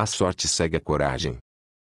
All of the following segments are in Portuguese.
A sorte segue a coragem.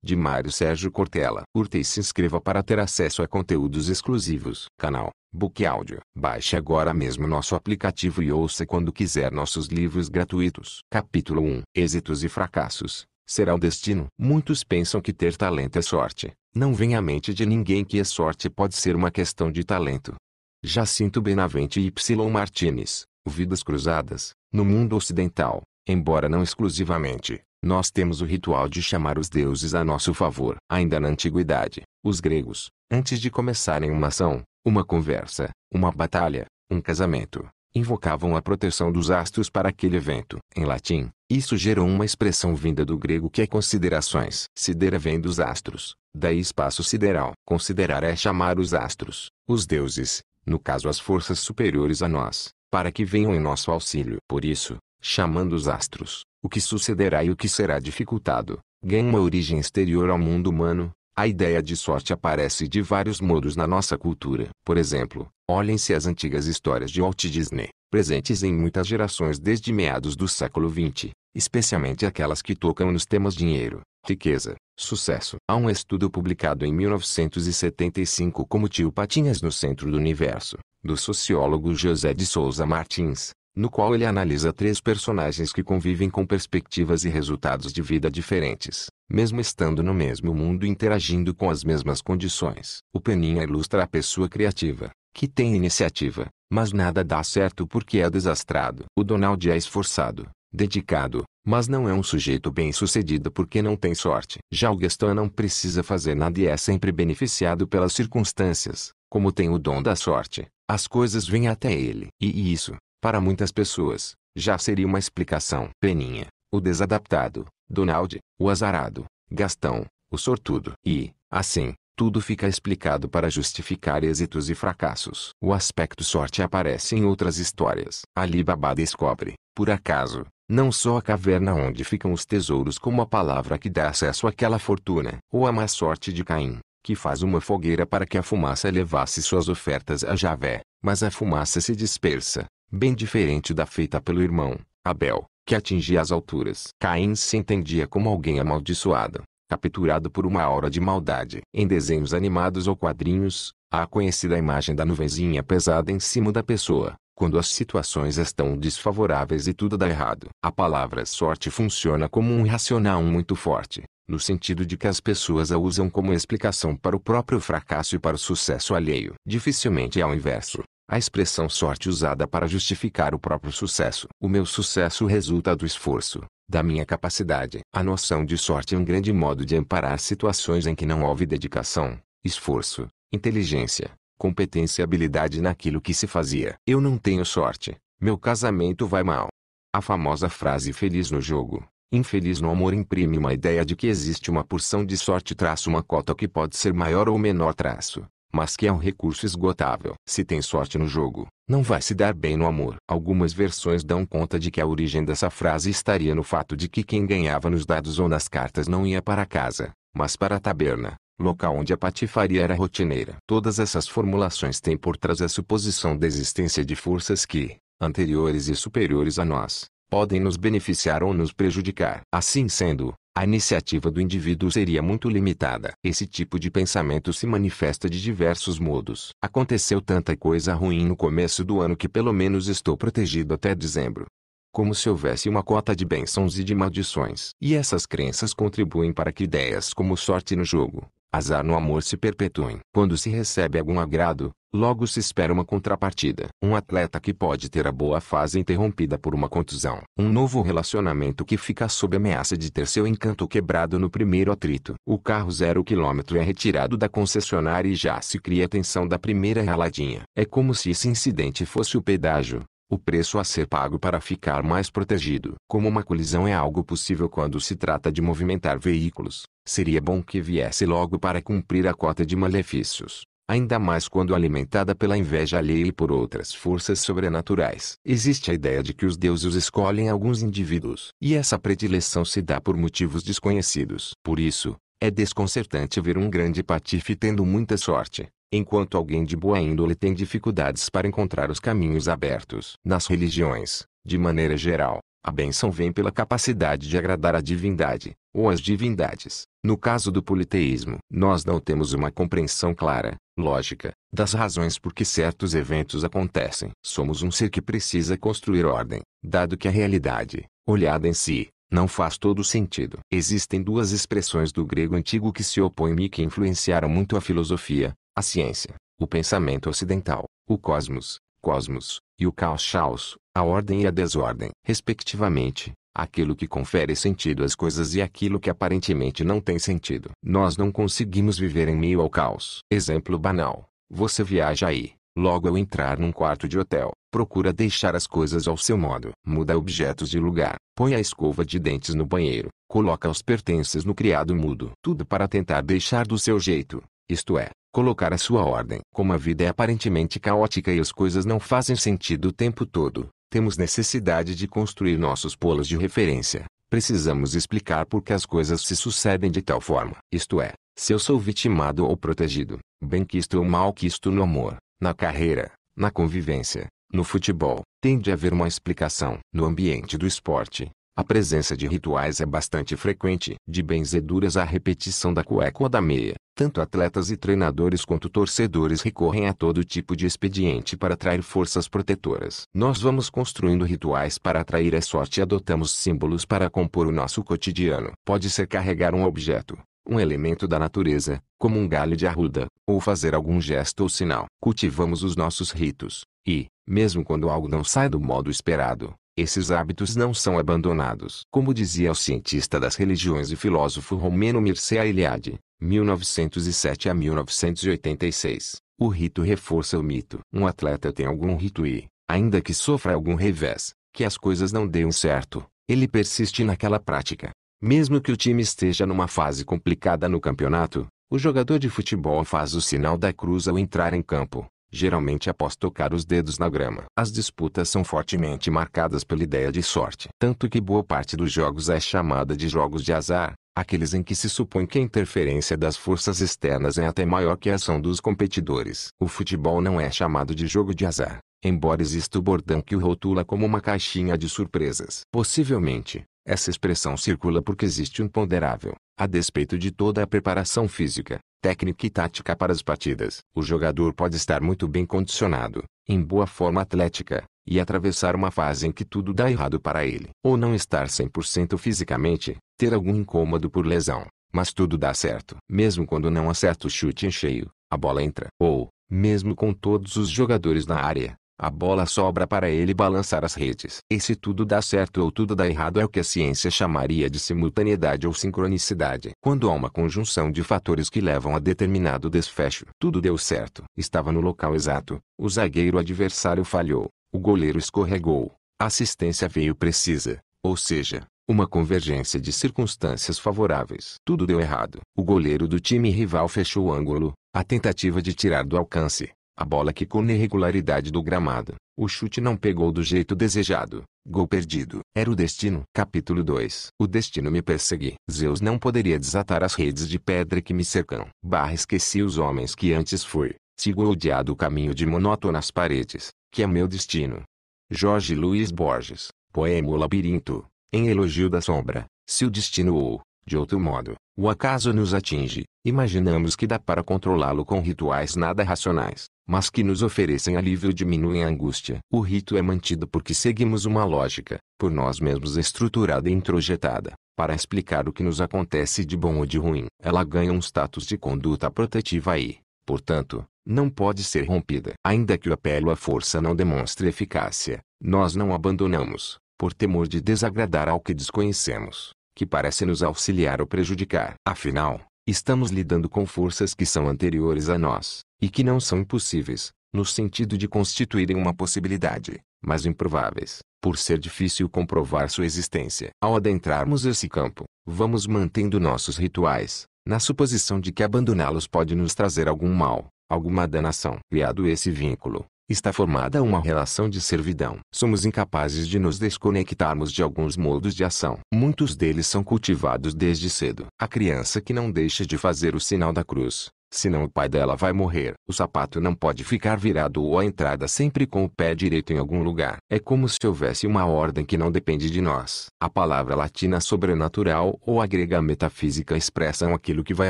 De Mário Sérgio Cortella. Curta e se inscreva para ter acesso a conteúdos exclusivos. Canal Book Áudio. Baixe agora mesmo nosso aplicativo e ouça quando quiser nossos livros gratuitos. Capítulo 1. Êxitos e fracassos. Será o destino? Muitos pensam que ter talento é sorte. Não vem à mente de ninguém que a sorte pode ser uma questão de talento. Jacinto Benavente e Y. Martinez. Vidas Cruzadas. No mundo ocidental, embora não exclusivamente, nós temos o ritual de chamar os deuses a nosso favor. Ainda na antiguidade, os gregos, antes de começarem uma ação, uma conversa, uma batalha, um casamento, invocavam a proteção dos astros para aquele evento. Em latim, isso gerou uma expressão vinda do grego que é considerações. Sidera vem dos astros, daí espaço sideral. Considerar é chamar os astros, os deuses, no caso as forças superiores a nós, para que venham em nosso auxílio. Por isso, chamando os astros, o que sucederá e o que será dificultado, ganha uma origem exterior ao mundo humano. A ideia de sorte aparece de vários modos na nossa cultura. Por exemplo, olhem-se as antigas histórias de Walt Disney, presentes em muitas gerações desde meados do século XX, especialmente aquelas que tocam nos temas dinheiro, riqueza, sucesso. Há um estudo publicado em 1975 como Tio Patinhas no Centro do Universo, do sociólogo José de Souza Martins, no qual ele analisa três personagens que convivem com perspectivas e resultados de vida diferentes, mesmo estando no mesmo mundo e interagindo com as mesmas condições. O Peninha ilustra a pessoa criativa, que tem iniciativa, mas nada dá certo porque é desastrado. O Donald é esforçado, dedicado, mas não é um sujeito bem-sucedido porque não tem sorte. Já o Gaston não precisa fazer nada e é sempre beneficiado pelas circunstâncias, como tem o dom da sorte. As coisas vêm até ele. E isso, para muitas pessoas, já seria uma explicação. Peninha, o desadaptado, Donald, o azarado, Gastão, o sortudo. E, assim, tudo fica explicado para justificar êxitos e fracassos. O aspecto sorte aparece em outras histórias. Ali Babá descobre, por acaso, não só a caverna onde ficam os tesouros como a palavra que dá acesso àquela fortuna, ou a má sorte de Caim, que faz uma fogueira para que a fumaça levasse suas ofertas a Javé, mas a fumaça se dispersa, bem diferente da feita pelo irmão, Abel, que atingia as alturas. Caim se entendia como alguém amaldiçoado, capturado por uma aura de maldade. Em desenhos animados ou quadrinhos, há a conhecida imagem da nuvenzinha pesada em cima da pessoa, quando as situações estão desfavoráveis e tudo dá errado. A palavra sorte funciona como um racional muito forte, no sentido de que as pessoas a usam como explicação para o próprio fracasso e para o sucesso alheio. Dificilmente é ao inverso. A expressão sorte usada para justificar o próprio sucesso. O meu sucesso resulta do esforço, da minha capacidade. A noção de sorte é um grande modo de amparar situações em que não houve dedicação, esforço, inteligência, competência e habilidade naquilo que se fazia. Eu não tenho sorte, meu casamento vai mal. A famosa frase feliz no jogo, infeliz no amor imprime uma ideia de que existe uma porção de sorte traço uma cota que pode ser maior ou menor traço mas que é um recurso esgotável. Se tem sorte no jogo, não vai se dar bem no amor. Algumas versões dão conta de que a origem dessa frase estaria no fato de que quem ganhava nos dados ou nas cartas não ia para casa, mas para a taberna, local onde a patifaria era rotineira. Todas essas formulações têm por trás a suposição da existência de forças que, anteriores e superiores a nós, podem nos beneficiar ou nos prejudicar. Assim sendo, a iniciativa do indivíduo seria muito limitada. Esse tipo de pensamento se manifesta de diversos modos. Aconteceu tanta coisa ruim no começo do ano que pelo menos estou protegido até dezembro. Como se houvesse uma cota de bênçãos e de maldições. E essas crenças contribuem para que ideias como sorte no jogo, azar no amor se perpetuem. Quando se recebe algum agrado, Logo se espera uma contrapartida. Um atleta que pode ter a boa fase interrompida por uma contusão. Um novo relacionamento que fica sob ameaça de ter seu encanto quebrado no primeiro atrito. O carro zero quilômetro é retirado da concessionária e já se cria a tensão da primeira raladinha. É como se esse incidente fosse o pedágio. O preço a ser pago para ficar mais protegido. Como uma colisão é algo possível quando se trata de movimentar veículos, seria bom que viesse logo para cumprir a cota de malefícios ainda mais quando alimentada pela inveja alheia e por outras forças sobrenaturais. Existe a ideia de que os deuses escolhem alguns indivíduos, e essa predileção se dá por motivos desconhecidos. Por isso, é desconcertante ver um grande patife tendo muita sorte, enquanto alguém de boa índole tem dificuldades para encontrar os caminhos abertos. Nas religiões, de maneira geral, A benção vem pela capacidade de agradar a divindade, ou as divindades. No caso do politeísmo, nós não temos uma compreensão clara, lógica, das razões por que certos eventos acontecem. Somos um ser que precisa construir ordem, dado que a realidade, olhada em si, não faz todo sentido. Existem duas expressões do grego antigo que se opõem e que influenciaram muito a filosofia, a ciência, o pensamento ocidental, o cosmos, cosmos, e o caos chaos, a ordem e a desordem, respectivamente, aquilo que confere sentido às coisas e aquilo que aparentemente não tem sentido. Nós não conseguimos viver em meio ao caos. Exemplo banal. Você viaja aí, logo ao entrar num quarto de hotel, procura deixar as coisas ao seu modo. Muda objetos de lugar, põe a escova de dentes no banheiro, coloca os pertences no criado mudo. Tudo para tentar deixar do seu jeito, isto é, colocar a sua ordem. Como a vida é aparentemente caótica e as coisas não fazem sentido o tempo todo, temos necessidade de construir nossos polos de referência. Precisamos explicar por que as coisas se sucedem de tal forma. Isto é, se eu sou vitimado ou protegido, bem quisto ou mal quisto no amor, na carreira, na convivência, no futebol, tem de haver uma explicação. No ambiente do esporte, a presença de rituais é bastante frequente, de benzeduras à repetição da cueca ou da meia. Tanto atletas e treinadores quanto torcedores recorrem a todo tipo de expediente para atrair forças protetoras. Nós vamos construindo rituais para atrair a sorte e adotamos símbolos para compor o nosso cotidiano. Pode ser carregar um objeto, um elemento da natureza, como um galho de arruda, ou fazer algum gesto ou sinal. Cultivamos os nossos ritos, e, mesmo quando algo não sai do modo esperado, esses hábitos não são abandonados. Como dizia o cientista das religiões e filósofo romeno Mircea Eliade, 1907 a 1986, o rito reforça o mito. Um atleta tem algum rito e, ainda que sofra algum revés, que as coisas não deem certo, ele persiste naquela prática. Mesmo que o time esteja numa fase complicada no campeonato, o jogador de futebol faz o sinal da cruz ao entrar em campo geralmente após tocar os dedos na grama. As disputas são fortemente marcadas pela ideia de sorte. Tanto que boa parte dos jogos é chamada de jogos de azar, aqueles em que se supõe que a interferência das forças externas é até maior que a ação dos competidores. O futebol não é chamado de jogo de azar, embora exista o bordão que o rotula como uma caixinha de surpresas. Possivelmente, essa expressão circula porque existe um ponderável, a despeito de toda a preparação física, técnica e tática para as partidas. O jogador pode estar muito bem condicionado, em boa forma atlética, e atravessar uma fase em que tudo dá errado para ele. Ou não estar 100% fisicamente, ter algum incômodo por lesão, mas tudo dá certo. Mesmo quando não acerta o chute em cheio, a bola entra. Ou, mesmo com todos os jogadores na área, a bola sobra para ele balançar as redes. E se tudo dá certo ou tudo dá errado é o que a ciência chamaria de simultaneidade ou sincronicidade. Quando há uma conjunção de fatores que levam a determinado desfecho. Tudo deu certo. Estava no local exato. O zagueiro adversário falhou. O goleiro escorregou. A assistência veio precisa. Ou seja, uma convergência de circunstâncias favoráveis. Tudo deu errado. O goleiro do time rival fechou o ângulo. A tentativa de tirar do alcance a bola quicou na irregularidade do gramado. O chute não pegou do jeito desejado. Gol perdido. Era o destino. Capítulo 2. O destino me persegui. Zeus não poderia desatar as redes de pedra que me cercam. Barra esqueci os homens que antes fui. Sigo o odiado caminho de monótonas paredes, que é meu destino. Jorge Luiz Borges. Poema O Labirinto. Em elogio da sombra. Se o destino ou, de outro modo, o acaso nos atinge, imaginamos que dá para controlá-lo com rituais nada racionais mas que nos oferecem alívio e diminuem a angústia. O rito é mantido porque seguimos uma lógica, por nós mesmos estruturada e introjetada, para explicar o que nos acontece de bom ou de ruim. Ela ganha um status de conduta protetiva e, portanto, não pode ser rompida. Ainda que o apelo à força não demonstre eficácia, nós não abandonamos, por temor de desagradar ao que desconhecemos, que parece nos auxiliar ou prejudicar. Afinal, estamos lidando com forças que são anteriores a nós, e que não são impossíveis, no sentido de constituírem uma possibilidade, mas improváveis, por ser difícil comprovar sua existência. Ao adentrarmos esse campo, vamos mantendo nossos rituais, na suposição de que abandoná-los pode nos trazer algum mal, alguma danação. Criado esse vínculo, está formada uma relação de servidão. Somos incapazes de nos desconectarmos de alguns modos de ação. Muitos deles são cultivados desde cedo. A criança que não deixa de fazer o sinal da cruz, senão o pai dela vai morrer. O sapato não pode ficar virado ou a entrada sempre com o pé direito em algum lugar. É como se houvesse uma ordem que não depende de nós. A palavra latina sobrenatural ou a grega metafísica expressam aquilo que vai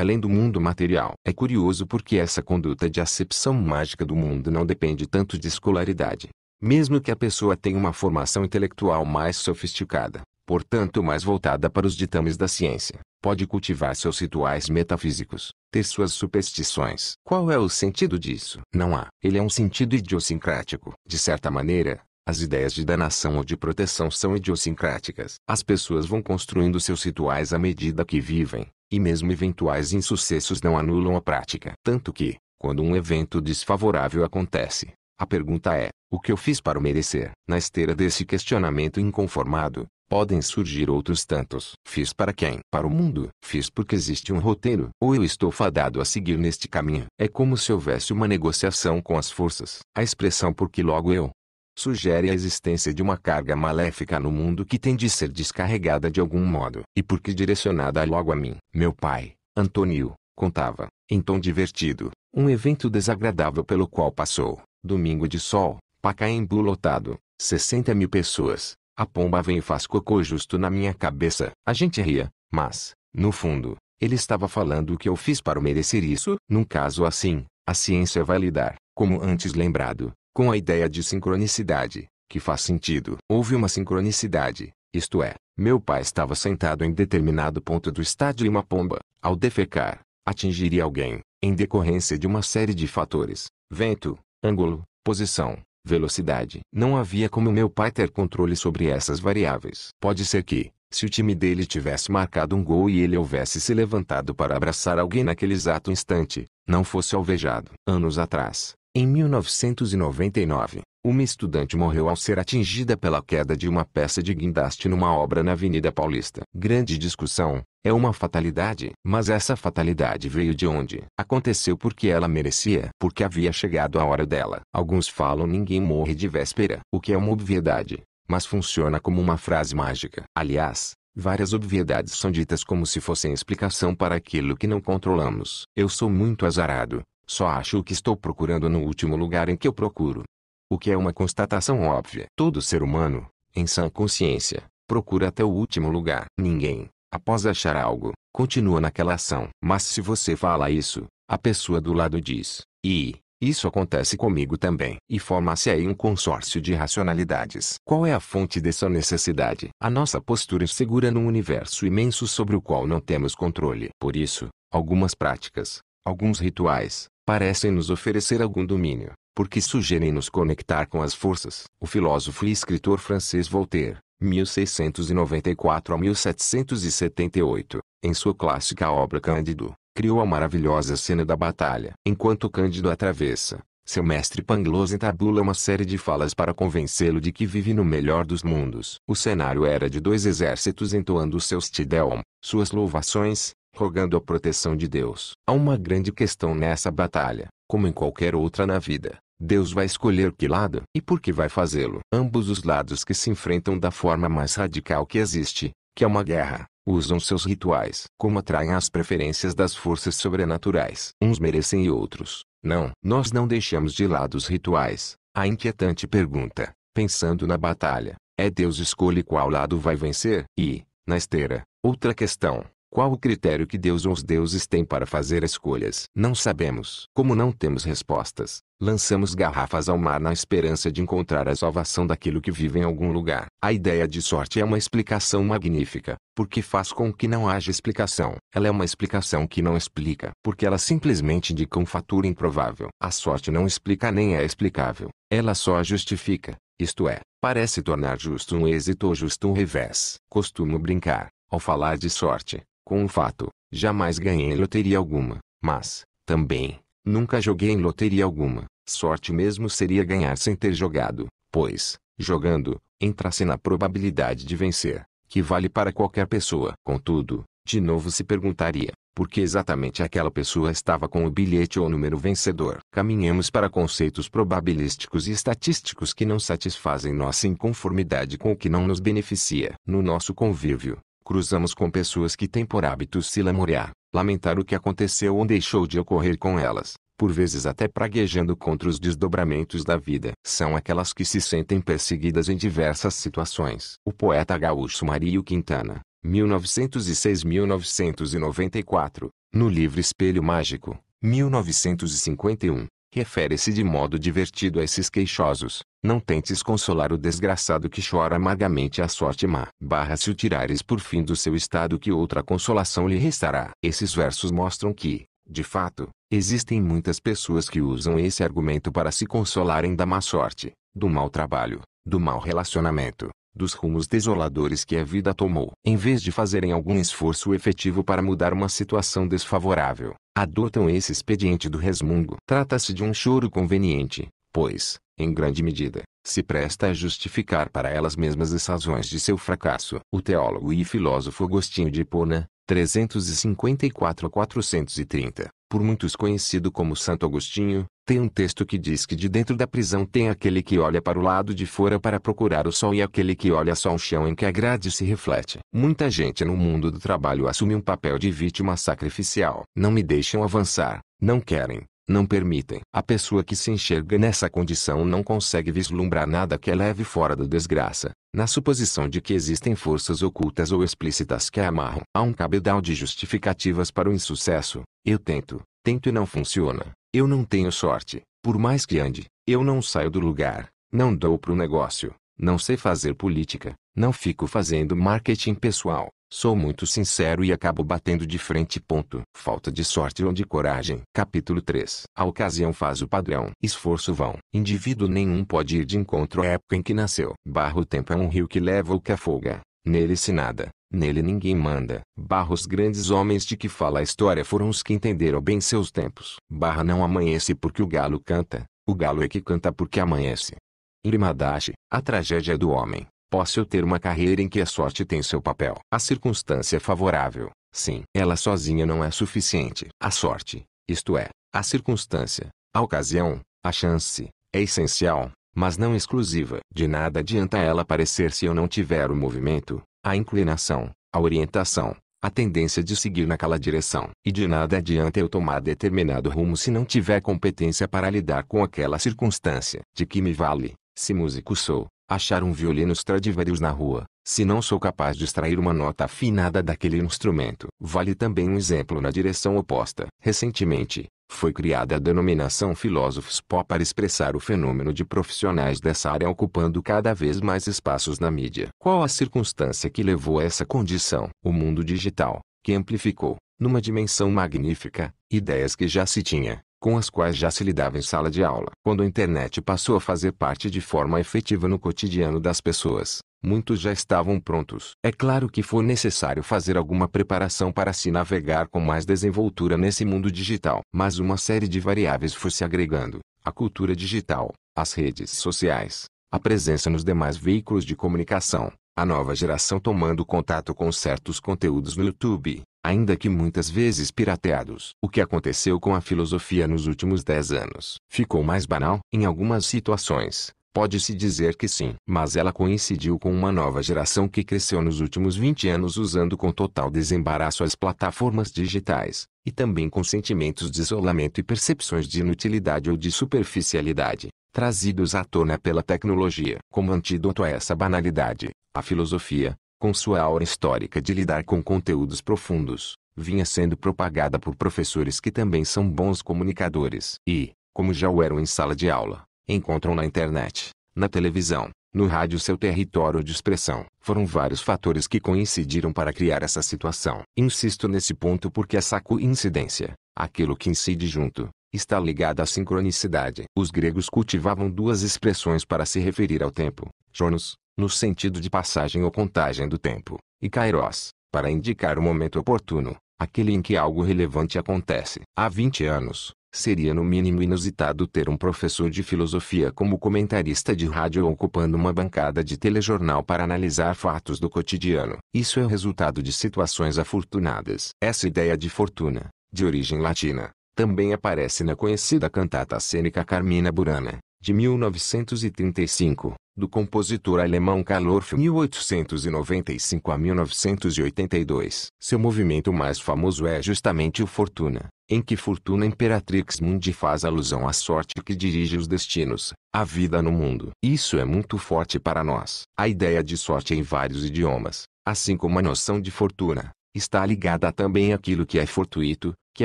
além do mundo material. É curioso porque essa conduta de acepção mágica do mundo não depende tanto de escolaridade. Mesmo que a pessoa tenha uma formação intelectual mais sofisticada, portanto mais voltada para os ditames da ciência, pode cultivar seus rituais metafísicos, ter suas superstições. Qual é o sentido disso? Não há. Ele é um sentido idiosincrático. De certa maneira, as ideias de danação ou de proteção são idiosincráticas. As pessoas vão construindo seus rituais à medida que vivem, e mesmo eventuais insucessos não anulam a prática. Tanto que, quando um evento desfavorável acontece, a pergunta é: o que eu fiz para merecer? Na esteira desse questionamento inconformado, Podem surgir outros tantos. Fiz para quem? Para o mundo. Fiz porque existe um roteiro. Ou eu estou fadado a seguir neste caminho. É como se houvesse uma negociação com as forças. A expressão porque logo eu sugere a existência de uma carga maléfica no mundo que tem de ser descarregada de algum modo. E porque direcionada logo a mim. Meu pai, Antônio, contava, em tom divertido, um evento desagradável pelo qual passou. Domingo de sol, Pacaembu lotado, 60 mil pessoas, a pomba vem e faz cocô justo na minha cabeça. A gente ria, mas, no fundo, ele estava falando o que eu fiz para merecer isso. Num caso assim, a ciência vai lidar, como antes lembrado, com a ideia de sincronicidade, que faz sentido. Houve uma sincronicidade, isto é, meu pai estava sentado em determinado ponto do estádio e uma pomba, ao defecar, atingiria alguém, em decorrência de uma série de fatores, vento, ângulo, posição, velocidade. Não havia como meu pai ter controle sobre essas variáveis. Pode ser que, se o time dele tivesse marcado um gol e ele houvesse se levantado para abraçar alguém naquele exato instante, não fosse alvejado. Anos atrás, em 1999, uma estudante morreu ao ser atingida pela queda de uma peça de guindaste numa obra na Avenida Paulista. Grande discussão, é uma fatalidade. Mas essa fatalidade veio de onde? Aconteceu porque ela merecia. Porque havia chegado a hora dela. Alguns falam ninguém morre de véspera. O que é uma obviedade. Mas funciona como uma frase mágica. Aliás, várias obviedades são ditas como se fossem explicação para aquilo que não controlamos. Eu sou muito azarado. Só acho o que estou procurando no último lugar em que eu procuro. O que é uma constatação óbvia. Todo ser humano, em sã consciência, procura até o último lugar. Ninguém, após achar algo, continua naquela ação. Mas se você fala isso, a pessoa do lado diz, e, isso acontece comigo também. E forma-se aí um consórcio de racionalidades. Qual é a fonte dessa necessidade? A nossa postura insegura num universo imenso sobre o qual não temos controle. Por isso, algumas práticas, alguns rituais, parecem nos oferecer algum domínio, porque sugerem nos conectar com as forças. O filósofo e escritor francês Voltaire, 1694 a 1778, em sua clássica obra Cândido, criou a maravilhosa cena da batalha. Enquanto Cândido atravessa, seu mestre Pangloss entabula uma série de falas para convencê-lo de que vive no melhor dos mundos. O cenário era de dois exércitos entoando seus Tideum, suas louvações, rogando a proteção de Deus. Há uma grande questão nessa batalha, como em qualquer outra na vida. Deus vai escolher que lado e por que vai fazê-lo. Ambos os lados que se enfrentam da forma mais radical que existe, que é uma guerra, usam seus rituais. Como atraem as preferências das forças sobrenaturais. Uns merecem e outros, não. Nós não deixamos de lado os rituais. A inquietante pergunta, pensando na batalha, é Deus escolhe qual lado vai vencer? E, na esteira, outra questão, qual o critério que Deus ou os deuses têm para fazer escolhas? Não sabemos. Como não temos respostas, lançamos garrafas ao mar na esperança de encontrar a salvação daquilo que vive em algum lugar. A ideia de sorte é uma explicação magnífica, porque faz com que não haja explicação. Ela é uma explicação que não explica, porque ela simplesmente indica um fator improvável. A sorte não explica nem é explicável. Ela só justifica, isto é, parece tornar justo um êxito ou justo um revés. Costumo brincar, ao falar de sorte, com um fato, jamais ganhei loteria alguma, mas, também, nunca joguei em loteria alguma. Sorte mesmo seria ganhar sem ter jogado, pois, jogando, entra-se na probabilidade de vencer, que vale para qualquer pessoa. Contudo, de novo se perguntaria, por que exatamente aquela pessoa estava com o bilhete ou número vencedor? Caminhamos para conceitos probabilísticos e estatísticos que não satisfazem nossa inconformidade com o que não nos beneficia. No nosso convívio, cruzamos com pessoas que têm por hábito se lamorear, lamentar o que aconteceu ou deixou de ocorrer com elas, por vezes até praguejando contra os desdobramentos da vida. São aquelas que se sentem perseguidas em diversas situações. O poeta gaúcho Mario Quintana, 1906-1994, no livro Espelho Mágico, 1951, refere-se de modo divertido a esses queixosos. Não tentes consolar o desgraçado que chora amargamente a sorte má. Barra se o tirares por fim do seu estado que outra consolação lhe restará. Esses versos mostram que, de fato, existem muitas pessoas que usam esse argumento para se consolarem da má sorte, do mau trabalho, do mau relacionamento, dos rumos desoladores que a vida tomou. Em vez de fazerem algum esforço efetivo para mudar uma situação desfavorável, adotam esse expediente do resmungo. Trata-se de um choro conveniente, pois, em grande medida, se presta a justificar para elas mesmas as razões de seu fracasso. O teólogo e filósofo Agostinho de Hipona, 354 a 430, por muitos conhecido como Santo Agostinho, tem um texto que diz que de dentro da prisão tem aquele que olha para o lado de fora para procurar o sol e aquele que olha só o chão em que a grade se reflete. Muita gente no mundo do trabalho assume um papel de vítima sacrificial. Não me deixam avançar, não querem, não permitem. A pessoa que se enxerga nessa condição não consegue vislumbrar nada que a leve fora da desgraça, na suposição de que existem forças ocultas ou explícitas que a amarram. Há um cabedal de justificativas para o insucesso. Eu tento, tento e não funciona. Eu não tenho sorte. Por mais que ande, eu não saio do lugar. Não dou pro negócio. Não sei fazer política. Não fico fazendo marketing pessoal. Sou muito sincero e acabo batendo de frente. Ponto. Falta de sorte ou de coragem. Capítulo 3. A ocasião faz o padrão. Esforço vão. Indivíduo nenhum pode ir de encontro à época em que nasceu. Barro tempo é um rio que leva o que afoga. Nele se nada. Nele ninguém manda. Barra os grandes homens de que fala a história foram os que entenderam bem seus tempos. Barra não amanhece porque o galo canta. O galo é que canta porque amanhece. Irimadashi, a tragédia do homem. Posso eu ter uma carreira em que a sorte tem seu papel. A circunstância é favorável, sim. Ela sozinha não é suficiente. A sorte, isto é, a circunstância, a ocasião, a chance, é essencial, mas não exclusiva. De nada adianta ela aparecer se eu não tiver o movimento, a inclinação, a orientação, a tendência de seguir naquela direção. E de nada adianta eu tomar determinado rumo se não tiver competência para lidar com aquela circunstância. De que me vale, se músico sou, achar um violino Stradivarius na rua, se não sou capaz de extrair uma nota afinada daquele instrumento. Vale também um exemplo na direção oposta. Recentemente, foi criada a denominação filósofos pop para expressar o fenômeno de profissionais dessa área ocupando cada vez mais espaços na mídia. Qual a circunstância que levou a essa condição? O mundo digital, que amplificou, numa dimensão magnífica, ideias que já se tinha, com as quais já se lidava em sala de aula. Quando a internet passou a fazer parte de forma efetiva no cotidiano das pessoas, muitos já estavam prontos. É claro que foi necessário fazer alguma preparação para se navegar com mais desenvoltura nesse mundo digital. Mas uma série de variáveis foi se agregando. A cultura digital, as redes sociais, a presença nos demais veículos de comunicação, a nova geração tomando contato com certos conteúdos no YouTube, ainda que muitas vezes pirateados. O que aconteceu com a filosofia nos últimos 10 anos? Ficou mais banal? Em algumas situações, pode-se dizer que sim. Mas ela coincidiu com uma nova geração que cresceu nos últimos 20 anos usando com total desembaraço as plataformas digitais, e também com sentimentos de isolamento e percepções de inutilidade ou de superficialidade, trazidos à tona pela tecnologia. Como antídoto a essa banalidade, a filosofia, com sua aura histórica de lidar com conteúdos profundos, vinha sendo propagada por professores que também são bons comunicadores e, como já o eram em sala de aula, encontram na internet, na televisão, no rádio seu território de expressão. Foram vários fatores que coincidiram para criar essa situação. Insisto nesse ponto porque essa coincidência, aquilo que incide junto, está ligada à sincronicidade. Os gregos cultivavam duas expressões para se referir ao tempo: Jonos, no sentido de passagem ou contagem do tempo, e kairos, para indicar o momento oportuno, aquele em que algo relevante acontece. Há 20 anos, seria no mínimo inusitado ter um professor de filosofia como comentarista de rádio ocupando uma bancada de telejornal para analisar fatos do cotidiano. Isso é o resultado de situações afortunadas. Essa ideia de fortuna, de origem latina, também aparece na conhecida cantata cênica Carmina Burana, de 1935, do compositor alemão Karl Orff 1895 a 1982. Seu movimento mais famoso é justamente o Fortuna, em que Fortuna Imperatrix Mundi faz alusão à sorte que dirige os destinos, a vida no mundo. Isso é muito forte para nós. A ideia de sorte em vários idiomas, assim como a noção de fortuna, está ligada também àquilo que é fortuito, que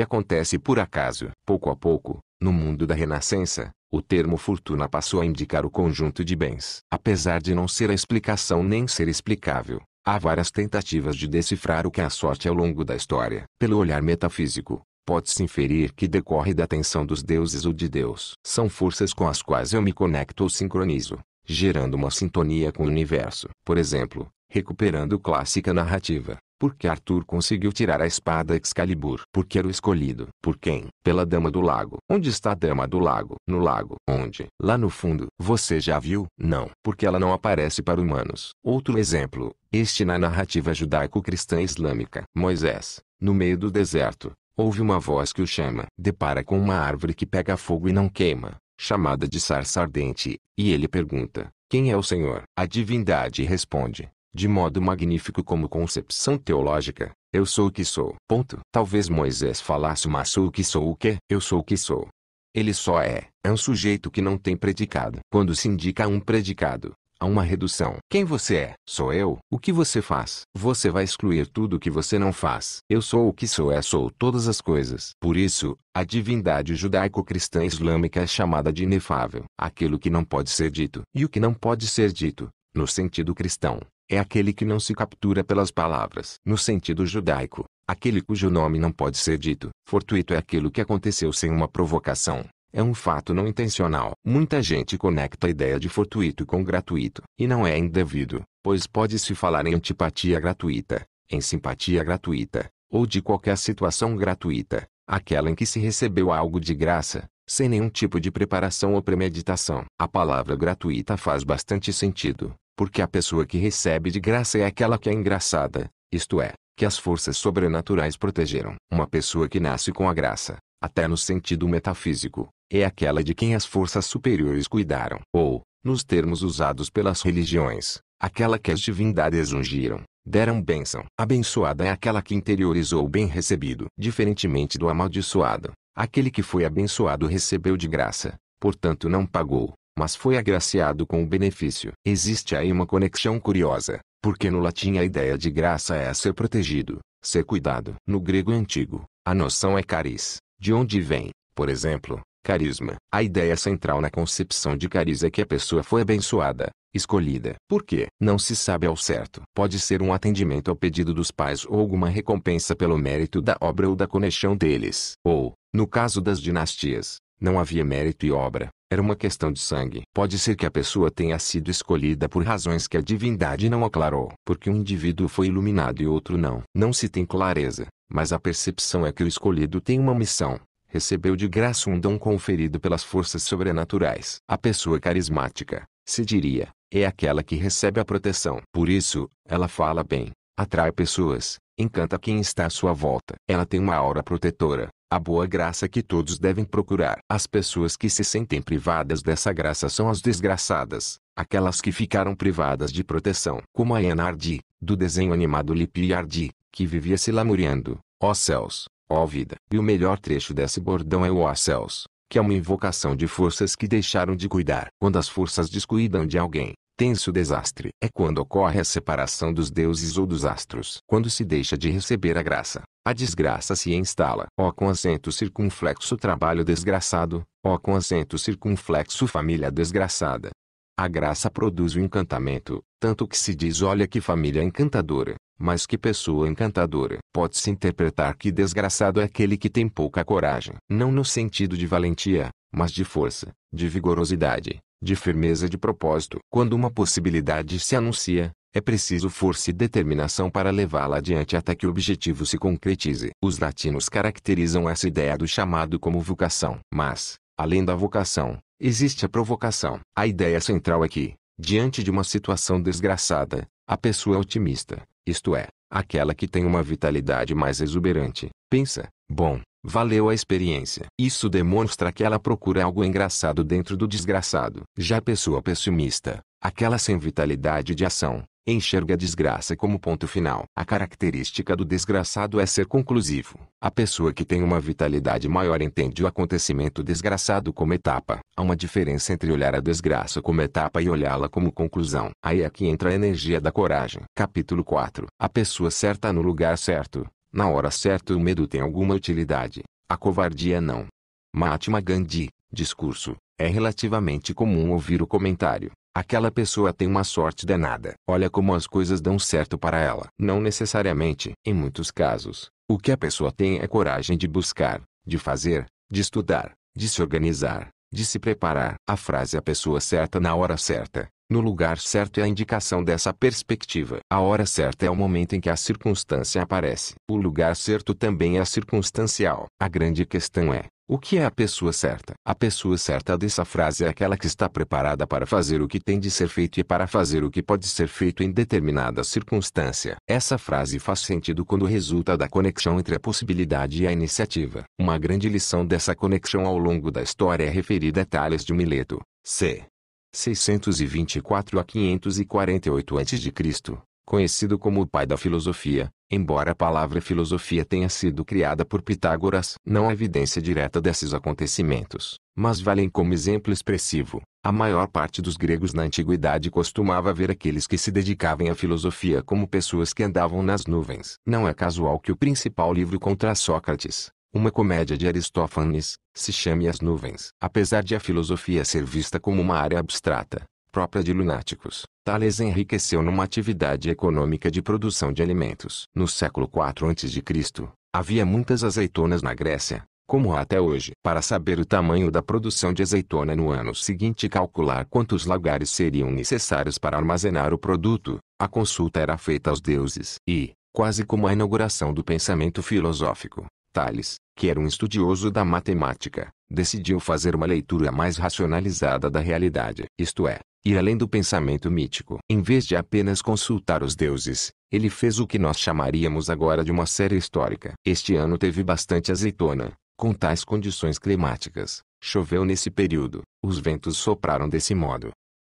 acontece por acaso. Pouco a pouco, no mundo da Renascença, o termo fortuna passou a indicar o conjunto de bens. Apesar de não ser a explicação nem ser explicável, há várias tentativas de decifrar o que é a sorte ao longo da história. Pelo olhar metafísico, pode-se inferir que decorre da atenção dos deuses ou de Deus. São forças com as quais eu me conecto ou sincronizo, gerando uma sintonia com o universo. Por exemplo, recuperando clássica narrativa, porque Arthur conseguiu tirar a espada Excalibur? Porque era o escolhido. Por quem? Pela Dama do Lago. Onde está a Dama do Lago? No lago. Onde? Lá no fundo. Você já viu? Não. Porque ela não aparece para humanos. Outro exemplo. Este na narrativa judaico-cristã islâmica. Moisés, no meio do deserto, ouve uma voz que o chama. Depara com uma árvore que pega fogo e não queima, chamada de sarça ardente, e ele pergunta, quem é o Senhor? A divindade responde, de modo magnífico como concepção teológica, eu sou o que sou. Ponto. Talvez Moisés falasse mas sou o que sou o que? Eu sou o que sou. Ele só é, é um sujeito que não tem predicado. Quando se indica um predicado, há uma redução. Quem você é? Sou eu. O que você faz? Você vai excluir tudo o que você não faz. Eu sou o que sou é sou todas as coisas. Por isso, a divindade judaico-cristã islâmica é chamada de inefável. Aquilo que não pode ser dito. E o que não pode ser dito, no sentido cristão, é aquele que não se captura pelas palavras. No sentido judaico, aquele cujo nome não pode ser dito. Fortuito é aquilo que aconteceu sem uma provocação. É um fato não intencional. Muita gente conecta a ideia de fortuito com gratuito. E não é indevido, pois pode-se falar em antipatia gratuita, em simpatia gratuita, ou de qualquer situação gratuita, aquela em que se recebeu algo de graça, sem nenhum tipo de preparação ou premeditação. A palavra gratuita faz bastante sentido, porque a pessoa que recebe de graça é aquela que é engraçada, isto é, que as forças sobrenaturais protegeram. Uma pessoa que nasce com a graça, até no sentido metafísico, é aquela de quem as forças superiores cuidaram. Ou, nos termos usados pelas religiões, aquela que as divindades ungiram, deram bênção. Abençoada é aquela que interiorizou o bem recebido. Diferentemente do amaldiçoado, aquele que foi abençoado recebeu de graça, portanto não pagou, mas foi agraciado com o benefício. Existe aí uma conexão curiosa, porque no latim a ideia de graça é ser protegido, ser cuidado. No grego antigo, a noção é caris, de onde vem, por exemplo, carisma. A ideia central na concepção de cariz é que a pessoa foi abençoada, escolhida. Por quê? Não se sabe ao certo. Pode ser um atendimento ao pedido dos pais ou alguma recompensa pelo mérito da obra ou da conexão deles. Ou, no caso das dinastias, não havia mérito e obra, era uma questão de sangue. Pode ser que a pessoa tenha sido escolhida por razões que a divindade não aclarou. Porque um indivíduo foi iluminado e outro não. Não se tem clareza, mas a percepção é que o escolhido tem uma missão. Recebeu de graça um dom conferido pelas forças sobrenaturais. A pessoa carismática, se diria, é aquela que recebe a proteção. Por isso, ela fala bem, atrai pessoas, encanta quem está à sua volta. Ela tem uma aura protetora, a boa graça que todos devem procurar. As pessoas que se sentem privadas dessa graça são as desgraçadas, aquelas que ficaram privadas de proteção. Como a Hardy, do desenho animado Lip Hardy, que vivia se lamuriando, ó céus, ó vida. E o melhor trecho desse bordão é o ó céus, que é uma invocação de forças que deixaram de cuidar. Quando as forças descuidam de alguém, Tenso desastre é quando ocorre a separação dos deuses ou dos astros. Quando se deixa de receber a graça, a desgraça se instala. Ó com acento circunflexo trabalho desgraçado, ó com acento circunflexo família desgraçada. A graça produz o encantamento, tanto que se diz olha que família encantadora, mas que pessoa encantadora. Pode-se interpretar que desgraçado é aquele que tem pouca coragem. Não no sentido de valentia, mas de força, de vigorosidade, de firmeza de propósito. Quando uma possibilidade se anuncia, é preciso força e determinação para levá-la adiante até que o objetivo se concretize. Os latinos caracterizam essa ideia do chamado como vocação. Mas, além da vocação, existe a provocação. A ideia central é que, diante de uma situação desgraçada, a pessoa é otimista, isto é, aquela que tem uma vitalidade mais exuberante, pensa, bom, Valeu a experiência. Isso demonstra que ela procura algo engraçado dentro do desgraçado. Já a pessoa pessimista, aquela sem vitalidade de ação, enxerga a desgraça como ponto final. A característica do desgraçado é ser conclusivo. A pessoa que tem uma vitalidade maior entende o acontecimento desgraçado como etapa. Há uma diferença entre olhar a desgraça como etapa e olhá-la como conclusão. Aí é que entra a energia da coragem. Capítulo 4 A pessoa certa no lugar certo. Na hora certa o medo tem alguma utilidade. A covardia não. Mahatma Gandhi, discurso. É relativamente comum ouvir o comentário. Aquela pessoa tem uma sorte danada. Olha como as coisas dão certo para ela. Não necessariamente, em muitos casos. O que a pessoa tem é coragem de buscar, de fazer, de estudar, de se organizar, de se preparar. A frase a pessoa certa na hora certa, no lugar certo é a indicação dessa perspectiva. A hora certa é o momento em que a circunstância aparece. O lugar certo também é circunstancial. A grande questão é, o que é a pessoa certa? A pessoa certa dessa frase é aquela que está preparada para fazer o que tem de ser feito e para fazer o que pode ser feito em determinada circunstância. Essa frase faz sentido quando resulta da conexão entre a possibilidade e a iniciativa. Uma grande lição dessa conexão ao longo da história é referida a Tales de Mileto, c. 624 a 548 a.C., conhecido como o pai da filosofia, embora a palavra filosofia tenha sido criada por Pitágoras. Não há evidência direta desses acontecimentos, mas valem como exemplo expressivo. A maior parte dos gregos na antiguidade costumava ver aqueles que se dedicavam à filosofia como pessoas que andavam nas nuvens. Não é casual que o principal livro contra Sócrates, uma comédia de Aristófanes, se chame As Nuvens. Apesar de a filosofia ser vista como uma área abstrata, própria de lunáticos. Tales enriqueceu numa atividade econômica de produção de alimentos. No século IV a.C., havia muitas azeitonas na Grécia, como há até hoje. Para saber o tamanho da produção de azeitona no ano seguinte e calcular quantos lagares seriam necessários para armazenar o produto, a consulta era feita aos deuses. E, quase como a inauguração do pensamento filosófico, Tales, que era um estudioso da matemática, decidiu fazer uma leitura mais racionalizada da realidade. Isto é, ir além do pensamento mítico. Em vez de apenas consultar os deuses, ele fez o que nós chamaríamos agora de uma série histórica. Este ano teve bastante azeitona, com tais condições climáticas. Choveu nesse período, os ventos sopraram desse modo.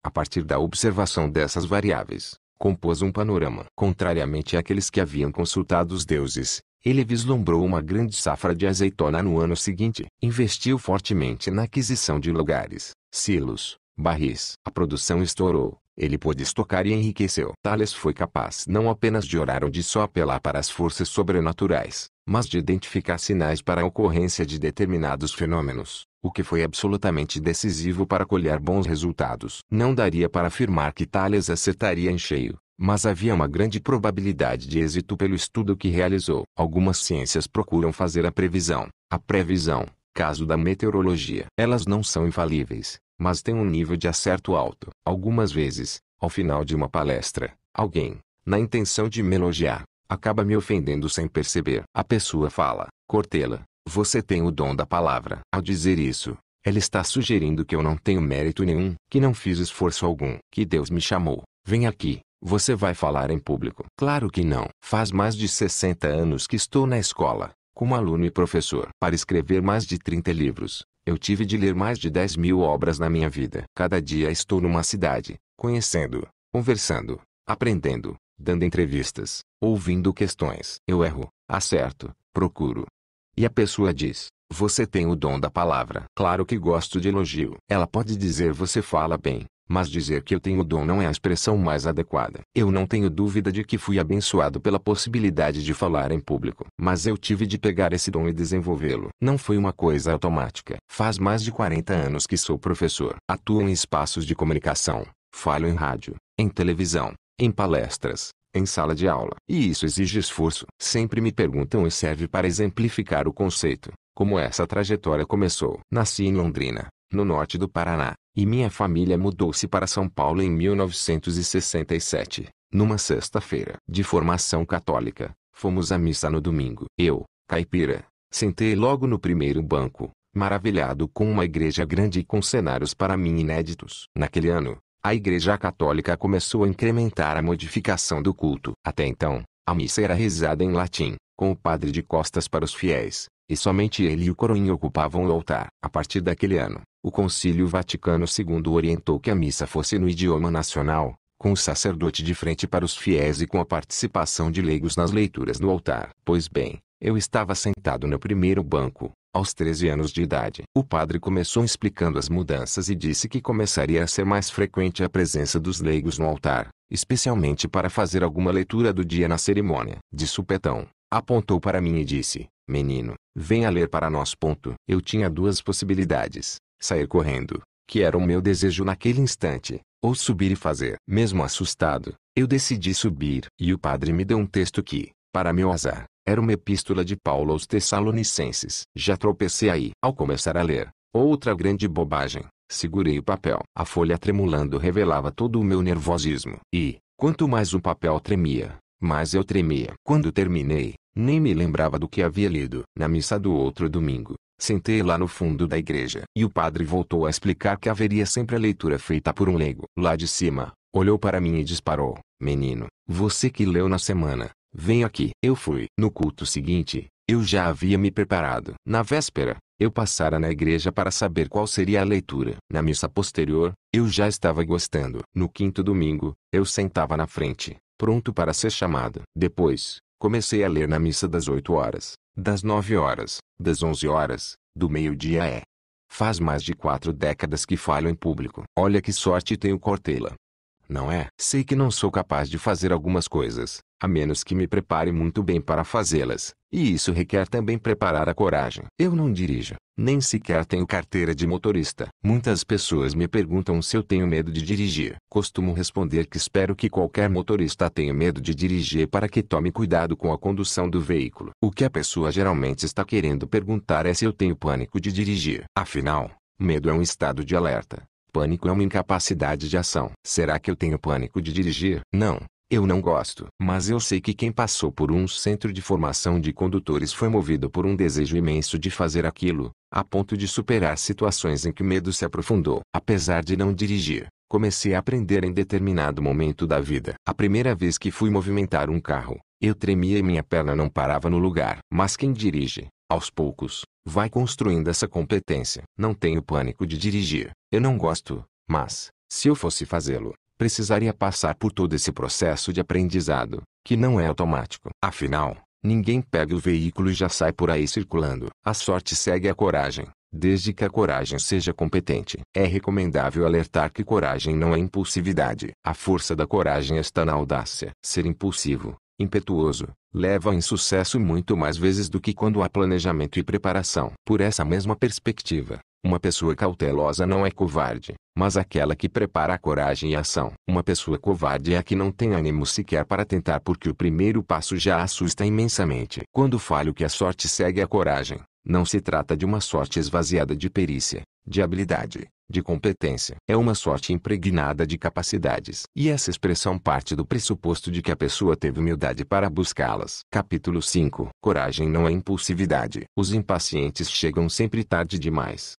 A partir da observação dessas variáveis, compôs um panorama. Contrariamente àqueles que haviam consultado os deuses, ele vislumbrou uma grande safra de azeitona no ano seguinte. Investiu fortemente na aquisição de lugares, silos, barris. A produção estourou. Ele pôde estocar e enriqueceu. Tales foi capaz não apenas de orar ou de só apelar para as forças sobrenaturais, mas de identificar sinais para a ocorrência de determinados fenômenos, o que foi absolutamente decisivo para colher bons resultados. Não daria para afirmar que Tales acertaria em cheio, mas havia uma grande probabilidade de êxito pelo estudo que realizou. Algumas ciências procuram fazer a previsão, a previsão, caso da meteorologia. Elas não são infalíveis, mas têm um nível de acerto alto. Algumas vezes, ao final de uma palestra, alguém, na intenção de me elogiar, acaba me ofendendo sem perceber. A pessoa fala, Cortella, você tem o dom da palavra. Ao dizer isso, ela está sugerindo que eu não tenho mérito nenhum, que não fiz esforço algum, que Deus me chamou. Vem aqui, você vai falar em público? Claro que não. Faz mais de 60 anos que estou na escola, como aluno e professor. Para escrever mais de 30 livros, eu tive de ler mais de 10 mil obras na minha vida. Cada dia estou numa cidade, conhecendo, conversando, aprendendo, dando entrevistas, ouvindo questões. Eu erro, acerto, procuro. E a pessoa diz: Você tem o dom da palavra. Claro que gosto de elogio. Ela pode dizer: Você fala bem, mas dizer que eu tenho dom não é a expressão mais adequada. Eu não tenho dúvida de que fui abençoado pela possibilidade de falar em público. Mas eu tive de pegar esse dom e desenvolvê-lo. Não foi uma coisa automática. Faz mais de 40 anos que sou professor. Atuo em espaços de comunicação. Falo em rádio, em televisão, em palestras, em sala de aula. E isso exige esforço. Sempre me perguntam e serve para exemplificar o conceito. Como essa trajetória começou. Nasci em Londrina, no norte do Paraná, e minha família mudou-se para São Paulo em 1967. Numa sexta-feira, de formação católica, fomos à missa no domingo. Eu, caipira, sentei logo no primeiro banco, maravilhado com uma igreja grande e com cenários para mim inéditos. Naquele ano, a Igreja Católica começou a incrementar a modificação do culto. Até então, a missa era rezada em latim, com o padre de costas para os fiéis, e somente ele e o coroinha ocupavam o altar. A partir daquele ano, o Concílio Vaticano II orientou que a missa fosse no idioma nacional, com o sacerdote de frente para os fiéis e com a participação de leigos nas leituras no altar. Pois bem, eu estava sentado no primeiro banco, aos 13 anos de idade. O padre começou explicando as mudanças e disse que começaria a ser mais frequente a presença dos leigos no altar, especialmente para fazer alguma leitura do dia na cerimônia. De supetão, apontou para mim e disse, menino, venha ler para nós. Ponto. Eu tinha duas possibilidades, sair correndo, que era o meu desejo naquele instante, ou subir e fazer. Mesmo assustado, eu decidi subir. E o padre me deu um texto que, para meu azar, era uma epístola de Paulo aos Tessalonicenses. Já tropecei aí. Ao começar a ler, outra grande bobagem. Segurei o papel. A folha tremulando revelava todo o meu nervosismo. E, quanto mais o papel tremia, mais eu tremia. Quando terminei, nem me lembrava do que havia lido. Na missa do outro domingo, sentei lá no fundo da igreja. E o padre voltou a explicar que haveria sempre a leitura feita por um leigo. Lá de cima, olhou para mim e disparou. Menino, você que leu na semana, Vem aqui. Eu fui. No culto seguinte, eu já havia me preparado. Na véspera, eu passara na igreja para saber qual seria a leitura. Na missa posterior, eu já estava gostando. No quinto domingo, eu sentava na frente, pronto para ser chamado. Depois, comecei a ler na missa das oito horas, das nove horas, das onze horas, do meio-dia é. Faz mais de quatro décadas que falho em público. Olha que sorte tenho Cortella. Não é? Sei que não sou capaz de fazer algumas coisas, a menos que me prepare muito bem para fazê-las. E isso requer também preparar a coragem. Eu não dirijo, nem sequer tenho carteira de motorista. Muitas pessoas me perguntam se eu tenho medo de dirigir. Costumo responder que espero que qualquer motorista tenha medo de dirigir para que tome cuidado com a condução do veículo. O que a pessoa geralmente está querendo perguntar é se eu tenho pânico de dirigir. Afinal, medo é um estado de alerta. Pânico é uma incapacidade de ação. Será que eu tenho pânico de dirigir? Não. Eu não gosto. Mas eu sei que quem passou por um centro de formação de condutores foi movido por um desejo imenso de fazer aquilo, a ponto de superar situações em que o medo se aprofundou. Apesar de não dirigir, comecei a aprender em determinado momento da vida. A primeira vez que fui movimentar um carro, eu tremia e minha perna não parava no lugar. Mas quem dirige, aos poucos, vai construindo essa competência. Não tenho pânico de dirigir. Eu não gosto, mas, se eu fosse fazê-lo, precisaria passar por todo esse processo de aprendizado, que não é automático. Afinal, ninguém pega o veículo e já sai por aí circulando. A sorte segue a coragem, desde que a coragem seja competente. É recomendável alertar que coragem não é impulsividade. A força da coragem está na audácia. Ser impulsivo, impetuoso, leva ao insucesso muito mais vezes do que quando há planejamento e preparação. Por essa mesma perspectiva, uma pessoa cautelosa não é covarde, mas aquela que prepara a coragem e a ação. Uma pessoa covarde é a que não tem ânimo sequer para tentar porque o primeiro passo já assusta imensamente. Quando falho que a sorte segue a coragem, não se trata de uma sorte esvaziada de perícia, de habilidade, de competência. É uma sorte impregnada de capacidades. E essa expressão parte do pressuposto de que a pessoa teve humildade para buscá-las. Capítulo 5 Coragem não é impulsividade. Os impacientes chegam sempre tarde demais.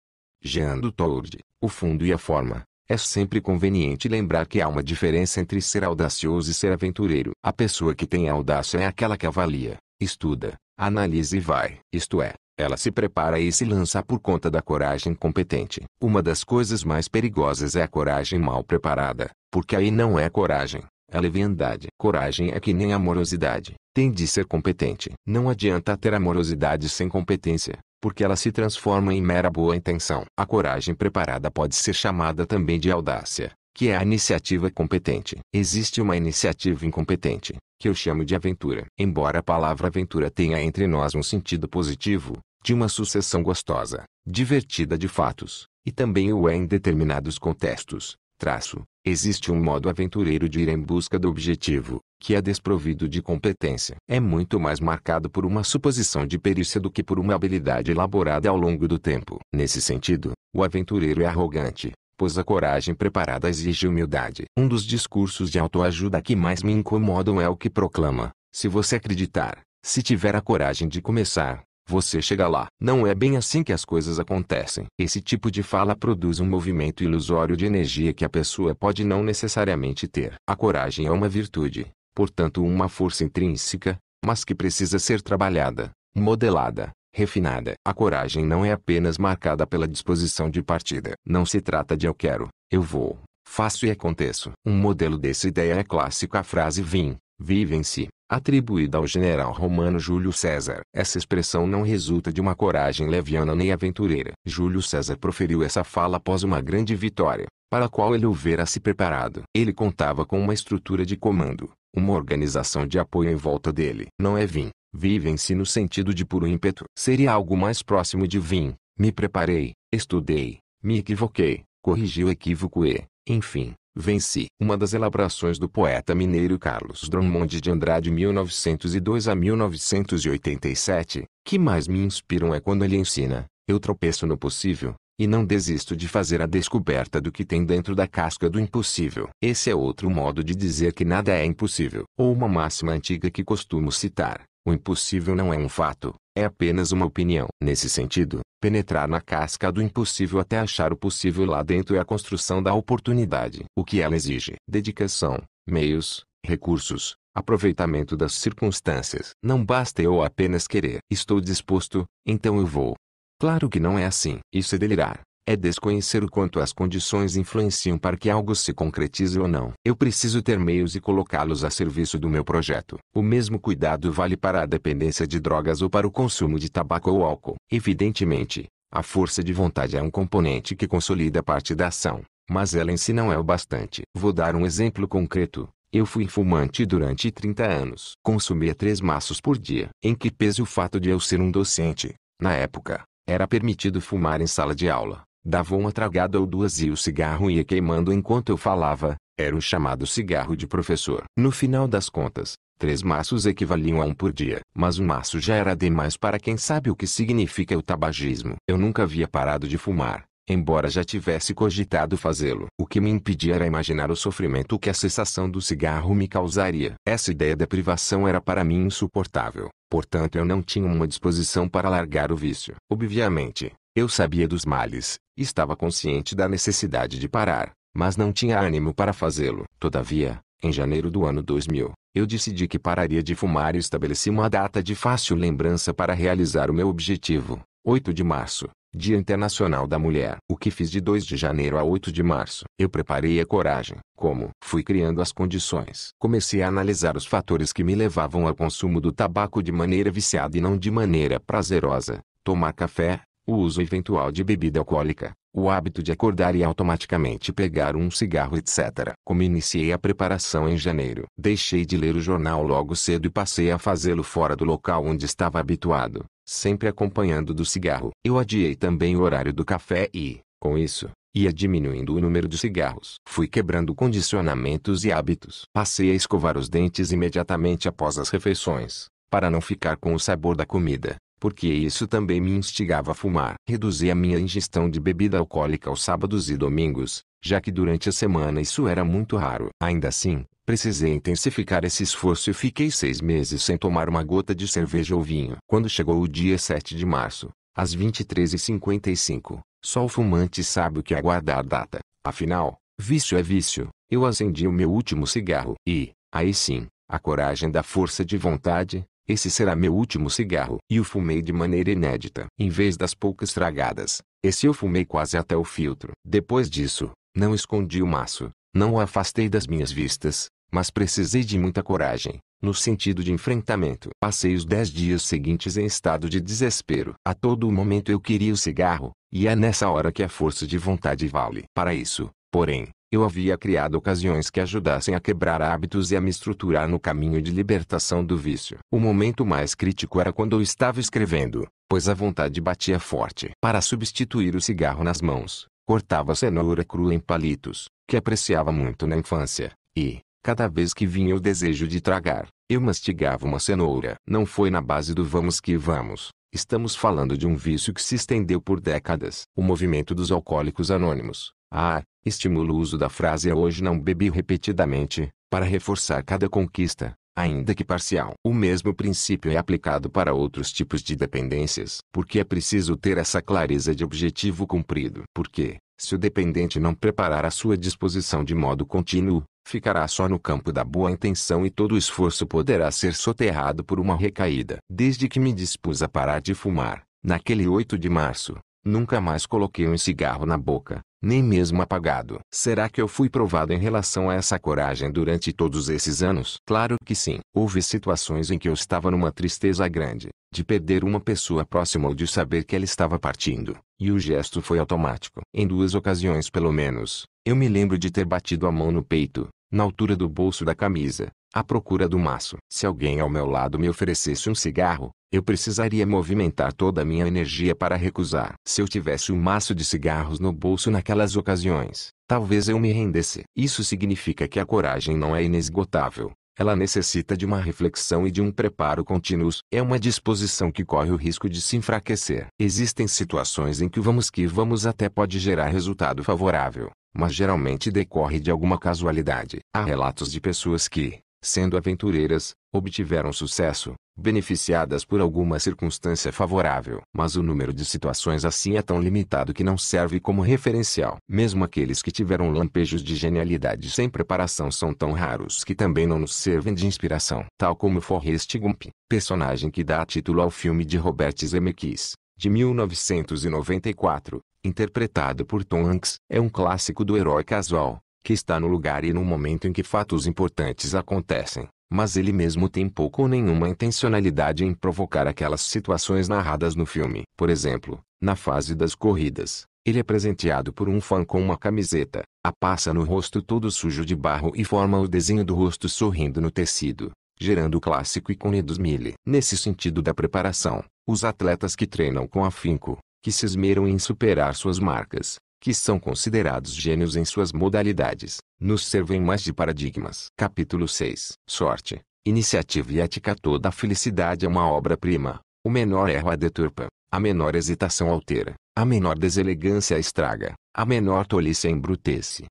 Jean Tourde, o fundo e a forma. É sempre conveniente lembrar que há uma diferença entre ser audacioso e ser aventureiro. A pessoa que tem audácia é aquela que avalia, estuda, analisa e vai. Isto é, ela se prepara e se lança por conta da coragem competente. Uma das coisas mais perigosas é a coragem mal preparada, porque aí não é coragem, é leviandade. Coragem é que nem amorosidade, tem de ser competente. Não adianta ter amorosidade sem competência porque ela se transforma em mera boa intenção. A coragem preparada pode ser chamada também de audácia, que é a iniciativa competente. Existe uma iniciativa incompetente, que eu chamo de aventura. Embora a palavra aventura tenha entre nós um sentido positivo, de uma sucessão gostosa, divertida de fatos, e também o é em determinados contextos, traço, existe um modo aventureiro de ir em busca do objetivo, que é desprovido de competência. É muito mais marcado por uma suposição de perícia do que por uma habilidade elaborada ao longo do tempo. Nesse sentido, o aventureiro é arrogante, pois a coragem preparada exige humildade. Um dos discursos de autoajuda que mais me incomodam é o que proclama: se você acreditar, se tiver a coragem de começar, você chega lá. Não é bem assim que as coisas acontecem. Esse tipo de fala produz um movimento ilusório de energia que a pessoa pode não necessariamente ter. A coragem é uma virtude, portanto uma força intrínseca, mas que precisa ser trabalhada, modelada, refinada. A coragem não é apenas marcada pela disposição de partida. Não se trata de eu quero, eu vou, faço e aconteço. Um modelo dessa ideia é clássico a frase vim, vivem-se, atribuída ao general romano Júlio César. Essa expressão não resulta de uma coragem leviana nem aventureira. Júlio César proferiu essa fala após uma grande vitória, para a qual ele houvera se preparado. Ele contava com uma estrutura de comando, uma organização de apoio em volta dele. Não é vim, vivem-se no sentido de puro ímpeto. Seria algo mais próximo de vim, me preparei, estudei, me equivoquei, corrigi o equívoco e, enfim, Venci. Uma das elaborações do poeta mineiro Carlos Drummond de Andrade 1902 a 1987, que mais me inspiram é quando ele ensina, eu tropeço no possível, e não desisto de fazer a descoberta do que tem dentro da casca do impossível. Esse é outro modo de dizer que nada é impossível. Ou uma máxima antiga que costumo citar, o impossível não é um fato, é apenas uma opinião. Nesse sentido, penetrar na casca do impossível até achar o possível lá dentro é a construção da oportunidade. O que ela exige? Dedicação, meios, recursos, aproveitamento das circunstâncias. Não basta eu apenas querer. Estou disposto, então eu vou. Claro que não é assim. Isso é delirar é desconhecer o quanto as condições influenciam para que algo se concretize ou não. Eu preciso ter meios e colocá-los a serviço do meu projeto. O mesmo cuidado vale para a dependência de drogas ou para o consumo de tabaco ou álcool. Evidentemente, a força de vontade é um componente que consolida parte da ação, mas ela em si não é o bastante. Vou dar um exemplo concreto. Eu fui fumante durante 30 anos. Consumia três maços por dia. Em que pese o fato de eu ser um docente. Na época, era permitido fumar em sala de aula. Dava uma tragada ou duas e o cigarro ia queimando enquanto eu falava, era o chamado cigarro de professor. No final das contas, três maços equivaliam a um por dia. Mas um maço já era demais para quem sabe o que significa o tabagismo. Eu nunca havia parado de fumar, embora já tivesse cogitado fazê-lo. O que me impedia era imaginar o sofrimento que a cessação do cigarro me causaria. Essa ideia da privação era para mim insuportável. Portanto eu não tinha uma disposição para largar o vício. Obviamente, eu sabia dos males, estava consciente da necessidade de parar, mas não tinha ânimo para fazê-lo. Todavia, em janeiro do ano 2000, eu decidi que pararia de fumar e estabeleci uma data de fácil lembrança para realizar o meu objetivo, 8 de março, Dia Internacional da Mulher. O que fiz de 2 de janeiro a 8 de março? Eu preparei a coragem. Como? Fui criando as condições. Comecei a analisar os fatores que me levavam ao consumo do tabaco de maneira viciada e não de maneira prazerosa. Tomar café, o uso eventual de bebida alcoólica, o hábito de acordar e automaticamente pegar um cigarro etc. Como iniciei a preparação em janeiro, deixei de ler o jornal logo cedo e passei a fazê-lo fora do local onde estava habituado, sempre acompanhando do cigarro. Eu adiei também o horário do café e, com isso, ia diminuindo o número de cigarros. Fui quebrando condicionamentos e hábitos. Passei a escovar os dentes imediatamente após as refeições, para não ficar com o sabor da comida porque isso também me instigava a fumar. Reduzi a minha ingestão de bebida alcoólica aos sábados e domingos, já que durante a semana isso era muito raro. Ainda assim, precisei intensificar esse esforço e fiquei seis meses sem tomar uma gota de cerveja ou vinho. Quando chegou o dia 7 de março, às 23h55, só o fumante sabe o que aguardar data. Afinal, vício é vício. Eu acendi o meu último cigarro e, aí sim, a coragem da força de vontade, esse será meu último cigarro. E o fumei de maneira inédita. Em vez das poucas tragadas, esse eu fumei quase até o filtro. Depois disso, não escondi o maço, não o afastei das minhas vistas, mas precisei de muita coragem, no sentido de enfrentamento. Passei os dez dias seguintes em estado de desespero. A todo momento eu queria o cigarro, e é nessa hora que a força de vontade vale. Para isso, porém, eu havia criado ocasiões que ajudassem a quebrar hábitos e a me estruturar no caminho de libertação do vício. O momento mais crítico era quando eu estava escrevendo, pois a vontade batia forte. Para substituir o cigarro nas mãos, cortava cenoura crua em palitos, que apreciava muito na infância, e, cada vez que vinha o desejo de tragar, eu mastigava uma cenoura. Não foi na base do vamos que vamos. Estamos falando de um vício que se estendeu por décadas. O movimento dos alcoólicos anônimos, ah, estimulo o uso da frase hoje não bebi repetidamente, para reforçar cada conquista, ainda que parcial. O mesmo princípio é aplicado para outros tipos de dependências, porque é preciso ter essa clareza de objetivo cumprido. Porque, se o dependente não preparar a sua disposição de modo contínuo, ficará só no campo da boa intenção e todo o esforço poderá ser soterrado por uma recaída. Desde que me dispus a parar de fumar, naquele 8 de março, nunca mais coloquei um cigarro na boca, nem mesmo apagado. Será que eu fui provado em relação a essa coragem durante todos esses anos? Claro que sim. Houve situações em que eu estava numa tristeza grande, de perder uma pessoa próxima ou de saber que ela estava partindo, e o gesto foi automático. Em duas ocasiões pelo menos, eu me lembro de ter batido a mão no peito, na altura do bolso da camisa, à procura do maço. Se alguém ao meu lado me oferecesse um cigarro, eu precisaria movimentar toda a minha energia para recusar. Se eu tivesse um maço de cigarros no bolso naquelas ocasiões, talvez eu me rendesse. Isso significa que a coragem não é inesgotável. Ela necessita de uma reflexão e de um preparo contínuos. É uma disposição que corre o risco de se enfraquecer. Existem situações em que o vamos que vamos até pode gerar resultado favorável, mas geralmente decorre de alguma casualidade. Há relatos de pessoas que, sendo aventureiras, obtiveram sucesso, beneficiadas por alguma circunstância favorável. Mas o número de situações assim é tão limitado que não serve como referencial. Mesmo aqueles que tiveram lampejos de genialidade sem preparação são tão raros que também não nos servem de inspiração. Tal como Forrest Gump, personagem que dá título ao filme de Robert Zemeckis, de 1994, interpretado por Tom Hanks, é um clássico do herói casual, que está no lugar e no momento em que fatos importantes acontecem, mas ele mesmo tem pouco ou nenhuma intencionalidade em provocar aquelas situações narradas no filme. Por exemplo, na fase das corridas, ele é presenteado por um fã com uma camiseta, a passa no rosto todo sujo de barro e forma o desenho do rosto sorrindo no tecido, gerando o clássico ícone dos mille. Nesse sentido da preparação, os atletas que treinam com afinco, que se esmeram em superar suas marcas, que são considerados gênios em suas modalidades, nos servem mais de paradigmas. Capítulo 6 Sorte, Iniciativa e Ética Toda a felicidade é uma obra-prima. O menor erro a deturpa, a menor hesitação altera, a menor deselegância estraga, a menor tolice embrutece.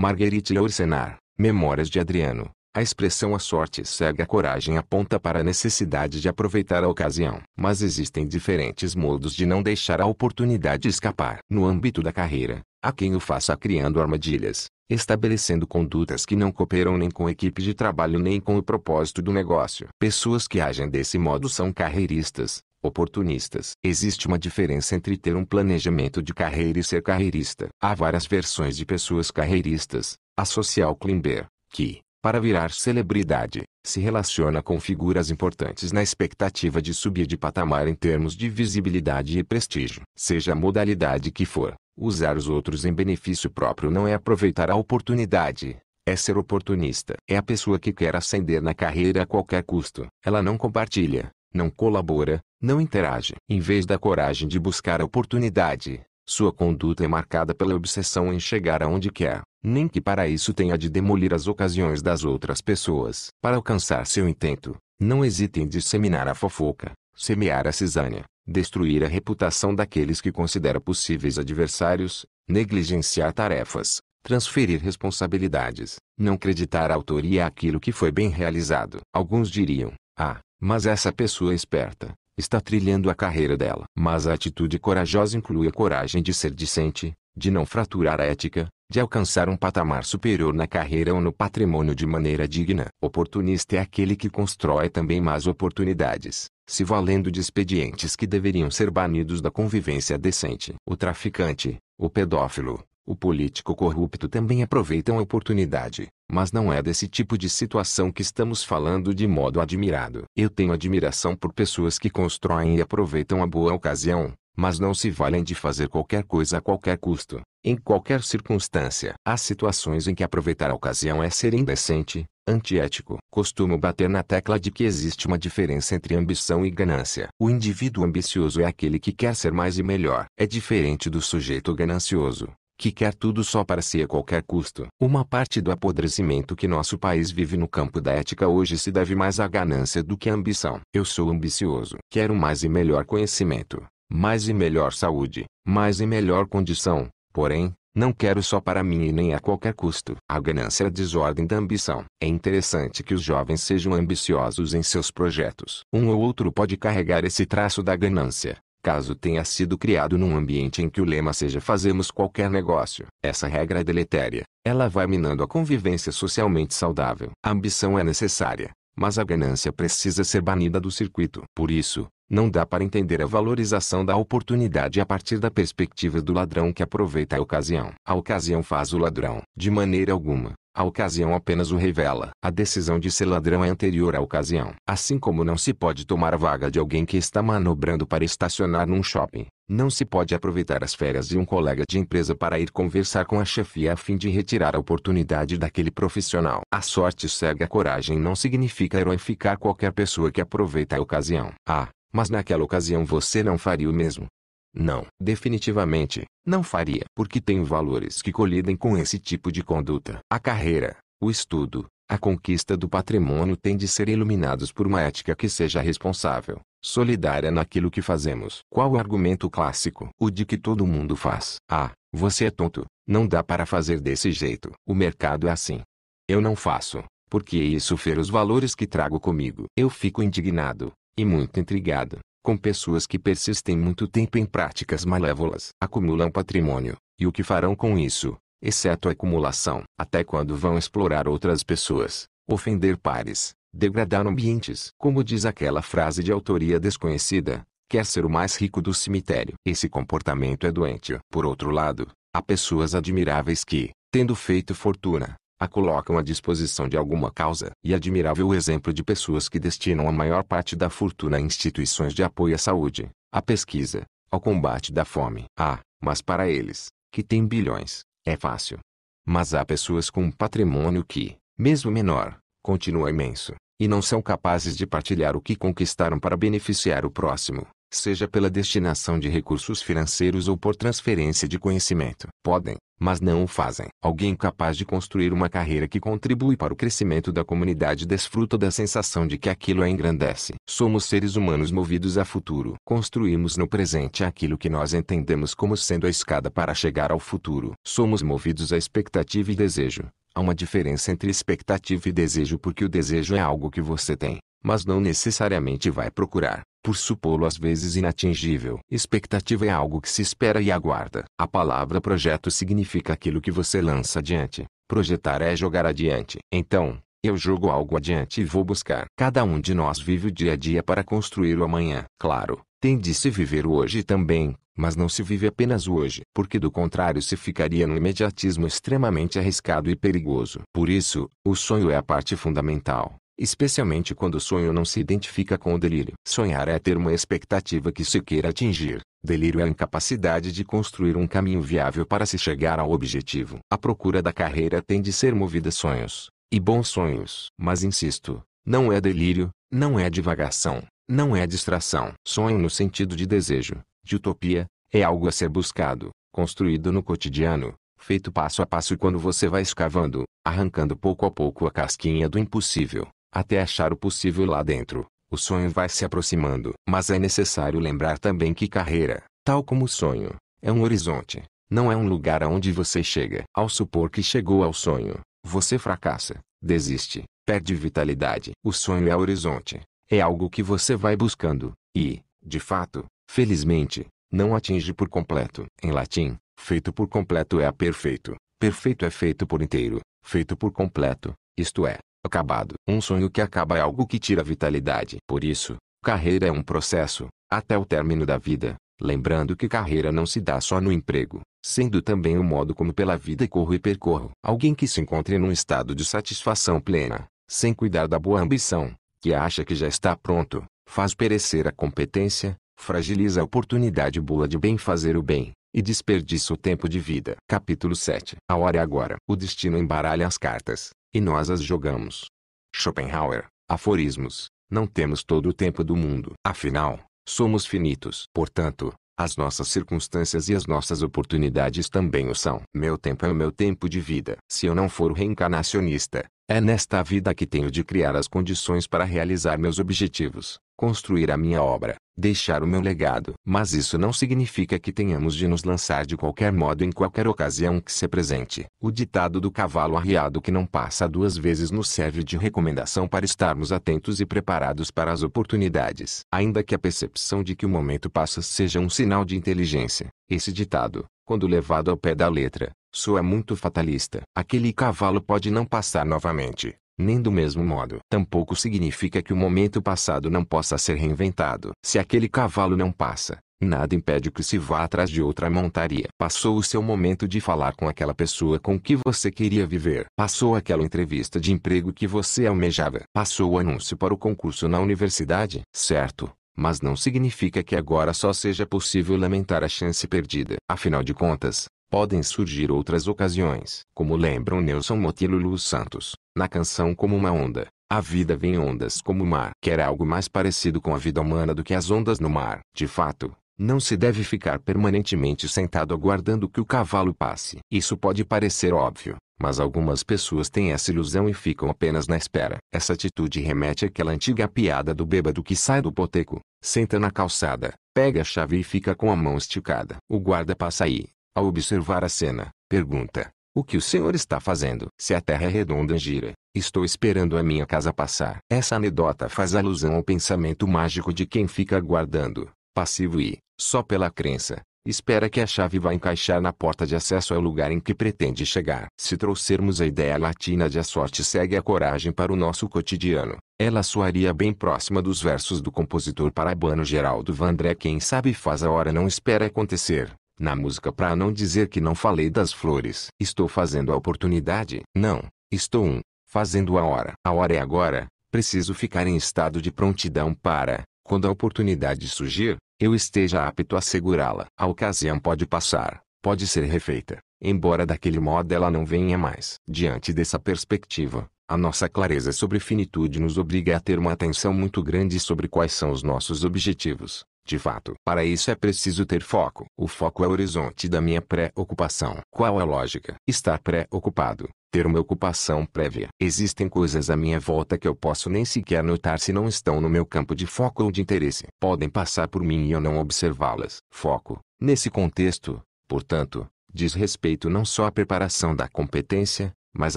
Marguerite Yourcenar, Memórias de Adriano, a expressão a sorte cega a coragem aponta para a necessidade de aproveitar a ocasião. Mas existem diferentes modos de não deixar a oportunidade escapar. No âmbito da carreira, há quem o faça criando armadilhas, estabelecendo condutas que não cooperam nem com a equipe de trabalho nem com o propósito do negócio. Pessoas que agem desse modo são carreiristas, oportunistas. Existe uma diferença entre ter um planejamento de carreira e ser carreirista. Há várias versões de pessoas carreiristas. A social Klimber, que, para virar celebridade, se relaciona com figuras importantes na expectativa de subir de patamar em termos de visibilidade e prestígio. Seja a modalidade que for, usar os outros em benefício próprio não é aproveitar a oportunidade, é ser oportunista. É a pessoa que quer ascender na carreira a qualquer custo. Ela não compartilha, não colabora, não interage. Em vez da coragem de buscar a oportunidade, sua conduta é marcada pela obsessão em chegar aonde quer, nem que para isso tenha de demolir as ocasiões das outras pessoas. Para alcançar seu intento, não hesite em disseminar a fofoca, semear a cisânia, destruir a reputação daqueles que considera possíveis adversários, negligenciar tarefas, transferir responsabilidades, não acreditar a autoria àquilo que foi bem realizado. Alguns diriam, ah, mas essa pessoa é esperta, está trilhando a carreira dela. Mas a atitude corajosa inclui a coragem de ser decente, de não fraturar a ética, de alcançar um patamar superior na carreira ou no patrimônio de maneira digna. Oportunista é aquele que constrói também mais oportunidades, se valendo de expedientes que deveriam ser banidos da convivência decente. O traficante, o pedófilo, o político corrupto também aproveitam a oportunidade, mas não é desse tipo de situação que estamos falando de modo admirado. Eu tenho admiração por pessoas que constroem e aproveitam a boa ocasião, mas não se valem de fazer qualquer coisa a qualquer custo, em qualquer circunstância. Há situações em que aproveitar a ocasião é ser indecente, antiético. Costumo bater na tecla de que existe uma diferença entre ambição e ganância. O indivíduo ambicioso é aquele que quer ser mais e melhor. É diferente do sujeito ganancioso, que quer tudo só para si a qualquer custo. Uma parte do apodrecimento que nosso país vive no campo da ética hoje se deve mais à ganância do que à ambição. Eu sou ambicioso. Quero mais e melhor conhecimento, mais e melhor saúde, mais e melhor condição, porém, não quero só para mim e nem a qualquer custo. A ganância é a desordem da ambição. É interessante que os jovens sejam ambiciosos em seus projetos. Um ou outro pode carregar esse traço da ganância, caso tenha sido criado num ambiente em que o lema seja fazemos qualquer negócio. Essa regra é deletéria. Ela vai minando a convivência socialmente saudável. A ambição é necessária, mas a ganância precisa ser banida do circuito. Por isso, não dá para entender a valorização da oportunidade a partir da perspectiva do ladrão que aproveita a ocasião. A ocasião faz o ladrão. De maneira alguma, a ocasião apenas o revela. A decisão de ser ladrão é anterior à ocasião. Assim como não se pode tomar a vaga de alguém que está manobrando para estacionar num shopping, não se pode aproveitar as férias de um colega de empresa para ir conversar com a chefia a fim de retirar a oportunidade daquele profissional. A sorte cega a coragem não significa heroificar qualquer pessoa que aproveita a ocasião. Ah, mas naquela ocasião você não faria o mesmo. Não, definitivamente, não faria. Porque tenho valores que colidem com esse tipo de conduta. A carreira, o estudo, a conquista do patrimônio têm de ser iluminados por uma ética que seja responsável, solidária naquilo que fazemos. Qual o argumento clássico? O de que todo mundo faz. Ah, você é tonto, não dá para fazer desse jeito. O mercado é assim. Eu não faço, porque isso fere os valores que trago comigo. Eu fico indignado, e muito intrigado, com pessoas que persistem muito tempo em práticas malévolas, acumulam patrimônio, e o que farão com isso, exceto a acumulação, até quando vão explorar outras pessoas, ofender pares, degradar ambientes. Como diz aquela frase de autoria desconhecida, quer ser o mais rico do cemitério. Esse comportamento é doente. Por outro lado, há pessoas admiráveis que, tendo feito fortuna, a colocam à disposição de alguma causa. E admirável o exemplo de pessoas que destinam a maior parte da fortuna a instituições de apoio à saúde, à pesquisa, ao combate da fome. Ah, mas para eles, que têm bilhões, é fácil. Mas há pessoas com um patrimônio que, mesmo menor, continua imenso, e não são capazes de partilhar o que conquistaram para beneficiar o próximo, seja pela destinação de recursos financeiros ou por transferência de conhecimento. Podem, mas não o fazem. Alguém capaz de construir uma carreira que contribui para o crescimento da comunidade desfruta da sensação de que aquilo a engrandece. Somos seres humanos movidos a futuro. Construímos no presente aquilo que nós entendemos como sendo a escada para chegar ao futuro. Somos movidos a expectativa e desejo. Há uma diferença entre expectativa e desejo porque o desejo é algo que você tem, mas não necessariamente vai procurar por supô-lo às vezes inatingível. Expectativa é algo que se espera e aguarda. A palavra projeto significa aquilo que você lança adiante. Projetar é jogar adiante. Então, eu jogo algo adiante e vou buscar. Cada um de nós vive o dia a dia para construir o amanhã. Claro, tem de se viver o hoje também, mas não se vive apenas o hoje, porque do contrário se ficaria no imediatismo extremamente arriscado e perigoso. Por isso, o sonho é a parte fundamental especialmente quando o sonho não se identifica com o delírio. Sonhar é ter uma expectativa que se queira atingir. Delírio é a incapacidade de construir um caminho viável para se chegar ao objetivo. A procura da carreira tem de ser movida sonhos, e bons sonhos. Mas insisto, não é delírio, não é divagação, não é distração. Sonho no sentido de desejo, de utopia, é algo a ser buscado, construído no cotidiano, feito passo a passo quando você vai escavando, arrancando pouco a pouco a casquinha do impossível. Até achar o possível lá dentro, o sonho vai se aproximando. Mas é necessário lembrar também que carreira, tal como o sonho, é um horizonte, não é um lugar aonde você chega. Ao supor que chegou ao sonho, você fracassa, desiste, perde vitalidade. O sonho é horizonte, é algo que você vai buscando, e, de fato, felizmente, não atinge por completo. Em latim, feito por completo é perfeito, perfeito é feito por inteiro, feito por completo, isto é, acabado. Um sonho que acaba é algo que tira vitalidade. Por isso, carreira é um processo, até o término da vida. Lembrando que carreira não se dá só no emprego, sendo também o modo como pela vida corro e percorro. Alguém que se encontre num estado de satisfação plena, sem cuidar da boa ambição, que acha que já está pronto, faz perecer a competência, fragiliza a oportunidade boa de bem fazer o bem, e desperdiça o tempo de vida. Capítulo 7 A hora é agora. O destino embaralha as cartas e nós as jogamos. Schopenhauer, aforismos, não temos todo o tempo do mundo. Afinal, somos finitos. Portanto, as nossas circunstâncias e as nossas oportunidades também o são. Meu tempo é o meu tempo de vida. Se eu não for reencarnacionista, É nesta vida que tenho de criar as condições para realizar meus objetivos, construir a minha obra, deixar o meu legado. Mas isso não significa que tenhamos de nos lançar de qualquer modo em qualquer ocasião que se apresente. O ditado do cavalo arriado que não passa duas vezes nos serve de recomendação para estarmos atentos e preparados para as oportunidades. Ainda que a percepção de que o momento passa seja um sinal de inteligência, esse ditado, quando levado ao pé da letra, soa muito fatalista. Aquele cavalo pode não passar novamente, nem do mesmo modo. Tampouco significa que o momento passado não possa ser reinventado. Se aquele cavalo não passa, nada impede que se vá atrás de outra montaria. Passou o seu momento de falar com aquela pessoa com que você queria viver. Passou aquela entrevista de emprego que você almejava. Passou o anúncio para o concurso na universidade. Certo, mas não significa que agora só seja possível lamentar a chance perdida. Afinal de contas, podem surgir outras ocasiões. Como lembram Nelson Motilo Luz Santos, na canção Como uma Onda, a vida vem em ondas como o mar. Quer algo mais parecido com a vida humana do que as ondas no mar. De fato, não se deve ficar permanentemente sentado aguardando que o cavalo passe. Isso pode parecer óbvio, mas algumas pessoas têm essa ilusão e ficam apenas na espera. Essa atitude remete àquela antiga piada do bêbado que sai do poteco, senta na calçada, pega a chave e fica com a mão esticada. O guarda passa aí, ao observar a cena, pergunta: O que o senhor está fazendo? Se a terra é redonda, gira. Estou esperando a minha casa passar. Essa anedota faz alusão ao pensamento mágico de quem fica aguardando, passivo e, só pela crença, espera que a chave vá encaixar na porta de acesso ao lugar em que pretende chegar. Se trouxermos a ideia latina de a sorte segue a coragem para o nosso cotidiano, ela soaria bem próxima dos versos do compositor paraibano Geraldo Vandré quem sabe faz a hora não espera acontecer. Na música para não dizer que não falei das flores. Estou fazendo a oportunidade? Não. Estou um, fazendo a hora. A hora é agora. Preciso ficar em estado de prontidão para, quando a oportunidade surgir, eu esteja apto a segurá-la. A ocasião pode passar, pode ser refeita, embora daquele modo ela não venha mais. Diante dessa perspectiva, a nossa clareza sobre finitude nos obriga a ter uma atenção muito grande sobre quais são os nossos objetivos. De fato, para isso é preciso ter foco. O foco é o horizonte da minha preocupação. Qual a lógica? Estar preocupado. Ter uma ocupação prévia. Existem coisas à minha volta que eu posso nem sequer notar se não estão no meu campo de foco ou de interesse. Podem passar por mim e eu não observá-las. Foco, nesse contexto, portanto, diz respeito não só à preparação da competência, mas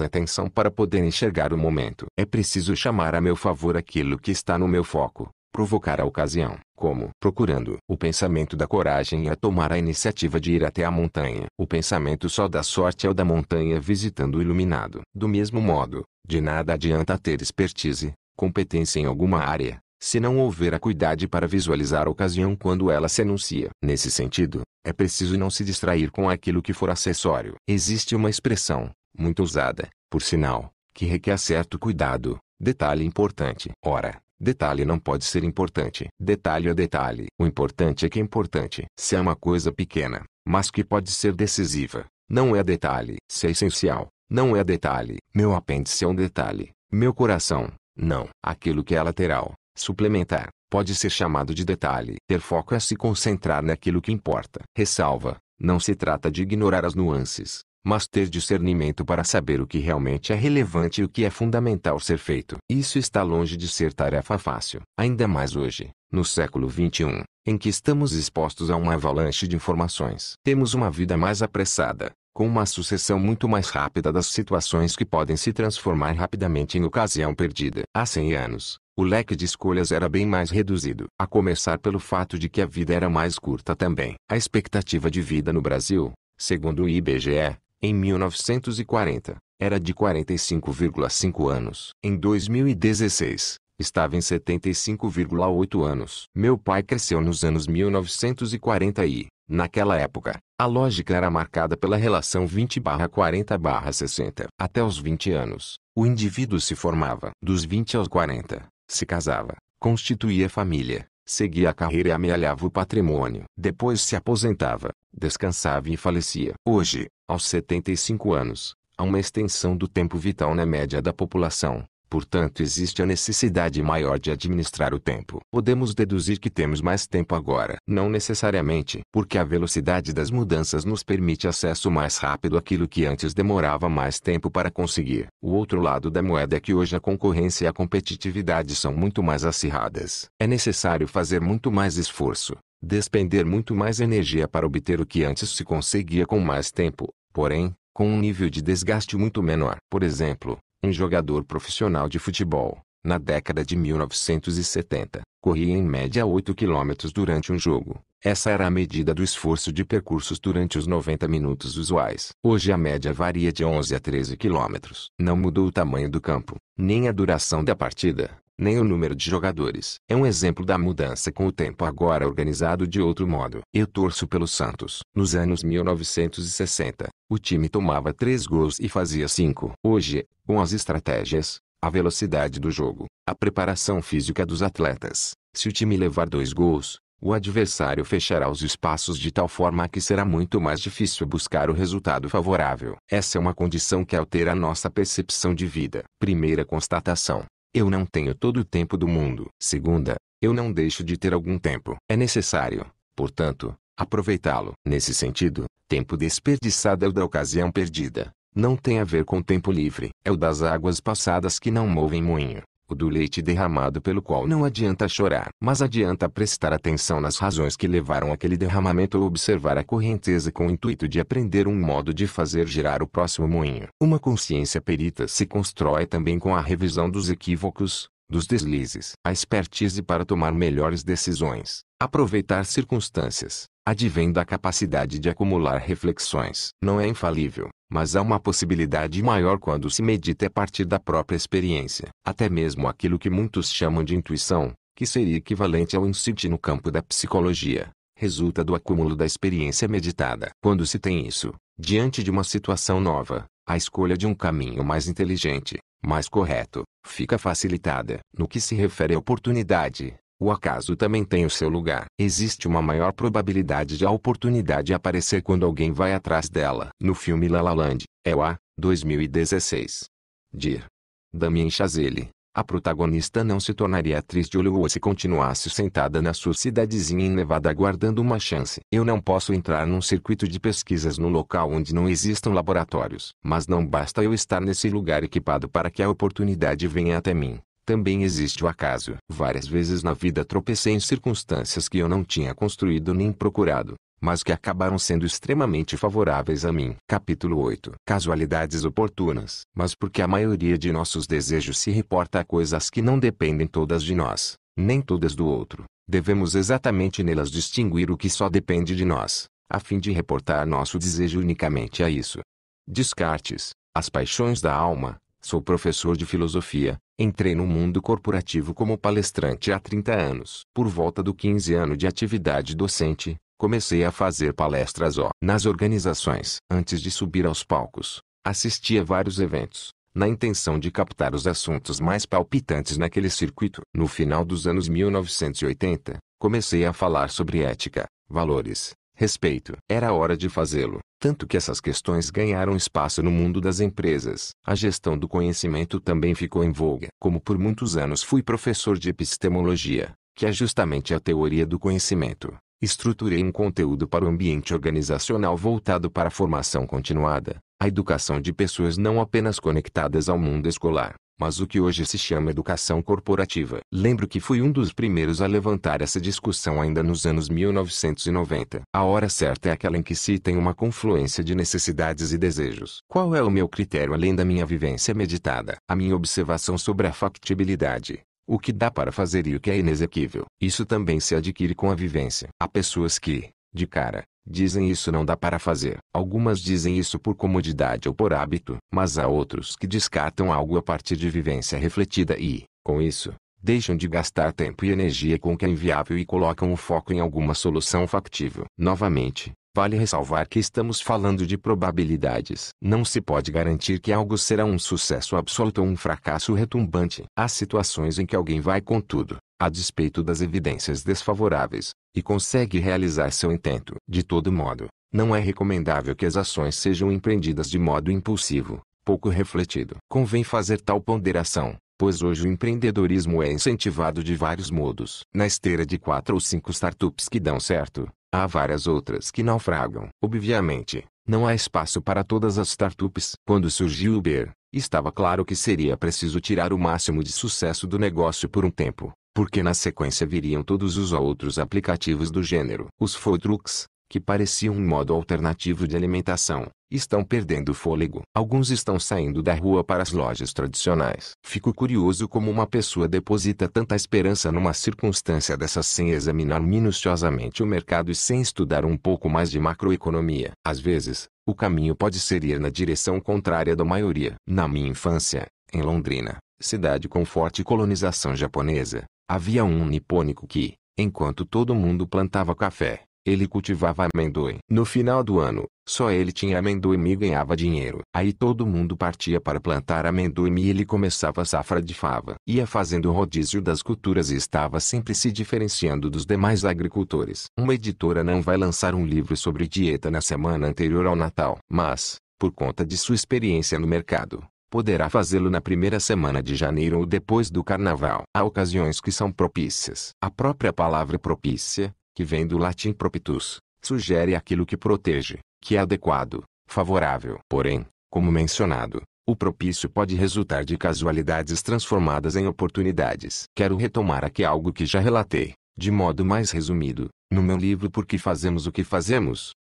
atenção para poder enxergar o momento. É preciso chamar a meu favor aquilo que está no meu foco, provocar a ocasião, como procurando o pensamento da coragem a tomar a iniciativa de ir até a montanha. O pensamento só da sorte é o da montanha visitando o iluminado. Do mesmo modo, de nada adianta ter expertise, competência em alguma área, se não houver acuidade para visualizar a ocasião quando ela se anuncia. Nesse sentido, é preciso não se distrair com aquilo que for acessório. Existe uma expressão, muito usada, por sinal, que requer certo cuidado, detalhe importante. Ora, Detalhe não pode ser importante. Detalhe é detalhe. O importante é que é importante. Se é uma coisa pequena, mas que pode ser decisiva, não é detalhe. Se é essencial, não é detalhe. Meu apêndice é um detalhe. Meu coração, não. Aquilo que é lateral, suplementar, pode ser chamado de detalhe. Ter foco é se concentrar naquilo que importa. Ressalva: não se trata de ignorar as nuances, mas ter discernimento para saber o que realmente é relevante e o que é fundamental ser feito. Isso está longe de ser tarefa fácil, ainda mais hoje, no século XXI, em que estamos expostos a uma avalanche de informações. Temos uma vida mais apressada, com uma sucessão muito mais rápida das situações que podem se transformar rapidamente em ocasião perdida. Há 100 anos, o leque de escolhas era bem mais reduzido, a começar pelo fato de que a vida era mais curta também. A expectativa de vida no Brasil, segundo o IBGE, em 1940, era de 45,5 anos. Em 2016, estava em 75,8 anos. Meu pai cresceu nos anos 1940 e, naquela época, a lógica era marcada pela relação 20/40/60. Até os 20 anos, o indivíduo se formava. Dos 20 aos 40, se casava, constituía família, seguia a carreira e amealhava o patrimônio. Depois se aposentava, descansava e falecia. Hoje, aos 75 anos, há uma extensão do tempo vital na média da população, Portanto existe a necessidade maior de administrar o tempo. Podemos deduzir que temos mais tempo agora. Não necessariamente, porque a velocidade das mudanças nos permite acesso mais rápido àquilo que antes demorava mais tempo para conseguir. O outro lado da moeda é que hoje a concorrência e a competitividade são muito mais acirradas. É necessário fazer muito mais esforço, despender muito mais energia para obter o que antes se conseguia com mais tempo, porém, com um nível de desgaste muito menor. Por exemplo, um jogador profissional de futebol, na década de 1970, corria em média 8 km durante um jogo. Essa era a medida do esforço de percursos durante os 90 minutos usuais. Hoje a média varia de 11 a 13 km. Não mudou o tamanho do campo, nem a duração da partida, nem o número de jogadores. É um exemplo da mudança com o tempo agora organizado de outro modo. Eu torço pelo Santos. Nos anos 1960, o time tomava 3 gols e fazia 5. Hoje, com as estratégias, a velocidade do jogo, a preparação física dos atletas, se o time levar 2 gols, o adversário fechará os espaços de tal forma que será muito mais difícil buscar o resultado favorável. Essa é uma condição que altera a nossa percepção de vida. Primeira constatação. Eu não tenho todo o tempo do mundo. Segunda, eu não deixo de ter algum tempo. É necessário, portanto, aproveitá-lo. Nesse sentido, tempo desperdiçado é o da ocasião perdida. Não tem a ver com tempo livre. É o das águas passadas que não movem moinho. O do leite derramado pelo qual não adianta chorar, mas adianta prestar atenção nas razões que levaram aquele derramamento ou observar a correnteza com o intuito de aprender um modo de fazer girar o próximo moinho. Uma consciência perita se constrói também com a revisão dos equívocos, dos deslizes, a expertise para tomar melhores decisões, aproveitar circunstâncias, advém da capacidade de acumular reflexões. Não é infalível, mas há uma possibilidade maior quando se medita a partir da própria experiência. Até mesmo aquilo que muitos chamam de intuição, que seria equivalente ao insight no campo da psicologia, resulta do acúmulo da experiência meditada. Quando se tem isso, diante de uma situação nova, a escolha de um caminho mais inteligente, mais correto, fica facilitada. No que se refere à oportunidade, o acaso também tem o seu lugar. Existe uma maior probabilidade de a oportunidade aparecer quando alguém vai atrás dela. No filme La La Land, é o A, 2016. Dir. Damien Chazelle. A protagonista não se tornaria atriz de Hollywood se continuasse sentada na sua cidadezinha em Nevada aguardando uma chance. Eu não posso entrar num circuito de pesquisas no local onde não existam laboratórios. Mas não basta eu estar nesse lugar equipado para que a oportunidade venha até mim. Também existe o acaso. Várias vezes na vida tropecei em circunstâncias que eu não tinha construído nem procurado, mas que acabaram sendo extremamente favoráveis a mim. Capítulo 8 Casualidades oportunas. Mas porque a maioria de nossos desejos se reporta a coisas que não dependem todas de nós, nem todas do outro, devemos exatamente nelas distinguir o que só depende de nós, a fim de reportar nosso desejo unicamente a isso. Descartes, As Paixões da Alma, Sou professor de filosofia, entrei no mundo corporativo como palestrante há 30 anos. Por volta do 15 ano de atividade docente, comecei a fazer palestras ó, nas organizações. Antes de subir aos palcos, assisti a vários eventos, na intenção de captar os assuntos mais palpitantes naquele circuito. No final dos anos 1980, comecei a falar sobre ética, valores, respeito. Era hora de fazê-lo, tanto que essas questões ganharam espaço no mundo das empresas. A gestão do conhecimento também ficou em voga. Como por muitos anos fui professor de epistemologia, que é justamente a teoria do conhecimento, estruturei um conteúdo para o ambiente organizacional voltado para a formação continuada, a educação de pessoas não apenas conectadas ao mundo escolar, mas o que hoje se chama educação corporativa. Lembro que fui um dos primeiros a levantar essa discussão ainda nos anos 1990. A hora certa é aquela em que se tem uma confluência de necessidades e desejos. Qual é o meu critério além da minha vivência meditada? A minha observação sobre a factibilidade. O que dá para fazer e o que é inexequível. Isso também se adquire com a vivência. Há pessoas que, de cara, Dizem isso não dá para fazer. Algumas dizem isso por comodidade ou por hábito, mas há outros que descartam algo a partir de vivência refletida e, com isso, deixam de gastar tempo e energia com o que é inviável e colocam o foco em alguma solução factível. Novamente, vale ressalvar que estamos falando de probabilidades. Não se pode garantir que algo será um sucesso absoluto ou um fracasso retumbante. Há situações em que alguém vai com tudo, a despeito das evidências desfavoráveis, e consegue realizar seu intento. De todo modo, não é recomendável que as ações sejam empreendidas de modo impulsivo, pouco refletido. Convém fazer tal ponderação, pois hoje o empreendedorismo é incentivado de vários modos. Na esteira de quatro ou cinco startups que dão certo, há várias outras que naufragam. Obviamente, não há espaço para todas as startups. Quando surgiu o Uber, estava claro que seria preciso tirar o máximo de sucesso do negócio por um tempo, porque na sequência viriam todos os outros aplicativos do gênero. Os food trucks, que pareciam um modo alternativo de alimentação, estão perdendo fôlego. Alguns estão saindo da rua para as lojas tradicionais. Fico curioso como uma pessoa deposita tanta esperança numa circunstância dessas sem examinar minuciosamente o mercado e sem estudar um pouco mais de macroeconomia. Às vezes, o caminho pode ser ir na direção contrária da maioria. Na minha infância, em Londrina, cidade com forte colonização japonesa, havia um nipônico que, enquanto todo mundo plantava café, ele cultivava amendoim. No final do ano, só ele tinha amendoim e ganhava dinheiro. Aí todo mundo partia para plantar amendoim e ele começava a safra de fava. Ia fazendo o rodízio das culturas e estava sempre se diferenciando dos demais agricultores. Uma editora não vai lançar um livro sobre dieta na semana anterior ao Natal. Mas, por conta de sua experiência no mercado, poderá fazê-lo na primeira semana de janeiro ou depois do carnaval. Há ocasiões que são propícias. A própria palavra propícia, que vem do latim propitus, sugere aquilo que protege, que é adequado, favorável. Porém, como mencionado, o propício pode resultar de casualidades transformadas em oportunidades. Quero retomar aqui algo que já relatei, de modo mais resumido, no meu livro Por que Fazemos o que Fazemos,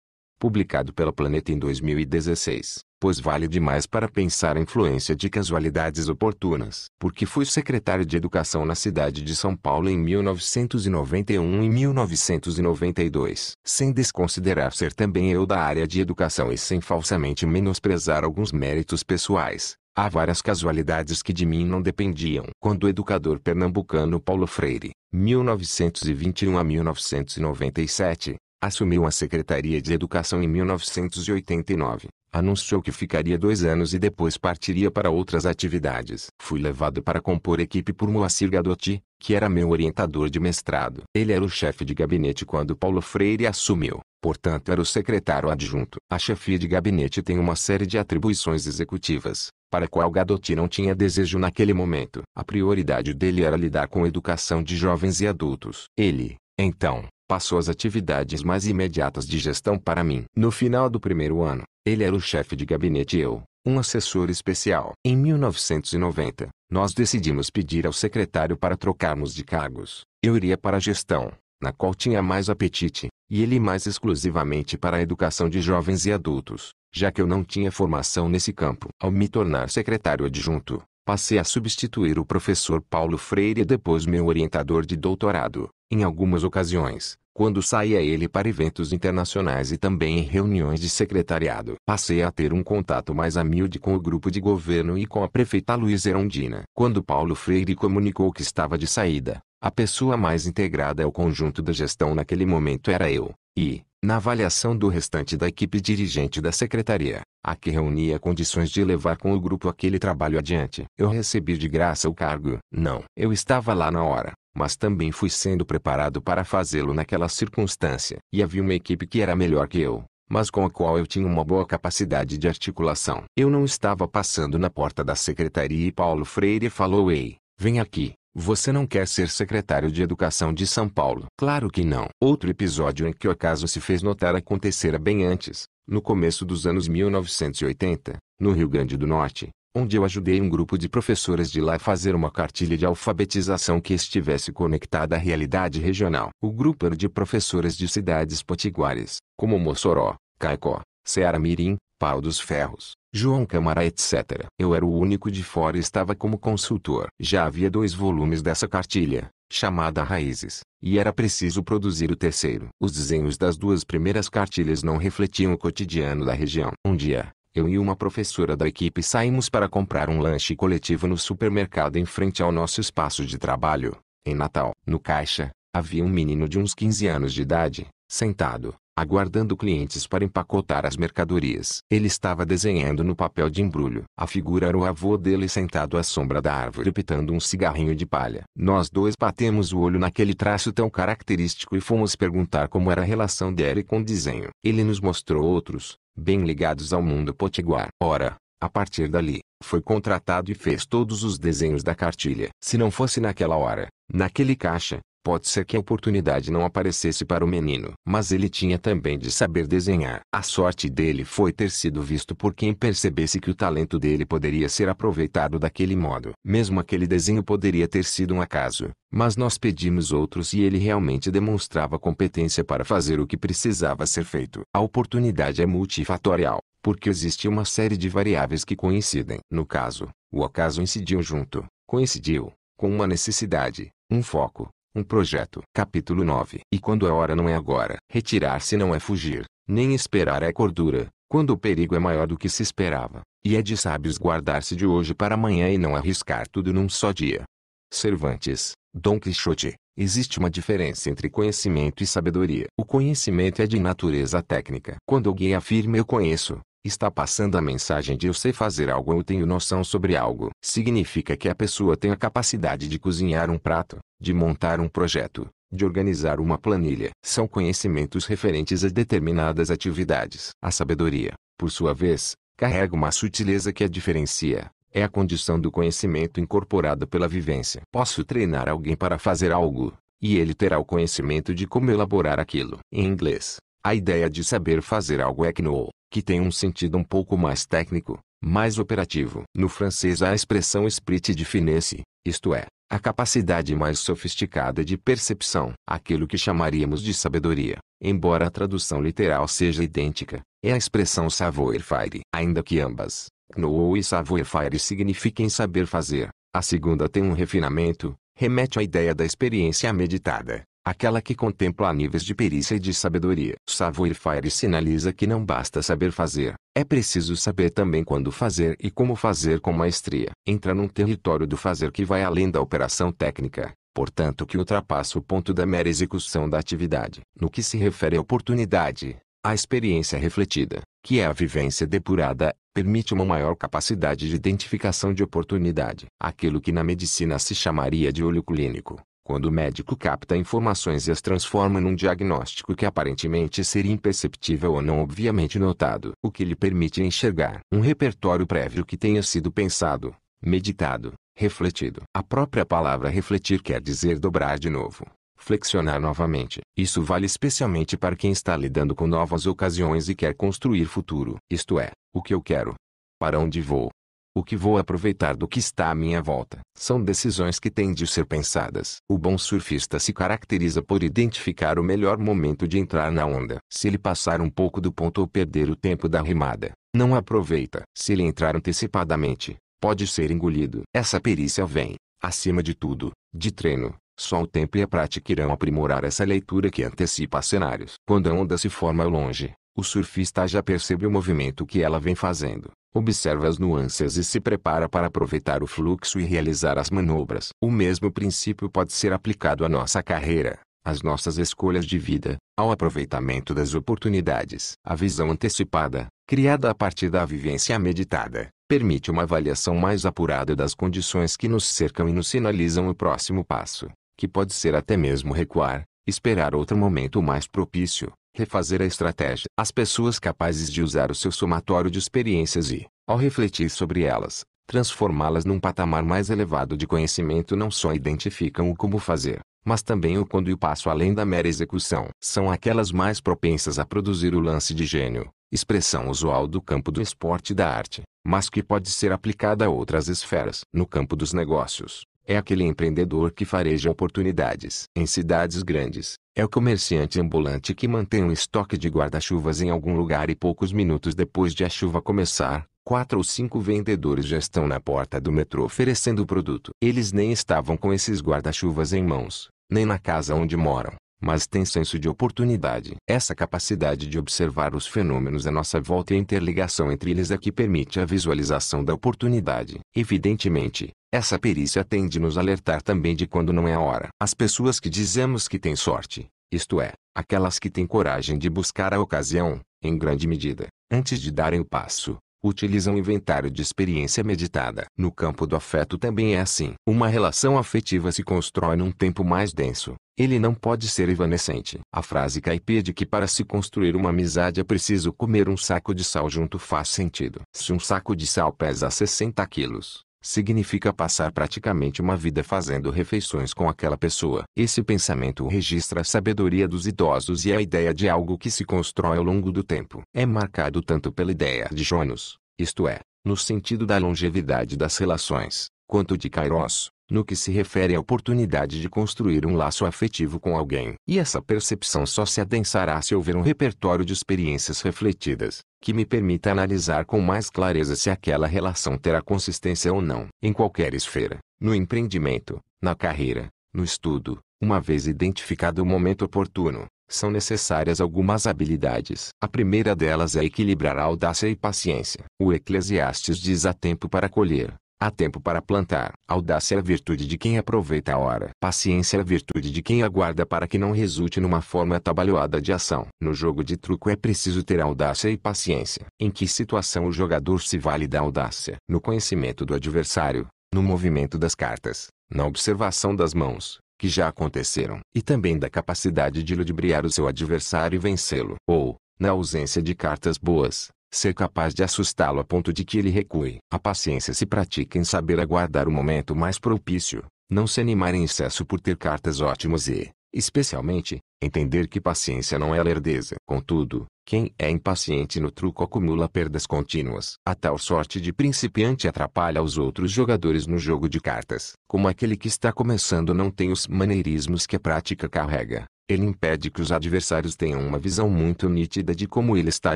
publicado pela Planeta em 2016 pois vale demais para pensar a influência de casualidades oportunas. Porque fui secretário de Educação na cidade de São Paulo em 1991 e 1992. Sem desconsiderar ser também eu da área de educação e sem falsamente menosprezar alguns méritos pessoais. Há várias casualidades que de mim não dependiam. Quando o educador pernambucano Paulo Freire, 1921 a 1997, assumiu a Secretaria de Educação em 1989 anunciou que ficaria dois anos e depois partiria para outras atividades. Fui levado para compor equipe por Moacir Gadotti, que era meu orientador de mestrado. Ele era o chefe de gabinete quando Paulo Freire assumiu, portanto era o secretário adjunto. A chefia de gabinete tem uma série de atribuições executivas, para a qual Gadotti não tinha desejo naquele momento. A prioridade dele era lidar com a educação de jovens e adultos. Ele, então, passou as atividades mais imediatas de gestão para mim. No final do primeiro ano, ele era o chefe de gabinete e eu, um assessor especial. Em 1990, nós decidimos pedir ao secretário para trocarmos de cargos. Eu iria para a gestão, na qual tinha mais apetite, e ele mais exclusivamente para a educação de jovens e adultos, já que eu não tinha formação nesse campo. Ao me tornar secretário adjunto, passei a substituir o professor Paulo Freire depois meu orientador de doutorado. Em algumas ocasiões, quando saía ele para eventos internacionais e também em reuniões de secretariado. Passei a ter um contato mais amilde com o grupo de governo e com a prefeita Luiz Erondina. Quando Paulo Freire comunicou que estava de saída, a pessoa mais integrada ao conjunto da gestão naquele momento era eu, e, na avaliação do restante da equipe dirigente da secretaria, a que reunia condições de levar com o grupo aquele trabalho adiante, eu recebi de graça o cargo. Não, eu estava lá na hora, mas também fui sendo preparado para fazê-lo naquela circunstância. E havia uma equipe que era melhor que eu, mas com a qual eu tinha uma boa capacidade de articulação. Eu não estava passando na porta da secretaria e Paulo Freire falou: Ei, vem aqui. Você não quer ser secretário de Educação de São Paulo? Claro que não. Outro episódio em que o acaso se fez notar acontecera bem antes, no começo dos anos 1980, no Rio Grande do Norte, onde eu ajudei um grupo de professoras de lá a fazer uma cartilha de alfabetização que estivesse conectada à realidade regional. O grupo era de professoras de cidades potiguares, como Mossoró, Caicó, Ceará Mirim, Pau dos Ferros, João Câmara etc. Eu era o único de fora e estava como consultor. Já havia dois volumes dessa cartilha, chamada Raízes, e era preciso produzir o terceiro. Os desenhos das duas primeiras cartilhas não refletiam o cotidiano da região. Um dia, eu e uma professora da equipe saímos para comprar um lanche coletivo no supermercado em frente ao nosso espaço de trabalho, em Natal. No caixa, havia um menino de uns 15 anos de idade, sentado, aguardando clientes para empacotar as mercadorias. Ele estava desenhando no papel de embrulho. A figura era o avô dele sentado à sombra da árvore pitando um cigarrinho de palha. Nós dois batemos o olho naquele traço tão característico e fomos perguntar como era a relação dele com o desenho. Ele nos mostrou outros, bem ligados ao mundo potiguar. Ora, A partir dali, foi contratado e fez todos os desenhos da cartilha. Se não fosse naquela hora, naquele caixa, Pode ser que a oportunidade não aparecesse para o menino, mas ele tinha também de saber desenhar. A sorte dele foi ter sido visto por quem percebesse que o talento dele poderia ser aproveitado daquele modo. Mesmo aquele desenho poderia ter sido um acaso, mas nós pedimos outros e ele realmente demonstrava competência para fazer o que precisava ser feito. A oportunidade é multifatorial, porque existe uma série de variáveis que coincidem. No caso, o acaso incidiu junto, coincidiu, com uma necessidade, um foco, um projeto. Capítulo 9. E quando a hora não é agora, retirar-se não é fugir, nem esperar é cordura, quando o perigo é maior do que se esperava, e é de sábios guardar-se de hoje para amanhã e não arriscar tudo num só dia. Cervantes, Dom Quixote. Existe uma diferença entre conhecimento e sabedoria. O conhecimento é de natureza técnica. Quando alguém afirma eu conheço, Está passando a mensagem de eu sei fazer algo ou tenho noção sobre algo. Significa que a pessoa tem a capacidade de cozinhar um prato, de montar um projeto, de organizar uma planilha. São conhecimentos referentes a determinadas atividades. A sabedoria, por sua vez, carrega uma sutileza que a diferencia. É a condição do conhecimento incorporada pela vivência. Posso treinar alguém para fazer algo, e ele terá o conhecimento de como elaborar aquilo. Em inglês, a ideia de saber fazer algo é know que tem um sentido um pouco mais técnico, mais operativo. No francês há a expressão esprit de finesse, isto é, a capacidade mais sofisticada de percepção. Aquilo que chamaríamos de sabedoria, embora a tradução literal seja idêntica, é a expressão savoir-faire. Ainda que ambas, know e savoir-faire signifiquem saber fazer, a segunda tem um refinamento, remete à ideia da experiência meditada, aquela que contempla níveis de perícia e de sabedoria. Savoir-faire sinaliza que não basta saber fazer, é preciso saber também quando fazer e como fazer com maestria. Entra num território do fazer que vai além da operação técnica, portanto que ultrapassa o ponto da mera execução da atividade. No que se refere à oportunidade, a experiência refletida, que é a vivência depurada, permite uma maior capacidade de identificação de oportunidade. Aquilo que na medicina se chamaria de olho clínico, quando o médico capta informações e as transforma num diagnóstico que aparentemente seria imperceptível ou não obviamente notado, o que lhe permite enxergar um repertório prévio que tenha sido pensado, meditado, refletido. A própria palavra refletir quer dizer dobrar de novo, flexionar novamente. Isso vale especialmente para quem está lidando com novas ocasiões e quer construir futuro. Isto é, o que eu quero. Para onde vou? O que vou aproveitar do que está à minha volta? São decisões que têm de ser pensadas. O bom surfista se caracteriza por identificar o melhor momento de entrar na onda. Se ele passar um pouco do ponto ou perder o tempo da rimada, não aproveita. Se ele entrar antecipadamente, pode ser engolido. Essa perícia vem, acima de tudo, de treino. Só o tempo e a prática irão aprimorar essa leitura que antecipa cenários. Quando a onda se forma ao longe, o surfista já percebe o movimento que ela vem fazendo observa as nuances e se prepara para aproveitar o fluxo e realizar as manobras. O mesmo princípio pode ser aplicado à nossa carreira, às nossas escolhas de vida, ao aproveitamento das oportunidades. A visão antecipada, criada a partir da vivência meditada, permite uma avaliação mais apurada das condições que nos cercam e nos sinalizam o próximo passo, que pode ser até mesmo recuar, esperar outro momento mais propício, refazer a estratégia. As pessoas capazes de usar o seu somatório de experiências e, ao refletir sobre elas, transformá-las num patamar mais elevado de conhecimento não só identificam o como fazer, mas também o quando e o passo além da mera execução. São aquelas mais propensas a produzir o lance de gênio, expressão usual do campo do esporte e da arte, mas que pode ser aplicada a outras esferas. No campo dos negócios, é aquele empreendedor que fareja oportunidades. Em cidades grandes, é o comerciante ambulante que mantém um estoque de guarda-chuvas em algum lugar e poucos minutos depois de a chuva começar, quatro ou cinco vendedores já estão na porta do metrô oferecendo o produto. Eles nem estavam com esses guarda-chuvas em mãos, nem na casa onde moram, mas têm senso de oportunidade. Essa capacidade de observar os fenômenos à nossa volta e a interligação entre eles é que permite a visualização da oportunidade. Evidentemente, essa perícia tem de nos alertar também de quando não é a hora. As pessoas que dizemos que têm sorte, isto é, aquelas que têm coragem de buscar a ocasião, em grande medida, antes de darem o passo, Utiliza um inventário de experiência meditada. No campo do afeto também é assim. Uma relação afetiva se constrói num tempo mais denso. Ele não pode ser evanescente. A frase caipira de que para se construir uma amizade é preciso comer um saco de sal junto faz sentido. Se um saco de sal pesa 60 quilos, significa passar praticamente uma vida fazendo refeições com aquela pessoa. Esse pensamento registra a sabedoria dos idosos e a ideia de algo que se constrói ao longo do tempo. É marcado tanto pela ideia de Jonas, isto é, no sentido da longevidade das relações, quanto de Kairos, no que se refere à oportunidade de construir um laço afetivo com alguém. E essa percepção só se adensará se houver um repertório de experiências refletidas, que me permita analisar com mais clareza se aquela relação terá consistência ou não. Em qualquer esfera, no empreendimento, na carreira, no estudo, uma vez identificado o momento oportuno, são necessárias algumas habilidades. A primeira delas é equilibrar a audácia e paciência. O Eclesiastes diz há tempo para colher, Há tempo para plantar. Audácia é a virtude de quem aproveita a hora. Paciência é a virtude de quem aguarda para que não resulte numa forma atabalhoada de ação. No jogo de truco é preciso ter audácia e paciência. Em que situação o jogador se vale da audácia? No conhecimento do adversário, no movimento das cartas, na observação das mãos, que já aconteceram, e também da capacidade de ludibriar o seu adversário e vencê-lo. Ou, na ausência de cartas boas, ser capaz de assustá-lo a ponto de que ele recue. A paciência se pratica em saber aguardar o momento mais propício, não se animar em excesso por ter cartas ótimas e, especialmente, entender que paciência não é lerdeza. Contudo, quem é impaciente no truco acumula perdas contínuas. A tal sorte de principiante atrapalha os outros jogadores no jogo de cartas. Como aquele que está começando não tem os maneirismos que a prática carrega, ele impede que os adversários tenham uma visão muito nítida de como ele está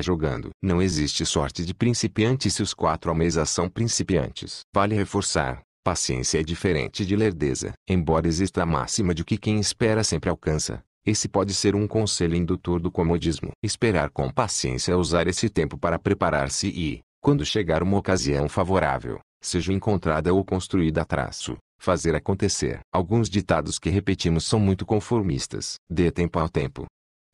jogando. Não existe sorte de principiante se os quatro mesa são principiantes. Vale reforçar, paciência é diferente de lerdeza. Embora exista a máxima de que quem espera sempre alcança, esse pode ser um conselho indutor do comodismo. Esperar com paciência é usar esse tempo para preparar-se e, quando chegar uma ocasião favorável, seja encontrada ou construída a traço, fazer acontecer. Alguns ditados que repetimos são muito conformistas. Dê tempo ao tempo.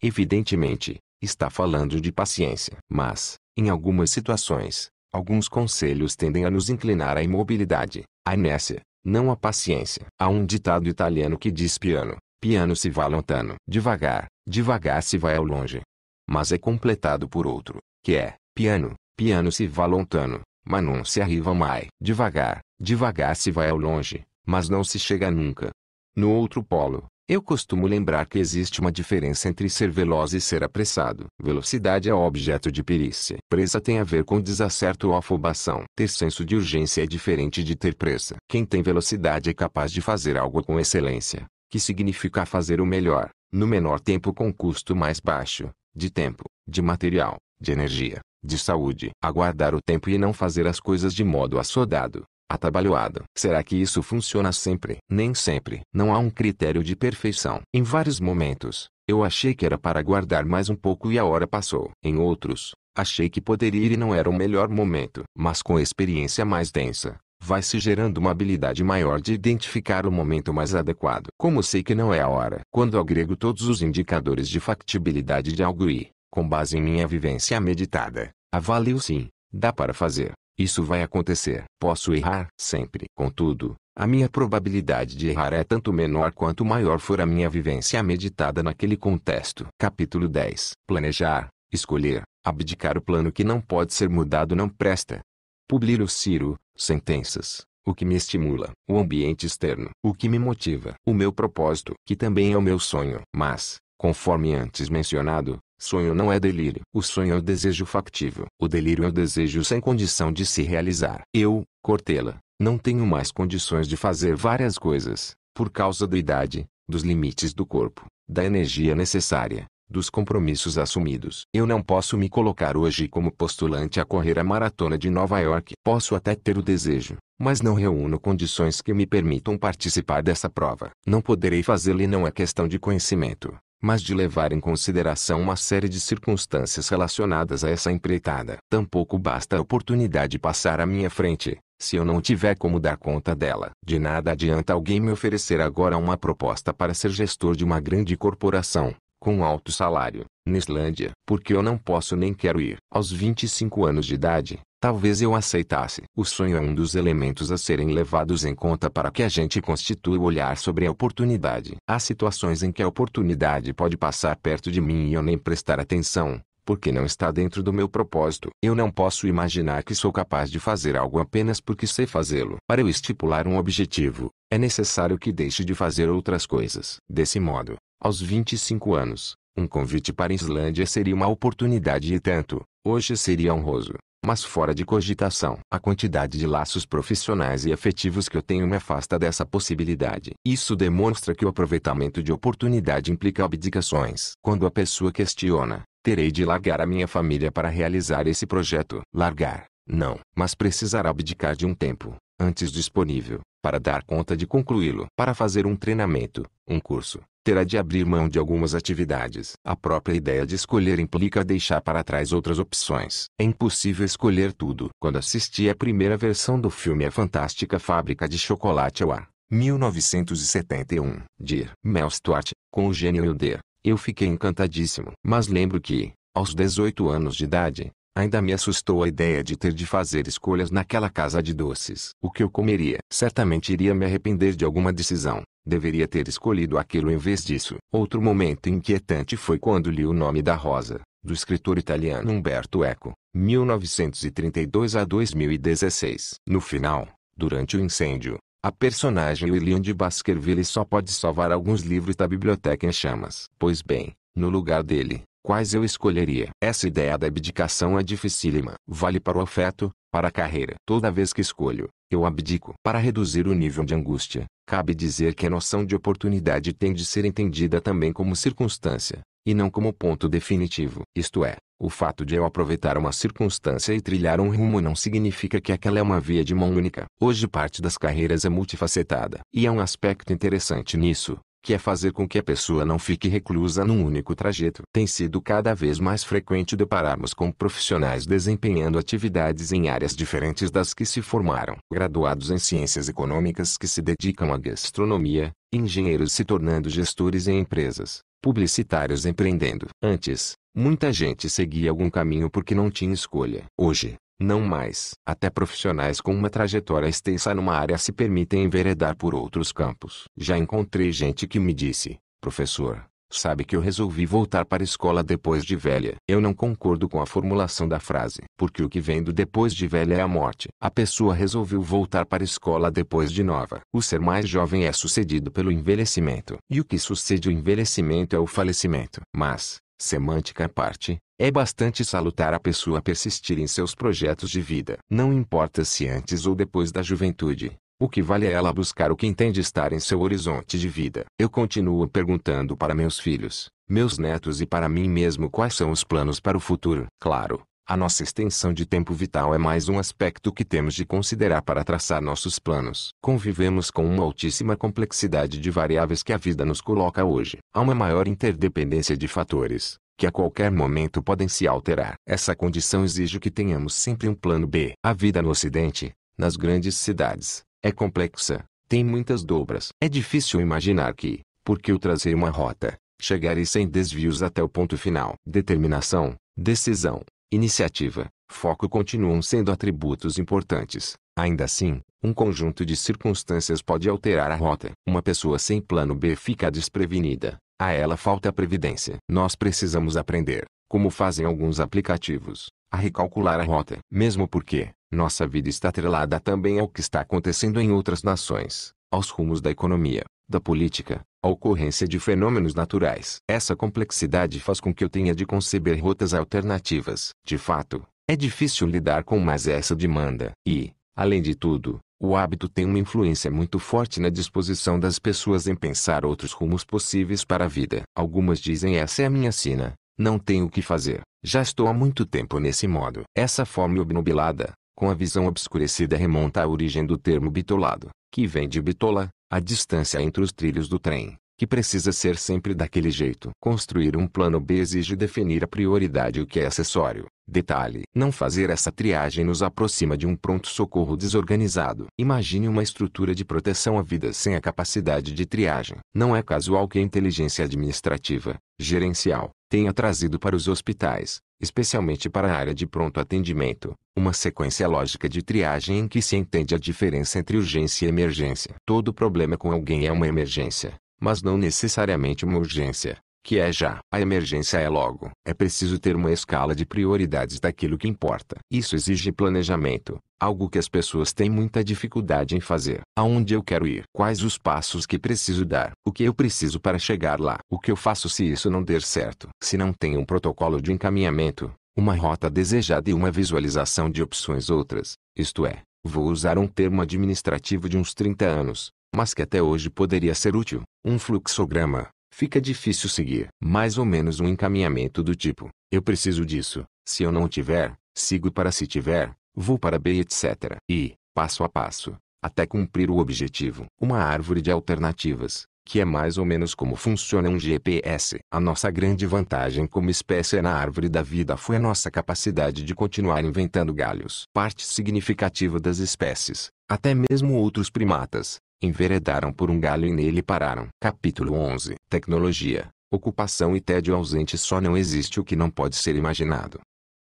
Evidentemente, está falando de paciência. Mas, em algumas situações, alguns conselhos tendem a nos inclinar à imobilidade, à inércia, não à paciência. Há um ditado italiano que diz piano, piano se va lontano. Devagar, devagar se vai ao longe. Mas é completado por outro, que é, piano, piano se va lontano, mas se arriva mai. Devagar, devagar se vai ao longe, mas não se chega nunca. No outro polo, eu costumo lembrar que existe uma diferença entre ser veloz e ser apressado. Velocidade é objeto de perícia. Pressa tem a ver com desacerto ou afobação. Ter senso de urgência é diferente de ter pressa. Quem tem velocidade é capaz de fazer algo com excelência, que significa fazer o melhor, no menor tempo com custo mais baixo, de tempo, de material, de energia, de saúde. Aguardar o tempo e não fazer as coisas de modo assodado, atabalhoado. Será que isso funciona sempre? Nem sempre. Não há um critério de perfeição. Em vários momentos, eu achei que era para aguardar mais um pouco e a hora passou. Em outros, achei que poderia ir e não era o melhor momento. Mas com experiência mais densa, vai se gerando uma habilidade maior de identificar o momento mais adequado. Como sei que não é a hora? Quando agrego todos os indicadores de factibilidade de algo e, com base em minha vivência meditada, avalio sim, dá para fazer. Isso vai acontecer. Posso errar sempre. Contudo, a minha probabilidade de errar é tanto menor quanto maior for a minha vivência meditada naquele contexto. Capítulo 10. Planejar, escolher, abdicar o plano que não pode ser mudado não presta. Publiro Ciro, sentenças. O que me estimula, o ambiente externo, o que me motiva, o meu propósito, que também é o meu sonho. Mas, conforme antes mencionado, Sonho não é delírio. O sonho é o desejo factível. O delírio é o desejo sem condição de se realizar. Eu, Cortella, não tenho mais condições de fazer várias coisas, por causa da idade, dos limites do corpo, da energia necessária, dos compromissos assumidos. Eu não posso me colocar hoje como postulante a correr a maratona de Nova York. Posso até ter o desejo, mas não reúno condições que me permitam participar dessa prova. Não poderei fazê-lo e não é questão de conhecimento, mas de levar em consideração uma série de circunstâncias relacionadas a essa empreitada. Tampouco basta a oportunidade passar à minha frente, se eu não tiver como dar conta dela. De nada adianta alguém me oferecer agora uma proposta para ser gestor de uma grande corporação, com alto salário, na Islândia, porque eu não posso nem quero ir. Aos 25 anos de idade, talvez eu aceitasse. O sonho é um dos elementos a serem levados em conta para que a gente constitua o olhar sobre a oportunidade. Há situações em que a oportunidade pode passar perto de mim e eu nem prestar atenção, porque não está dentro do meu propósito. Eu não posso imaginar que sou capaz de fazer algo apenas porque sei fazê-lo. Para eu estipular um objetivo, é necessário que deixe de fazer outras coisas. Desse modo, aos 25 anos, um convite para a Islândia seria uma oportunidade e tanto, hoje seria honroso, mas fora de cogitação. A quantidade de laços profissionais e afetivos que eu tenho me afasta dessa possibilidade. Isso demonstra que o aproveitamento de oportunidade implica abdicações. Quando a pessoa questiona, terei de largar a minha família para realizar esse projeto. Largar, não, mas precisar abdicar de um tempo, antes disponível, para dar conta de concluí-lo. Para fazer um treinamento, um curso, terá de abrir mão de algumas atividades. A própria ideia de escolher implica deixar para trás outras opções. É impossível escolher tudo. Quando assisti à primeira versão do filme A Fantástica Fábrica de Chocolate ao Ar, 1971, de Mel Stuart, com o gênio Wilder, eu fiquei encantadíssimo. Mas lembro que, aos 18 anos de idade, Ainda me assustou a ideia de ter de fazer escolhas naquela casa de doces. O que eu comeria? Certamente iria me arrepender de alguma decisão. Deveria ter escolhido aquilo em vez disso. Outro momento inquietante foi quando li o nome da Rosa, do escritor italiano Umberto Eco, 1932 a 2016. No final, durante o incêndio, a personagem William de Baskerville só pode salvar alguns livros da biblioteca em chamas. Pois bem, no lugar dele, quais eu escolheria? Essa ideia da abdicação é dificílima. Vale para o afeto, para a carreira. Toda vez que escolho, eu abdico. Para reduzir o nível de angústia, cabe dizer que a noção de oportunidade tem de ser entendida também como circunstância, e não como ponto definitivo. Isto é, o fato de eu aproveitar uma circunstância e trilhar um rumo não significa que aquela é uma via de mão única. Hoje parte das carreiras é multifacetada. E há um aspecto interessante nisso, que é fazer com que a pessoa não fique reclusa num único trajeto. Tem sido cada vez mais frequente depararmos com profissionais desempenhando atividades em áreas diferentes das que se formaram. Graduados em ciências econômicas que se dedicam à gastronomia, engenheiros se tornando gestores em empresas, publicitários empreendendo. Antes, muita gente seguia algum caminho porque não tinha escolha. Hoje, não mais. Até profissionais com uma trajetória extensa numa área se permitem enveredar por outros campos. Já encontrei gente que me disse, professor, sabe que eu resolvi voltar para a escola depois de velha. Eu não concordo com a formulação da frase, porque o que vem do depois de velha é a morte. A pessoa resolveu voltar para a escola depois de nova. O ser mais jovem é sucedido pelo envelhecimento. E o que sucede o envelhecimento é o falecimento. Mas, semântica à parte, é bastante salutar a pessoa persistir em seus projetos de vida. Não importa se antes ou depois da juventude, o que vale é ela buscar o que entende estar em seu horizonte de vida. Eu continuo perguntando para meus filhos, meus netos e para mim mesmo quais são os planos para o futuro. Claro, a nossa extensão de tempo vital é mais um aspecto que temos de considerar para traçar nossos planos. Convivemos com uma altíssima complexidade de variáveis que a vida nos coloca hoje. Há uma maior interdependência de fatores, que a qualquer momento podem se alterar. Essa condição exige que tenhamos sempre um plano B. A vida no Ocidente, nas grandes cidades, é complexa, tem muitas dobras. É difícil imaginar que, porque eu trazer uma rota, chegarei sem desvios até o ponto final. Determinação, decisão, iniciativa, foco continuam sendo atributos importantes. Ainda assim, um conjunto de circunstâncias pode alterar a rota. Uma pessoa sem plano B fica desprevenida, a ela falta previdência. Nós precisamos aprender, como fazem alguns aplicativos, a recalcular a rota. Mesmo porque, nossa vida está atrelada também ao que está acontecendo em outras nações, aos rumos da economia, da política, à ocorrência de fenômenos naturais. Essa complexidade faz com que eu tenha de conceber rotas alternativas. De fato, é difícil lidar com mais essa demanda. E, além de tudo, o hábito tem uma influência muito forte na disposição das pessoas em pensar outros rumos possíveis para a vida. Algumas dizem essa é a minha sina, não tenho o que fazer, já estou há muito tempo nesse modo. Essa forma obnubilada, com a visão obscurecida remonta à origem do termo bitolado, que vem de bitola, a distância entre os trilhos do trem. Que precisa ser sempre daquele jeito. Construir um plano B exige definir a prioridade o que é acessório. Detalhe: não fazer essa triagem nos aproxima de um pronto-socorro desorganizado. Imagine uma estrutura de proteção à vida sem a capacidade de triagem. Não é casual que a inteligência administrativa, gerencial, tenha trazido para os hospitais, especialmente para a área de pronto atendimento, uma sequência lógica de triagem em que se entende a diferença entre urgência e emergência. Todo problema com alguém é uma emergência mas não necessariamente uma urgência, que é já. A emergência é logo. É preciso ter uma escala de prioridades daquilo que importa. Isso exige planejamento, algo que as pessoas têm muita dificuldade em fazer. Aonde eu quero ir? Quais os passos que preciso dar? O que eu preciso para chegar lá? O que eu faço se isso não der certo? Se não tem um protocolo de encaminhamento, uma rota desejada e uma visualização de opções outras, isto é, vou usar um termo administrativo de uns 30 anos, mas que até hoje poderia ser útil, um fluxograma, fica difícil seguir. Mais ou menos um encaminhamento do tipo, eu preciso disso, se eu não tiver, sigo para se tiver, vou para B etc. E, passo a passo, até cumprir o objetivo. Uma árvore de alternativas, que é mais ou menos como funciona um GPS. A nossa grande vantagem como espécie na árvore da vida foi a nossa capacidade de continuar inventando galhos. Parte significativa das espécies, até mesmo outros primatas, enveredaram por um galho e nele pararam. Capítulo 11 Tecnologia, ocupação e tédio ausente só não existe o que não pode ser imaginado.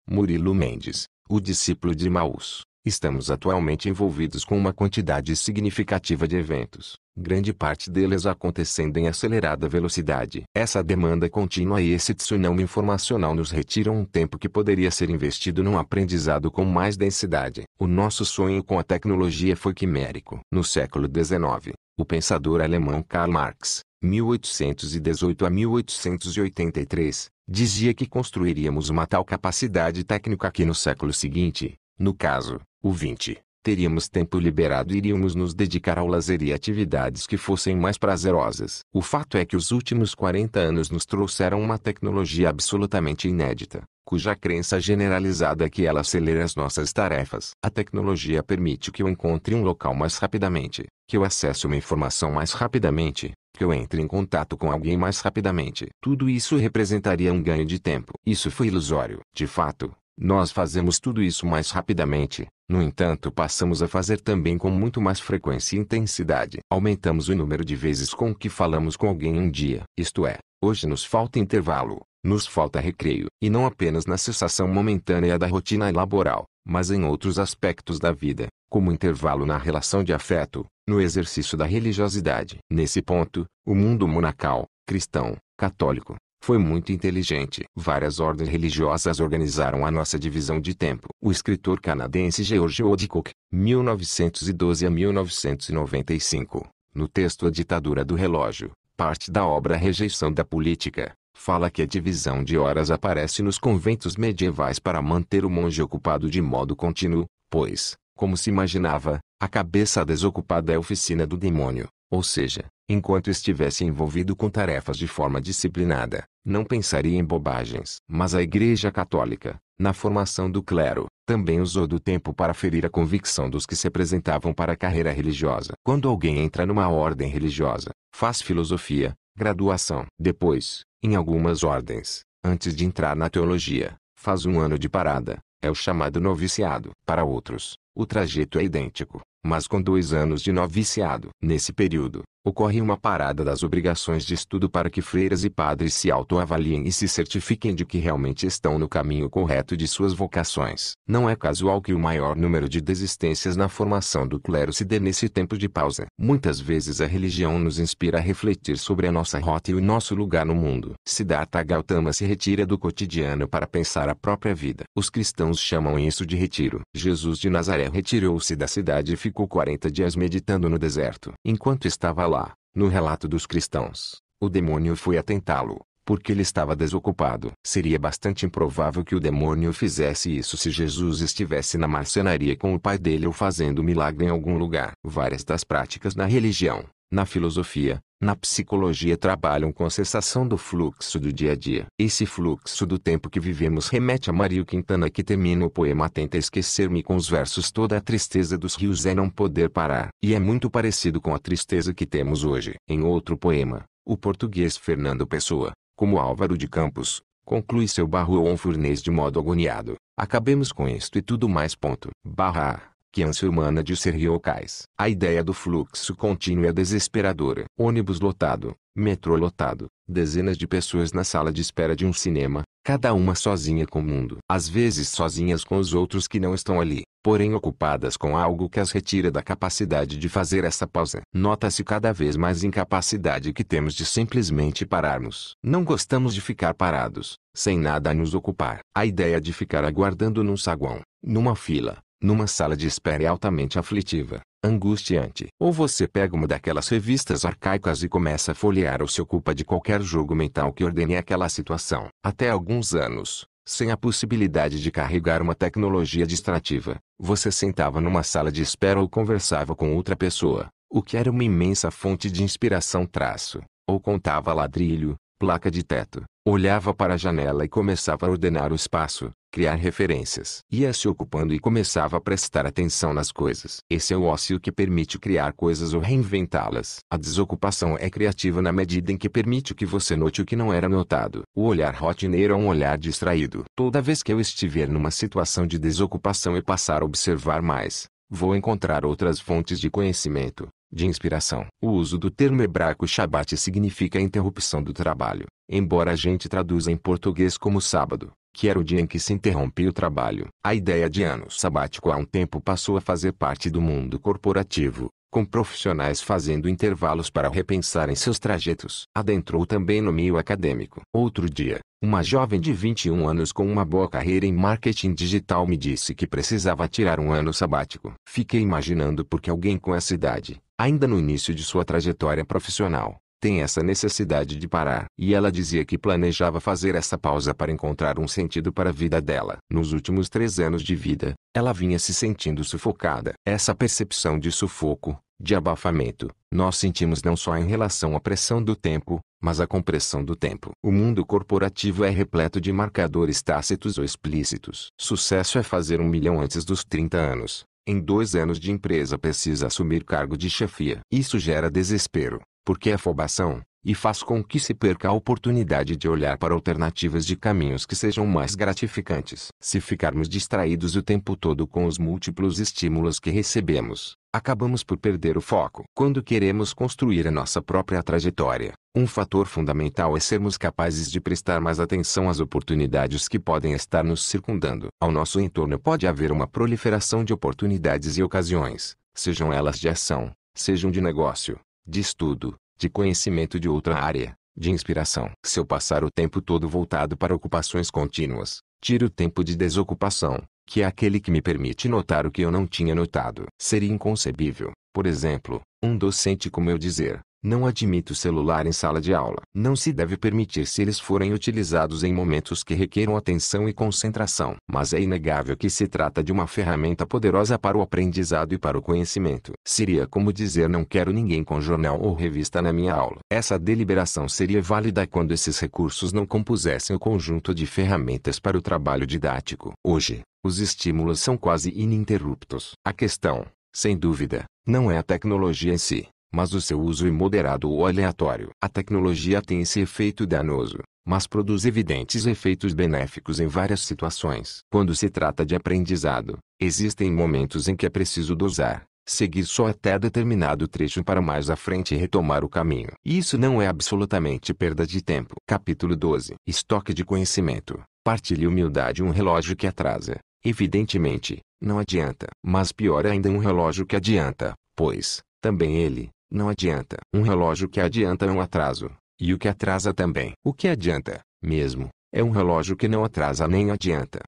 Murilo Mendes, o discípulo de Maús. Estamos atualmente envolvidos com uma quantidade significativa de eventos, grande parte deles acontecendo em acelerada velocidade. Essa demanda contínua e esse tsunami informacional nos retiram um tempo que poderia ser investido num aprendizado com mais densidade. O nosso sonho com a tecnologia foi quimérico. No século XIX, o pensador alemão Karl Marx, 1818 a 1883, dizia que construiríamos uma tal capacidade técnica que no século seguinte, no caso, o 20. Teríamos tempo liberado e iríamos nos dedicar ao lazer e atividades que fossem mais prazerosas. O fato é que os últimos 40 anos nos trouxeram uma tecnologia absolutamente inédita, cuja crença generalizada é que ela acelera as nossas tarefas. A tecnologia permite que eu encontre um local mais rapidamente, que eu acesse uma informação mais rapidamente, que eu entre em contato com alguém mais rapidamente. Tudo isso representaria um ganho de tempo. Isso foi ilusório. De fato, nós fazemos tudo isso mais rapidamente, no entanto passamos a fazer também com muito mais frequência e intensidade. Aumentamos o número de vezes com que falamos com alguém um dia. Isto é, hoje nos falta intervalo, nos falta recreio, e não apenas na cessação momentânea da rotina laboral, mas em outros aspectos da vida, como intervalo na relação de afeto, no exercício da religiosidade. Nesse ponto, o mundo monacal, cristão, católico, foi muito inteligente. Várias ordens religiosas organizaram a nossa divisão de tempo. O escritor canadense George Woodcock, 1912 a 1995, no texto A Ditadura do Relógio, parte da obra Rejeição da Política, fala que a divisão de horas aparece nos conventos medievais para manter o monge ocupado de modo contínuo, pois, como se imaginava, a cabeça desocupada é oficina do demônio, ou seja, enquanto estivesse envolvido com tarefas de forma disciplinada, não pensaria em bobagens. Mas a Igreja Católica, na formação do clero, também usou do tempo para ferir a convicção dos que se apresentavam para a carreira religiosa. Quando alguém entra numa ordem religiosa, faz filosofia, graduação. Depois, em algumas ordens, antes de entrar na teologia, faz um ano de parada, é o chamado noviciado. Para outros, o trajeto é idêntico, mas com dois anos de noviciado. Nesse período, ocorre uma parada das obrigações de estudo para que freiras e padres se autoavaliem e se certifiquem de que realmente estão no caminho correto de suas vocações. Não é casual que o maior número de desistências na formação do clero se dê nesse tempo de pausa. Muitas vezes a religião nos inspira a refletir sobre a nossa rota e o nosso lugar no mundo. Siddhartha Gautama se retira do cotidiano para pensar a própria vida. Os cristãos chamam isso de retiro. Jesus de Nazaré retirou-se da cidade e ficou 40 dias meditando no deserto. Enquanto estava lá, no relato dos cristãos, o demônio foi a tentá-lo, porque ele estava desocupado. Seria bastante improvável que o demônio fizesse isso se Jesus estivesse na marcenaria com o pai dele ou fazendo milagre em algum lugar. Várias das práticas na religião, na filosofia, na psicologia trabalham com a cessação do fluxo do dia a dia. Esse fluxo do tempo que vivemos remete a Mario Quintana que termina o poema Tenta esquecer-me com os versos Toda a tristeza dos rios é não poder parar. E é muito parecido com a tristeza que temos hoje. Em outro poema, O português Fernando Pessoa, como Álvaro de Campos, conclui seu barro ou um furnês de modo agoniado. Acabemos com isto e tudo mais. Ponto. Barra. Que humana de ser riocais. A ideia do fluxo contínuo é desesperadora. Ônibus lotado, metrô lotado, dezenas de pessoas na sala de espera de um cinema, cada uma sozinha com o mundo. Às vezes sozinhas com os outros que não estão ali, porém ocupadas com algo que as retira da capacidade de fazer essa pausa. Nota-se cada vez mais incapacidade que temos de simplesmente pararmos. Não gostamos de ficar parados, sem nada a nos ocupar. A ideia de ficar aguardando num saguão, numa fila, numa sala de espera é altamente aflitiva, angustiante. Ou você pega uma daquelas revistas arcaicas e começa a folhear ou se ocupa de qualquer jogo mental que ordene aquela situação. Até alguns anos, sem a possibilidade de carregar uma tecnologia distrativa, você sentava numa sala de espera ou conversava com outra pessoa, o que era uma imensa fonte de inspiração traço, ou contava ladrilho, placa de teto, olhava para a janela e começava a ordenar o espaço, criar referências. Ia se ocupando e começava a prestar atenção nas coisas. Esse é o ócio que permite criar coisas ou reinventá-las. A desocupação é criativa na medida em que permite que você note o que não era notado. O olhar rotineiro é um olhar distraído. Toda vez que eu estiver numa situação de desocupação e passar a observar mais, vou encontrar outras fontes de conhecimento, de inspiração. O uso do termo hebraico Shabbat significa interrupção do trabalho, embora a gente traduza em português como sábado, que era o dia em que se interrompia o trabalho. A ideia de ano sabático há um tempo passou a fazer parte do mundo corporativo, com profissionais fazendo intervalos para repensarem seus trajetos. Adentrou também no meio acadêmico. Outro dia, uma jovem de 21 anos com uma boa carreira em marketing digital me disse que precisava tirar um ano sabático. Fiquei imaginando porque alguém com essa idade, ainda no início de sua trajetória profissional, tem essa necessidade de parar. E ela dizia que planejava fazer essa pausa para encontrar um sentido para a vida dela. Nos últimos três anos de vida, ela vinha se sentindo sufocada. Essa percepção de sufoco, de abafamento, nós sentimos não só em relação à pressão do tempo, mas à compressão do tempo. O mundo corporativo é repleto de marcadores tácitos ou explícitos. Sucesso é fazer um milhão antes dos 30 anos. Em dois anos de empresa precisa assumir cargo de chefia. Isso gera desespero, porque é afobação, e faz com que se perca a oportunidade de olhar para alternativas de caminhos que sejam mais gratificantes. Se ficarmos distraídos o tempo todo com os múltiplos estímulos que recebemos, acabamos por perder o foco. Quando queremos construir a nossa própria trajetória, um fator fundamental é sermos capazes de prestar mais atenção às oportunidades que podem estar nos circundando. Ao nosso entorno pode haver uma proliferação de oportunidades e ocasiões, sejam elas de ação, sejam de negócio, de estudo, de conhecimento de outra área, de inspiração. Se eu passar o tempo todo voltado para ocupações contínuas, tiro o tempo de desocupação, que é aquele que me permite notar o que eu não tinha notado. Seria inconcebível, por exemplo, um docente como eu dizer, não admito celular em sala de aula. Não se deve permitir se eles forem utilizados em momentos que requeram atenção e concentração. Mas é inegável que se trata de uma ferramenta poderosa para o aprendizado e para o conhecimento. Seria como dizer não quero ninguém com jornal ou revista na minha aula. Essa deliberação seria válida quando esses recursos não compusessem o conjunto de ferramentas para o trabalho didático. Hoje, os estímulos são quase ininterruptos. A questão, sem dúvida, não é a tecnologia em si, mas o seu uso imoderado ou aleatório. A tecnologia tem esse efeito danoso, mas produz evidentes efeitos benéficos em várias situações. Quando se trata de aprendizado, existem momentos em que é preciso dosar, seguir só até determinado trecho para mais à frente retomar o caminho. Isso não é absolutamente perda de tempo. Capítulo 12 Estoque de conhecimento. Partilhe humildade um relógio que atrasa. Evidentemente, não adianta. Mas pior ainda um relógio que adianta, pois, também ele, não adianta. Um relógio que adianta é um atraso. E o que atrasa também. O que adianta, mesmo, é um relógio que não atrasa nem adianta.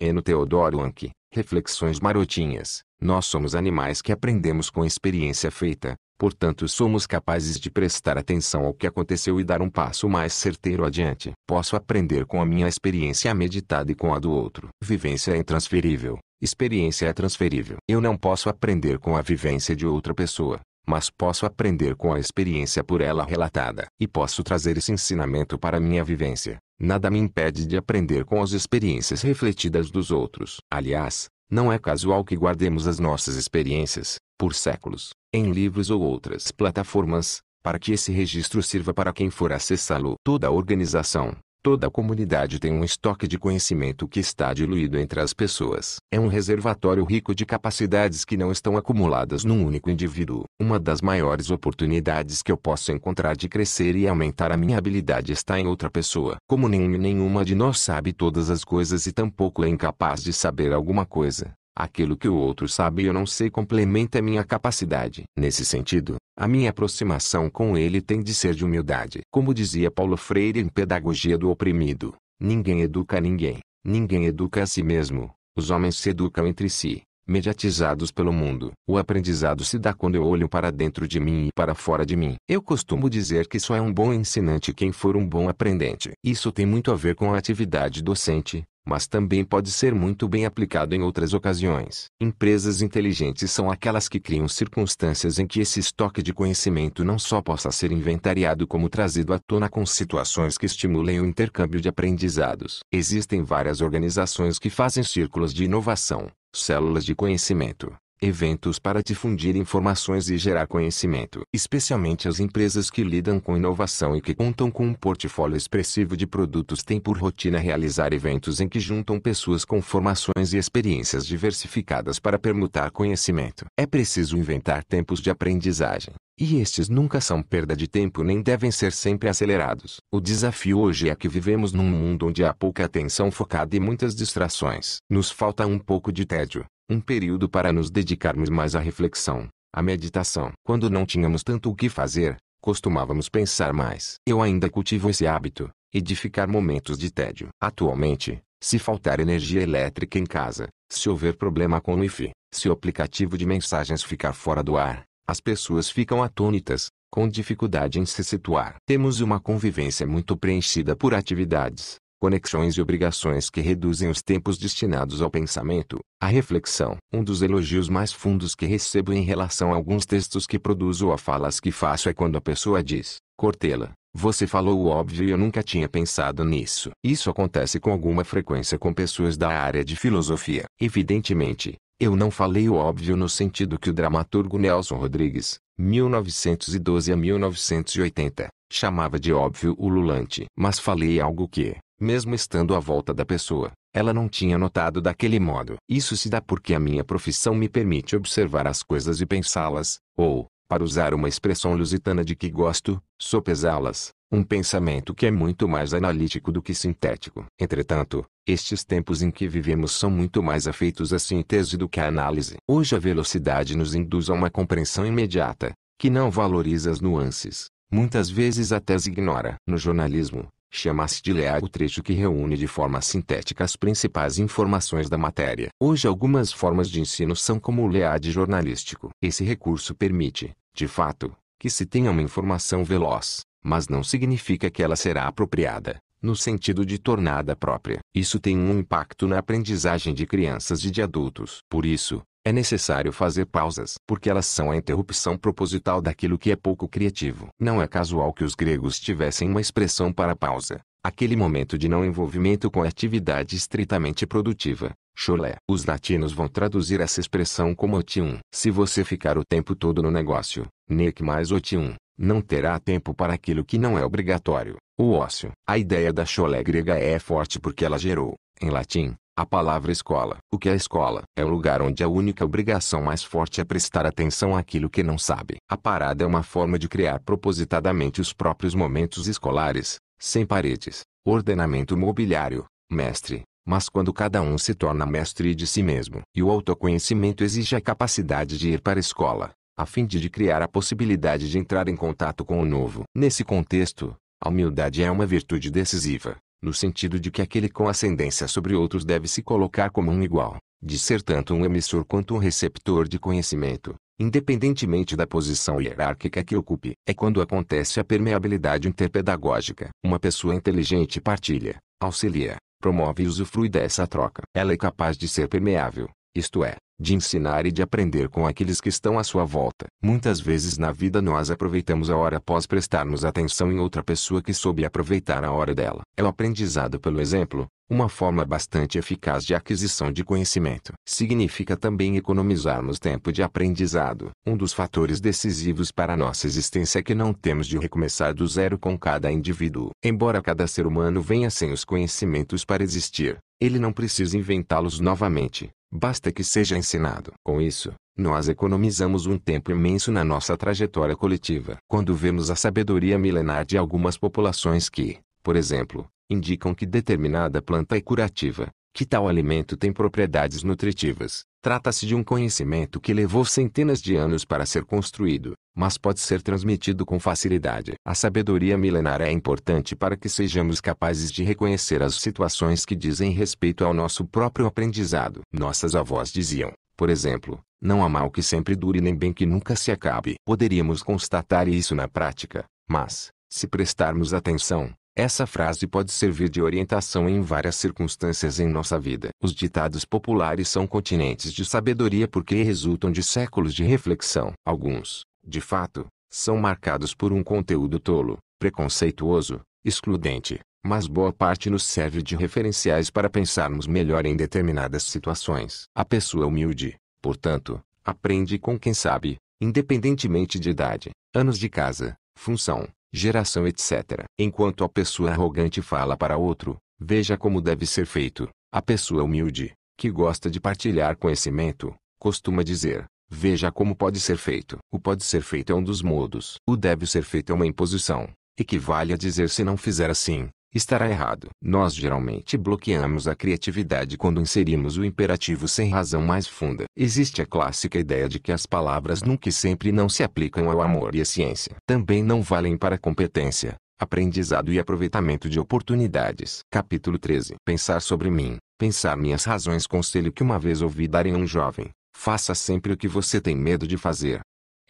Eno Teodoro Anki, Reflexões Marotinhas. Nós somos animais que aprendemos com experiência feita, portanto somos capazes de prestar atenção ao que aconteceu e dar um passo mais certeiro adiante. Posso aprender com a minha experiência meditada e com a do outro. Vivência é intransferível, experiência é transferível. Eu não posso aprender com a vivência de outra pessoa, mas posso aprender com a experiência por ela relatada. E posso trazer esse ensinamento para minha vivência. Nada me impede de aprender com as experiências refletidas dos outros. Aliás, não é casual que guardemos as nossas experiências, por séculos, em livros ou outras plataformas, para que esse registro sirva para quem for acessá-lo. Toda organização, Toda comunidade tem um estoque de conhecimento que está diluído entre as pessoas. É um reservatório rico de capacidades que não estão acumuladas num único indivíduo. Uma das maiores oportunidades que eu posso encontrar de crescer e aumentar a minha habilidade está em outra pessoa. Como nenhum e nenhuma de nós sabe todas as coisas e tampouco é incapaz de saber alguma coisa, Aquilo que o outro sabe e eu não sei complementa minha capacidade. Nesse sentido, a minha aproximação com ele tem de ser de humildade. Como dizia Paulo Freire em Pedagogia do Oprimido, ninguém educa ninguém, ninguém educa a si mesmo, os homens se educam entre si, mediatizados pelo mundo. O aprendizado se dá quando eu olho para dentro de mim e para fora de mim. Eu costumo dizer que só é um bom ensinante quem for um bom aprendente. Isso tem muito a ver com a atividade docente, mas também pode ser muito bem aplicado em outras ocasiões. Empresas inteligentes são aquelas que criam circunstâncias em que esse estoque de conhecimento não só possa ser inventariado como trazido à tona com situações que estimulem o intercâmbio de aprendizados. Existem várias organizações que fazem círculos de inovação, células de conhecimento, eventos para difundir informações e gerar conhecimento. Especialmente as empresas que lidam com inovação e que contam com um portfólio expressivo de produtos têm por rotina realizar eventos em que juntam pessoas com formações e experiências diversificadas para permutar conhecimento. É preciso inventar tempos de aprendizagem. E estes nunca são perda de tempo nem devem ser sempre acelerados. O desafio hoje é que vivemos num mundo onde há pouca atenção focada e muitas distrações. Nos falta um pouco de tédio, um período para nos dedicarmos mais à reflexão, à meditação. Quando não tínhamos tanto o que fazer, costumávamos pensar mais. Eu ainda cultivo esse hábito, edificar momentos de tédio. Atualmente, se faltar energia elétrica em casa, se houver problema com o Wi-Fi, se o aplicativo de mensagens ficar fora do ar, as pessoas ficam atônitas, com dificuldade em se situar. Temos uma convivência muito preenchida por atividades, conexões e obrigações que reduzem os tempos destinados ao pensamento, à reflexão. Um dos elogios mais fundos que recebo em relação a alguns textos que produzo ou a falas que faço é quando a pessoa diz, Cortella, você falou o óbvio e eu nunca tinha pensado nisso. Isso acontece com alguma frequência com pessoas da área de filosofia. Evidentemente, eu não falei o óbvio no sentido que o dramaturgo Nelson Rodrigues, 1912 a 1980, chamava de óbvio ululante. Mas falei algo que, mesmo estando à volta da pessoa, ela não tinha notado daquele modo. Isso se dá porque a minha profissão me permite observar as coisas e pensá-las, ou, para usar uma expressão lusitana de que gosto, sopesá-las, um pensamento que é muito mais analítico do que sintético. Entretanto, estes tempos em que vivemos são muito mais afeitos à síntese do que à análise. Hoje a velocidade nos induz a uma compreensão imediata, que não valoriza as nuances, muitas vezes até as ignora. No jornalismo, Chama-se de LEA o trecho que reúne de forma sintética as principais informações da matéria. Hoje algumas formas de ensino são como o LEAD jornalístico. Esse recurso permite, de fato, que se tenha uma informação veloz, mas não significa que ela será apropriada, no sentido de tornada própria. Isso tem um impacto na aprendizagem de crianças e de adultos. Por isso, é necessário fazer pausas, porque elas são a interrupção proposital daquilo que é pouco criativo. Não é casual que os gregos tivessem uma expressão para pausa, aquele momento de não envolvimento com a atividade estritamente produtiva, cholé. Os latinos vão traduzir essa expressão como otium. Se você ficar o tempo todo no negócio, nec mais otium, não terá tempo para aquilo que não é obrigatório, o ócio. A ideia da cholé grega é forte porque ela gerou, em latim, a palavra escola. O que é escola? É o lugar onde a única obrigação mais forte é prestar atenção àquilo que não sabe. A parada é uma forma de criar propositadamente os próprios momentos escolares, sem paredes, ordenamento mobiliário, mestre, mas quando cada um se torna mestre de si mesmo. E o autoconhecimento exige a capacidade de ir para a escola, a fim de, de criar a possibilidade de entrar em contato com o novo. Nesse contexto, a humildade é uma virtude decisiva no sentido de que aquele com ascendência sobre outros deve se colocar como um igual, de ser tanto um emissor quanto um receptor de conhecimento, independentemente da posição hierárquica que ocupe. É quando acontece a permeabilidade interpedagógica. Uma pessoa inteligente partilha, auxilia, promove e usufrui dessa troca. Ela é capaz de ser permeável, isto é, de ensinar e de aprender com aqueles que estão à sua volta. Muitas vezes na vida nós aproveitamos a hora após prestarmos atenção em outra pessoa que soube aproveitar a hora dela. É o aprendizado pelo exemplo, uma forma bastante eficaz de aquisição de conhecimento. Significa também economizarmos tempo de aprendizado. Um dos fatores decisivos para a nossa existência é que não temos de recomeçar do zero com cada indivíduo. Embora cada ser humano venha sem os conhecimentos para existir, ele não precisa inventá-los novamente. Basta que seja ensinado. Com isso, nós economizamos um tempo imenso na nossa trajetória coletiva. Quando vemos a sabedoria milenar de algumas populações que, por exemplo, indicam que determinada planta é curativa, que tal alimento tem propriedades nutritivas. Trata-se de um conhecimento que levou centenas de anos para ser construído, mas pode ser transmitido com facilidade. A sabedoria milenar é importante para que sejamos capazes de reconhecer as situações que dizem respeito ao nosso próprio aprendizado. Nossas avós diziam, por exemplo, não há mal que sempre dure nem bem que nunca se acabe. Poderíamos constatar isso na prática, mas, se prestarmos atenção, essa frase pode servir de orientação em várias circunstâncias em nossa vida. Os ditados populares são continentes de sabedoria porque resultam de séculos de reflexão. Alguns, de fato, são marcados por um conteúdo tolo, preconceituoso, excludente, mas boa parte nos serve de referenciais para pensarmos melhor em determinadas situações. A pessoa humilde, portanto, aprende com quem sabe, independentemente de idade, anos de casa, função, geração etc. Enquanto a pessoa arrogante fala para outro, veja como deve ser feito. A pessoa humilde, que gosta de partilhar conhecimento, costuma dizer, veja como pode ser feito. O pode ser feito é um dos modos. O deve ser feito é uma imposição. Equivale a dizer se não fizer assim, estará errado. Nós geralmente bloqueamos a criatividade quando inserimos o imperativo sem razão mais funda. Existe a clássica ideia de que as palavras nunca e sempre não se aplicam ao amor e à ciência. Também não valem para competência, aprendizado e aproveitamento de oportunidades. Capítulo 13. Pensar sobre mim. Pensar minhas razões conselho que uma vez ouvi dar em um jovem. Faça sempre o que você tem medo de fazer.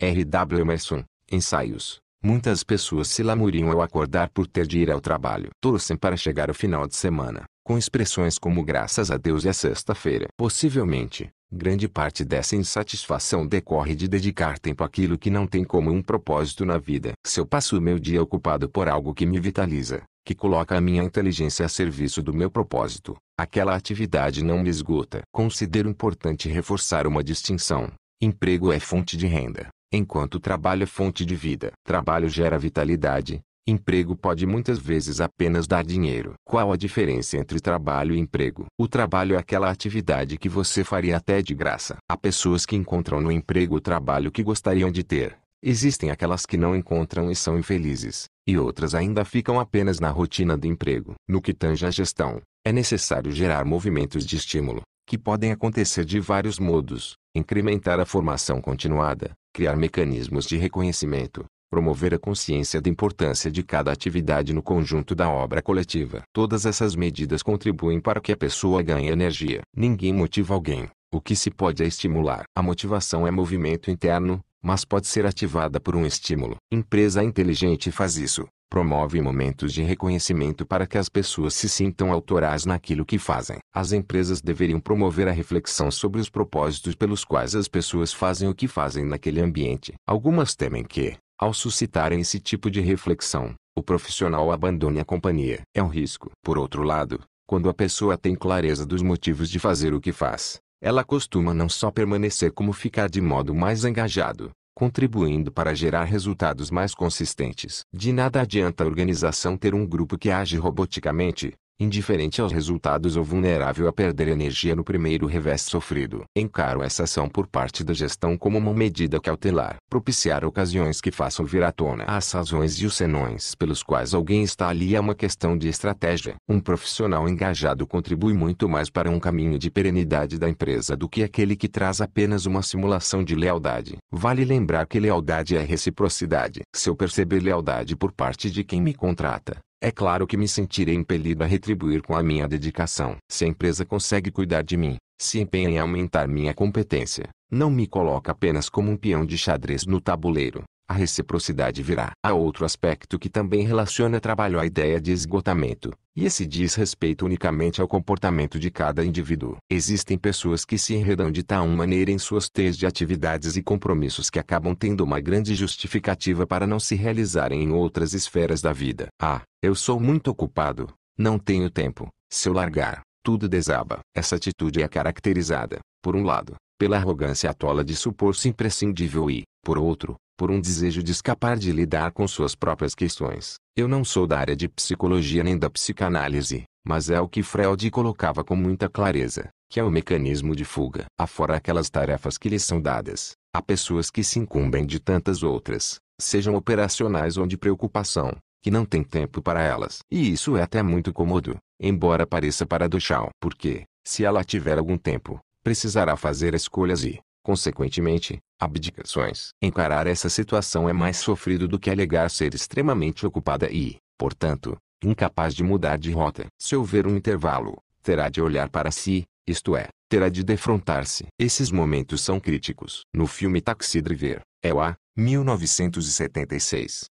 R. W. Emerson. Ensaios. Muitas pessoas se lamuriam ao acordar por ter de ir ao trabalho. Torcem para chegar o final de semana, com expressões como graças a Deus é sexta-feira. Possivelmente, grande parte dessa insatisfação decorre de dedicar tempo àquilo que não tem como um propósito na vida. Se eu passo o meu dia ocupado por algo que me vitaliza, que coloca a minha inteligência a serviço do meu propósito, aquela atividade não me esgota. Considero importante reforçar uma distinção. Emprego é fonte de renda, enquanto trabalho é fonte de vida. Trabalho gera vitalidade, emprego pode muitas vezes apenas dar dinheiro. Qual a diferença entre trabalho e emprego? O trabalho é aquela atividade que você faria até de graça. Há pessoas que encontram no emprego o trabalho que gostariam de ter. Existem aquelas que não encontram e são infelizes, e outras ainda ficam apenas na rotina do emprego. No que tange à gestão, é necessário gerar movimentos de estímulo, que podem acontecer de vários modos, incrementar a formação continuada, criar mecanismos de reconhecimento, promover a consciência da importância de cada atividade no conjunto da obra coletiva. Todas essas medidas contribuem para que a pessoa ganhe energia. Ninguém motiva alguém. O que se pode é estimular. A motivação é movimento interno, mas pode ser ativada por um estímulo. Empresa inteligente faz isso. Promove momentos de reconhecimento para que as pessoas se sintam autorais naquilo que fazem. As empresas deveriam promover a reflexão sobre os propósitos pelos quais as pessoas fazem o que fazem naquele ambiente. Algumas temem que, ao suscitarem esse tipo de reflexão, o profissional abandone a companhia. É um risco. Por outro lado, quando a pessoa tem clareza dos motivos de fazer o que faz, ela costuma não só permanecer como ficar de modo mais engajado, contribuindo para gerar resultados mais consistentes. De nada adianta a organização ter um grupo que age roboticamente, indiferente aos resultados ou vulnerável a perder energia no primeiro revés sofrido. Encaro essa ação por parte da gestão como uma medida cautelar. Propiciar ocasiões que façam vir à tona as razões e os senões pelos quais alguém está ali é uma questão de estratégia. Um profissional engajado contribui muito mais para um caminho de perenidade da empresa do que aquele que traz apenas uma simulação de lealdade. Vale lembrar que lealdade é reciprocidade. Se eu perceber lealdade por parte de quem me contrata, é claro que me sentirei impelido a retribuir com a minha dedicação. Se a empresa consegue cuidar de mim, se empenha em aumentar minha competência, não me coloca apenas como um peão de xadrez no tabuleiro, a reciprocidade virá. Há outro aspecto que também relaciona trabalho à ideia de esgotamento, e esse diz respeito unicamente ao comportamento de cada indivíduo. Existem pessoas que se enredam de tal maneira em suas teias de atividades e compromissos que acabam tendo uma grande justificativa para não se realizarem em outras esferas da vida. Ah, eu sou muito ocupado, não tenho tempo, se eu largar, tudo desaba. Essa atitude é caracterizada, por um lado, pela arrogância tola de supor-se imprescindível e, por outro, por um desejo de escapar de lidar com suas próprias questões. Eu não sou da área de psicologia nem da psicanálise, mas é o que Freud colocava com muita clareza, que é o mecanismo de fuga. Afora aquelas tarefas que lhes são dadas, há pessoas que se incumbem de tantas outras, sejam operacionais ou de preocupação, que não têm tempo para elas. E isso é até muito cômodo, embora pareça paradoxal. Porque, se ela tiver algum tempo, precisará fazer escolhas e, consequentemente, abdicações. Encarar essa situação é mais sofrido do que alegar ser extremamente ocupada e, portanto, incapaz de mudar de rota. Se houver um intervalo, terá de olhar para si, isto é, terá de defrontar-se. Esses momentos são críticos. No filme Taxi Driver, é o A, 1976.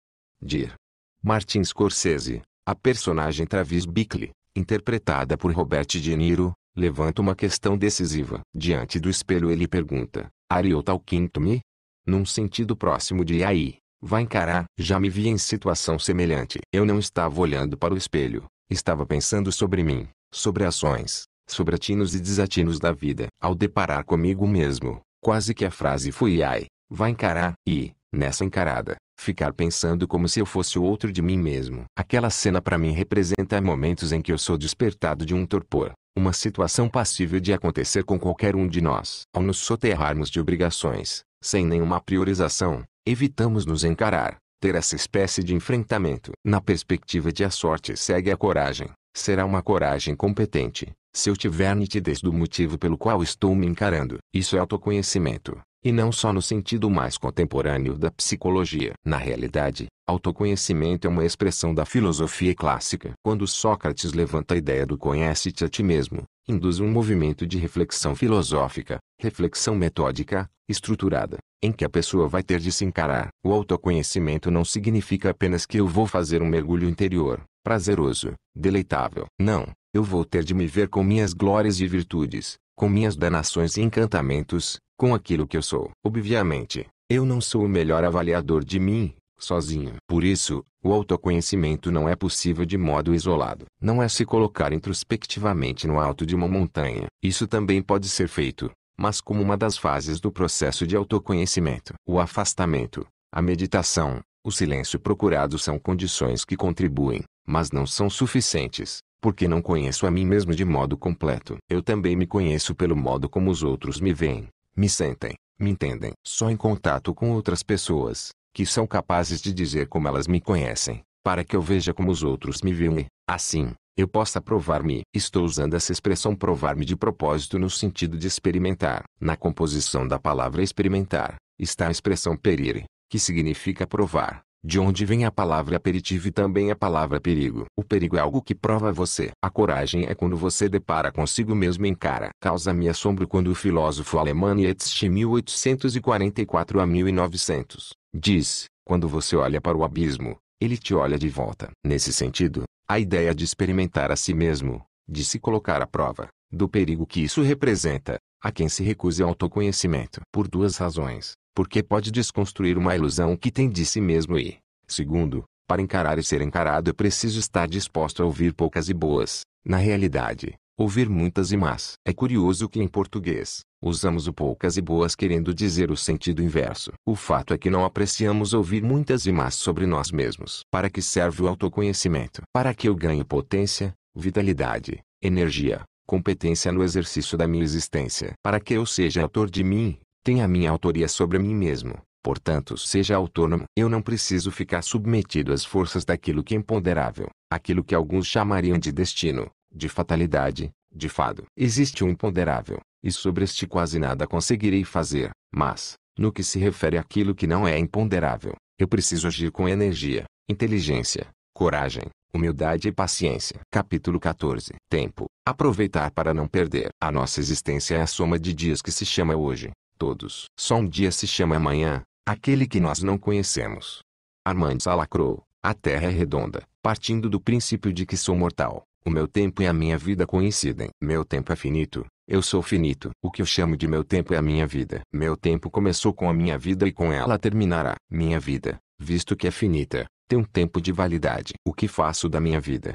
Dir. Martin Scorsese, a personagem Travis Bickle, interpretada por Robert De Niro, levanta uma questão decisiva. Diante do espelho ele pergunta, Are you talking to me? Num sentido próximo de aí, vai encarar. Já me vi em situação semelhante. Eu não estava olhando para o espelho, estava pensando sobre mim, sobre ações, sobre atinos e desatinos da vida. Ao deparar comigo mesmo, quase que a frase foi ai, vai encarar, e, nessa encarada, ficar pensando como se eu fosse o outro de mim mesmo. Aquela cena para mim representa momentos em que eu sou despertado de um torpor, uma situação passível de acontecer com qualquer um de nós. Ao nos soterrarmos de obrigações, sem nenhuma priorização, evitamos nos encarar, ter essa espécie de enfrentamento. Na perspectiva de a sorte segue a coragem. Será uma coragem competente, se eu tiver nitidez do motivo pelo qual estou me encarando. Isso é autoconhecimento, e não só no sentido mais contemporâneo da psicologia. Na realidade, autoconhecimento é uma expressão da filosofia clássica. Quando Sócrates levanta a ideia do conhece-te a ti mesmo, induz um movimento de reflexão filosófica, reflexão metódica, estruturada, em que a pessoa vai ter de se encarar. O autoconhecimento não significa apenas que eu vou fazer um mergulho interior, prazeroso, deleitável. Não, eu vou ter de me ver com minhas glórias e virtudes, com minhas danações e encantamentos, com aquilo que eu sou. Obviamente, eu não sou o melhor avaliador de mim, sozinho. Por isso, o autoconhecimento não é possível de modo isolado. Não é se colocar introspectivamente no alto de uma montanha. Isso também pode ser feito, mas como uma das fases do processo de autoconhecimento. O afastamento, a meditação, o silêncio procurado são condições que contribuem, mas não são suficientes, porque não conheço a mim mesmo de modo completo. Eu também me conheço pelo modo como os outros me veem me sentem, me entendem. Só em contato com outras pessoas, que são capazes de dizer como elas me conhecem, para que eu veja como os outros me veem e, assim, eu possa provar-me. Estou usando essa expressão provar-me de propósito no sentido de experimentar. Na composição da palavra experimentar, está a expressão perire, que significa provar, de onde vem a palavra aperitivo e também a palavra perigo. O perigo é algo que prova você. A coragem é quando você depara consigo mesmo e encara. Causa-me assombro quando o filósofo alemão Nietzsche 1844 a 1900 diz, quando você olha para o abismo, ele te olha de volta. Nesse sentido, a ideia de experimentar a si mesmo, de se colocar à prova, do perigo que isso representa, a quem se recusa ao autoconhecimento. Por duas razões porque pode desconstruir uma ilusão que tem de si mesmo e, segundo, para encarar e ser encarado é preciso estar disposto a ouvir poucas e boas, na realidade, ouvir muitas e más. É curioso que em português, usamos o poucas e boas querendo dizer o sentido inverso. O fato é que não apreciamos ouvir muitas e más sobre nós mesmos. Para que serve o autoconhecimento? Para que eu ganhe potência, vitalidade, energia, competência no exercício da minha existência. Para que eu seja autor de mim, tenha minha autoria sobre mim mesmo, portanto seja autônomo. Eu não preciso ficar submetido às forças daquilo que é imponderável, aquilo que alguns chamariam de destino, de fatalidade, de fado. Existe um imponderável, e sobre este quase nada conseguirei fazer, mas, no que se refere àquilo que não é imponderável, eu preciso agir com energia, inteligência, coragem, humildade e paciência. Capítulo 14. Tempo. Aproveitar para não perder. A nossa existência é a soma de dias que se chama hoje, todos. Só um dia se chama amanhã, aquele que nós não conhecemos. Armand Salacrou, a Terra é redonda, partindo do princípio de que sou mortal. O meu tempo e a minha vida coincidem. Meu tempo é finito, eu sou finito. O que eu chamo de meu tempo é a minha vida. Meu tempo começou com a minha vida e com ela terminará. Minha vida, visto que é finita, tem um tempo de validade. O que faço da minha vida?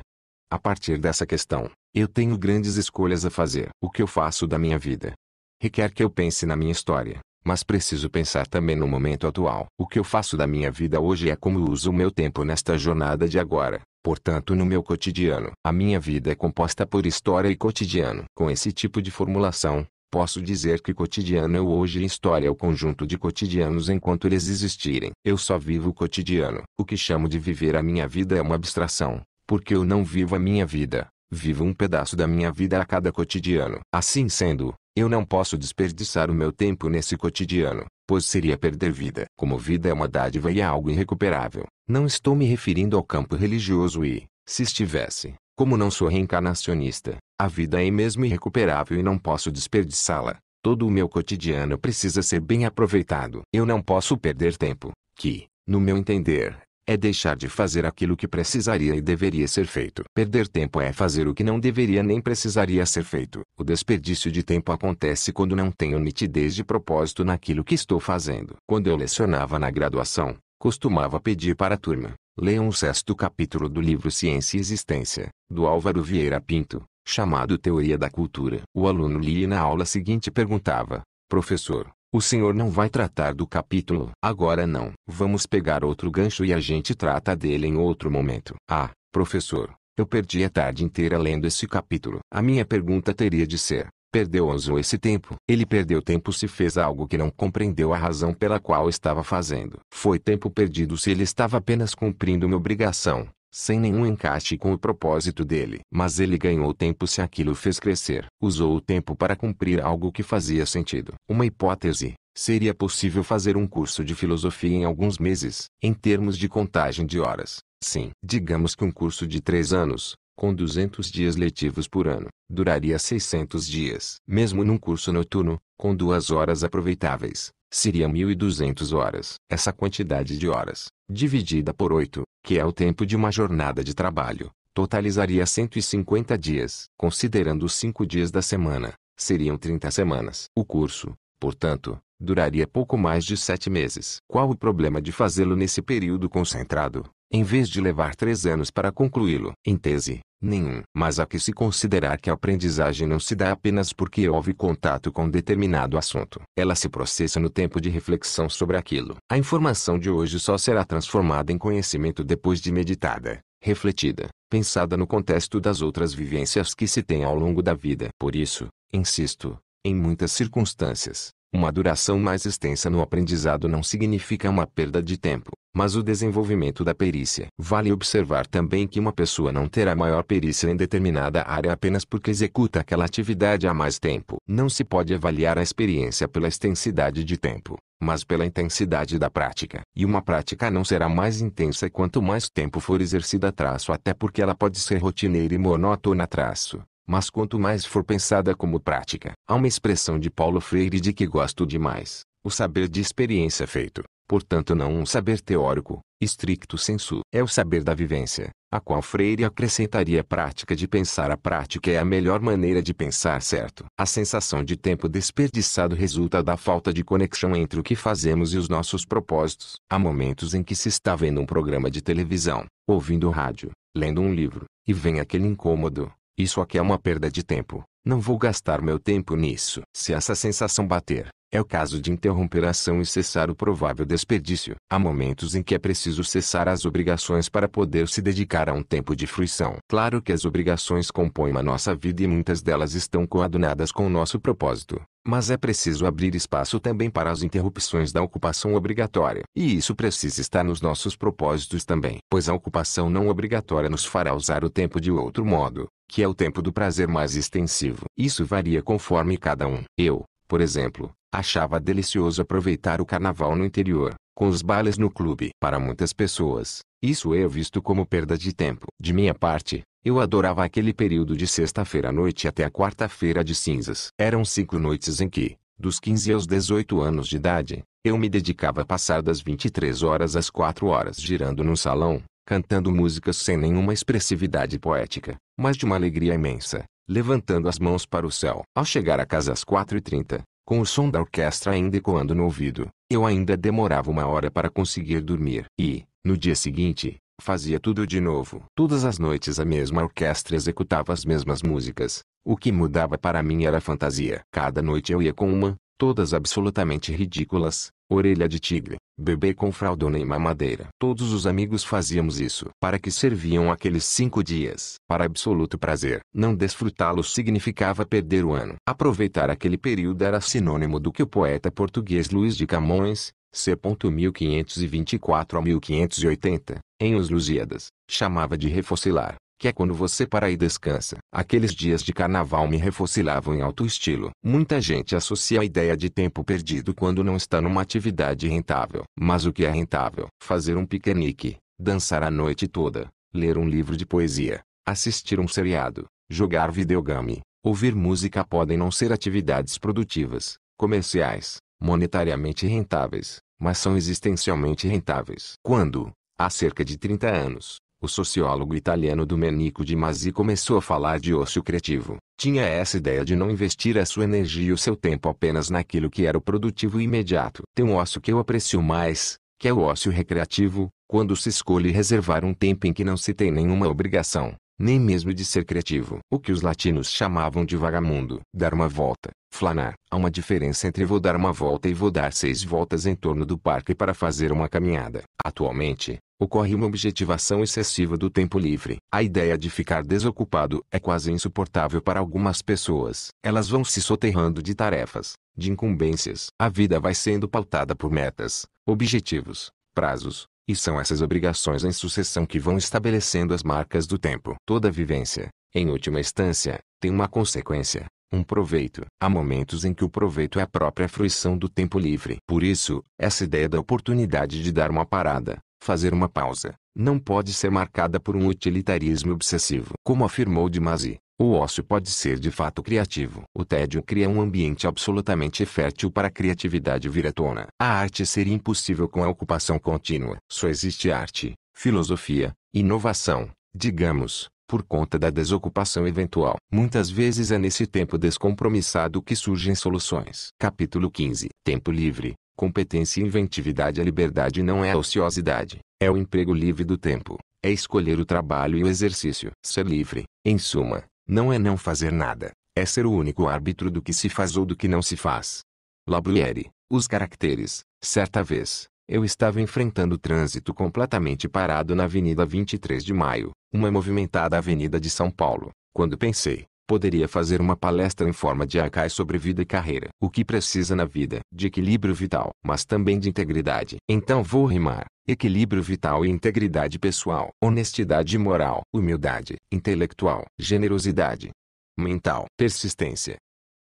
A partir dessa questão, eu tenho grandes escolhas a fazer. O que eu faço da minha vida? Requer que eu pense na minha história, mas preciso pensar também no momento atual. O que eu faço da minha vida hoje é como uso o meu tempo nesta jornada de agora. Portanto, no meu cotidiano, a minha vida é composta por história e cotidiano. Com esse tipo de formulação, posso dizer que cotidiano é hoje e história é o conjunto de cotidianos enquanto eles existirem. Eu só vivo o cotidiano. O que chamo de viver a minha vida é uma abstração, porque eu não vivo a minha vida, vivo um pedaço da minha vida a cada cotidiano. Assim sendo, eu não posso desperdiçar o meu tempo nesse cotidiano, pois seria perder vida. Como vida é uma dádiva e é algo irrecuperável, não estou me referindo ao campo religioso e, se estivesse, como não sou reencarnacionista, a vida é mesmo irrecuperável e não posso desperdiçá-la. Todo o meu cotidiano precisa ser bem aproveitado. Eu não posso perder tempo, que, no meu entender, é deixar de fazer aquilo que precisaria e deveria ser feito. Perder tempo é fazer o que não deveria nem precisaria ser feito. O desperdício de tempo acontece quando não tenho nitidez de propósito naquilo que estou fazendo. Quando eu lecionava na graduação, costumava pedir para a turma, leiam o sexto capítulo do livro Ciência e Existência, do Álvaro Vieira Pinto, chamado Teoria da Cultura. O aluno lia e na aula seguinte perguntava, professor, o senhor não vai tratar do capítulo. Agora não. Vamos pegar outro gancho e a gente trata dele em outro momento. Ah, professor, eu perdi a tarde inteira lendo esse capítulo. A minha pergunta teria de ser: perdeu ou usou esse tempo? Ele perdeu tempo se fez algo que não compreendeu a razão pela qual estava fazendo. Foi tempo perdido se ele estava apenas cumprindo uma obrigação, sem nenhum encaixe com o propósito dele. Mas ele ganhou tempo se aquilo fez crescer. Usou o tempo para cumprir algo que fazia sentido. Uma hipótese. Seria possível fazer um curso de filosofia em alguns meses, em termos de contagem de horas. Sim. Digamos que um curso de três anos, com 200 dias letivos por ano, duraria 600 dias. Mesmo num curso noturno, com duas horas aproveitáveis, seria 1.200 horas. Essa quantidade de horas, dividida por 8, que é o tempo de uma jornada de trabalho, totalizaria 150 dias. Considerando os 5 dias da semana, seriam 30 semanas. O curso, portanto, duraria pouco mais de 7 meses. Qual o problema de fazê-lo nesse período concentrado? em vez de levar três anos para concluí-lo. Em tese, nenhum. Mas há que se considerar que a aprendizagem não se dá apenas porque houve contato com determinado assunto. Ela se processa no tempo de reflexão sobre aquilo. A informação de hoje só será transformada em conhecimento depois de meditada, refletida, pensada no contexto das outras vivências que se tem ao longo da vida. Por isso, insisto, em muitas circunstâncias, uma duração mais extensa no aprendizado não significa uma perda de tempo, mas o desenvolvimento da perícia. Vale observar também que uma pessoa não terá maior perícia em determinada área apenas porque executa aquela atividade há mais tempo. Não se pode avaliar a experiência pela extensidade de tempo, mas pela intensidade da prática. E uma prática não será mais intensa quanto mais tempo for exercida traço até porque ela pode ser rotineira e monótona traço. Mas quanto mais for pensada como prática, há uma expressão de Paulo Freire de que gosto demais, o saber de experiência feito portanto não um saber teórico, estricto sensu. É o saber da vivência, a qual Freire acrescentaria a prática de pensar. A prática é a melhor maneira de pensar certo. A sensação de tempo desperdiçado resulta da falta de conexão entre o que fazemos e os nossos propósitos. Há momentos em que se está vendo um programa de televisão, ouvindo rádio, lendo um livro, e vem aquele incômodo. Isso aqui é uma perda de tempo. Não vou gastar meu tempo nisso. Se essa sensação bater, é o caso de interromper a ação e cessar o provável desperdício. Há momentos em que é preciso cessar as obrigações para poder se dedicar a um tempo de fruição. Claro que as obrigações compõem a nossa vida e muitas delas estão coadunadas com o nosso propósito. Mas é preciso abrir espaço também para as interrupções da ocupação obrigatória. E isso precisa estar nos nossos propósitos também. Pois a ocupação não obrigatória nos fará usar o tempo de outro modo, que é o tempo do prazer mais extensivo. Isso varia conforme cada um. Eu, por exemplo, achava delicioso aproveitar o carnaval no interior, com os bailes no clube. Para muitas pessoas, isso é visto como perda de tempo. De minha parte, eu adorava aquele período de sexta-feira à noite até a quarta-feira de cinzas. Eram cinco noites em que, dos 15 aos 18 anos de idade, Eu me dedicava a passar das 23 horas às 4 horas girando no salão, cantando músicas sem nenhuma expressividade poética, mas de uma alegria imensa, levantando as mãos para o céu. Ao chegar a casa às 4h30, com o som da orquestra ainda ecoando no ouvido, eu ainda demorava uma hora para conseguir dormir. E, no dia seguinte, fazia tudo de novo. Todas as noites a mesma orquestra executava as mesmas músicas. O que mudava para mim era a fantasia. Cada noite eu ia com uma, todas absolutamente ridículas, orelha de tigre, bebê com fraldona e mamadeira. Todos os amigos fazíamos isso. Para que serviam aqueles cinco dias? Para absoluto prazer. Não desfrutá-los significava perder o ano. Aproveitar aquele período era sinônimo do que o poeta português Luís de Camões, C. 1524 a 1580, em Os Lusíadas, chamava de refocilar, que é quando você para e descansa. Aqueles dias de carnaval me refocilavam em alto estilo. Muita gente associa a ideia de tempo perdido quando não está numa atividade rentável. Mas o que é rentável? Fazer um piquenique, dançar a noite toda, ler um livro de poesia, assistir um seriado, jogar videogame, ouvir música podem não ser atividades produtivas, comerciais, monetariamente rentáveis, mas são existencialmente rentáveis. Quando, há cerca de 30 anos, o sociólogo italiano Domenico de Masi começou a falar de ócio criativo, tinha essa ideia de não investir a sua energia e o seu tempo apenas naquilo que era o produtivo e imediato. Tem um ócio que eu aprecio mais, que é o ócio recreativo, quando se escolhe reservar um tempo em que não se tem nenhuma obrigação, nem mesmo de ser criativo. O que os latinos chamavam de vagamundo. Dar uma volta, flanar. Há uma diferença entre vou dar uma volta e vou dar seis voltas em torno do parque para fazer uma caminhada. Atualmente, ocorre uma objetivação excessiva do tempo livre. A ideia de ficar desocupado é quase insuportável para algumas pessoas. Elas vão se soterrando de tarefas, de incumbências. A vida vai sendo pautada por metas, objetivos, prazos, e são essas obrigações em sucessão que vão estabelecendo as marcas do tempo. Toda vivência, em última instância, tem uma consequência, um proveito. Há momentos em que o proveito é a própria fruição do tempo livre. Por isso, essa ideia da oportunidade de dar uma parada, fazer uma pausa, não pode ser marcada por um utilitarismo obsessivo. Como afirmou Dimasi, o ócio pode ser de fato criativo. O tédio cria um ambiente absolutamente fértil para a criatividade vir à tona. A arte seria impossível com a ocupação contínua. Só existe arte, filosofia, inovação, digamos, por conta da desocupação eventual. Muitas vezes é nesse tempo descompromissado que surgem soluções. Capítulo 15 Tempo livre, competência e inventividade A liberdade não é a ociosidade, é o emprego livre do tempo, é escolher o trabalho e o exercício. Ser livre, em suma, não é não fazer nada, é ser o único árbitro do que se faz ou do que não se faz. Labruyere, os caracteres. Certa vez, eu estava enfrentando o trânsito completamente parado na Avenida 23 de Maio, uma movimentada avenida de São Paulo, quando pensei, poderia fazer uma palestra em forma de Akai sobre vida e carreira. O que precisa na vida? De equilíbrio vital, mas também de integridade. Então vou rimar. Equilíbrio vital e integridade pessoal. Honestidade moral. Humildade. Intelectual. Generosidade. Mental. Persistência.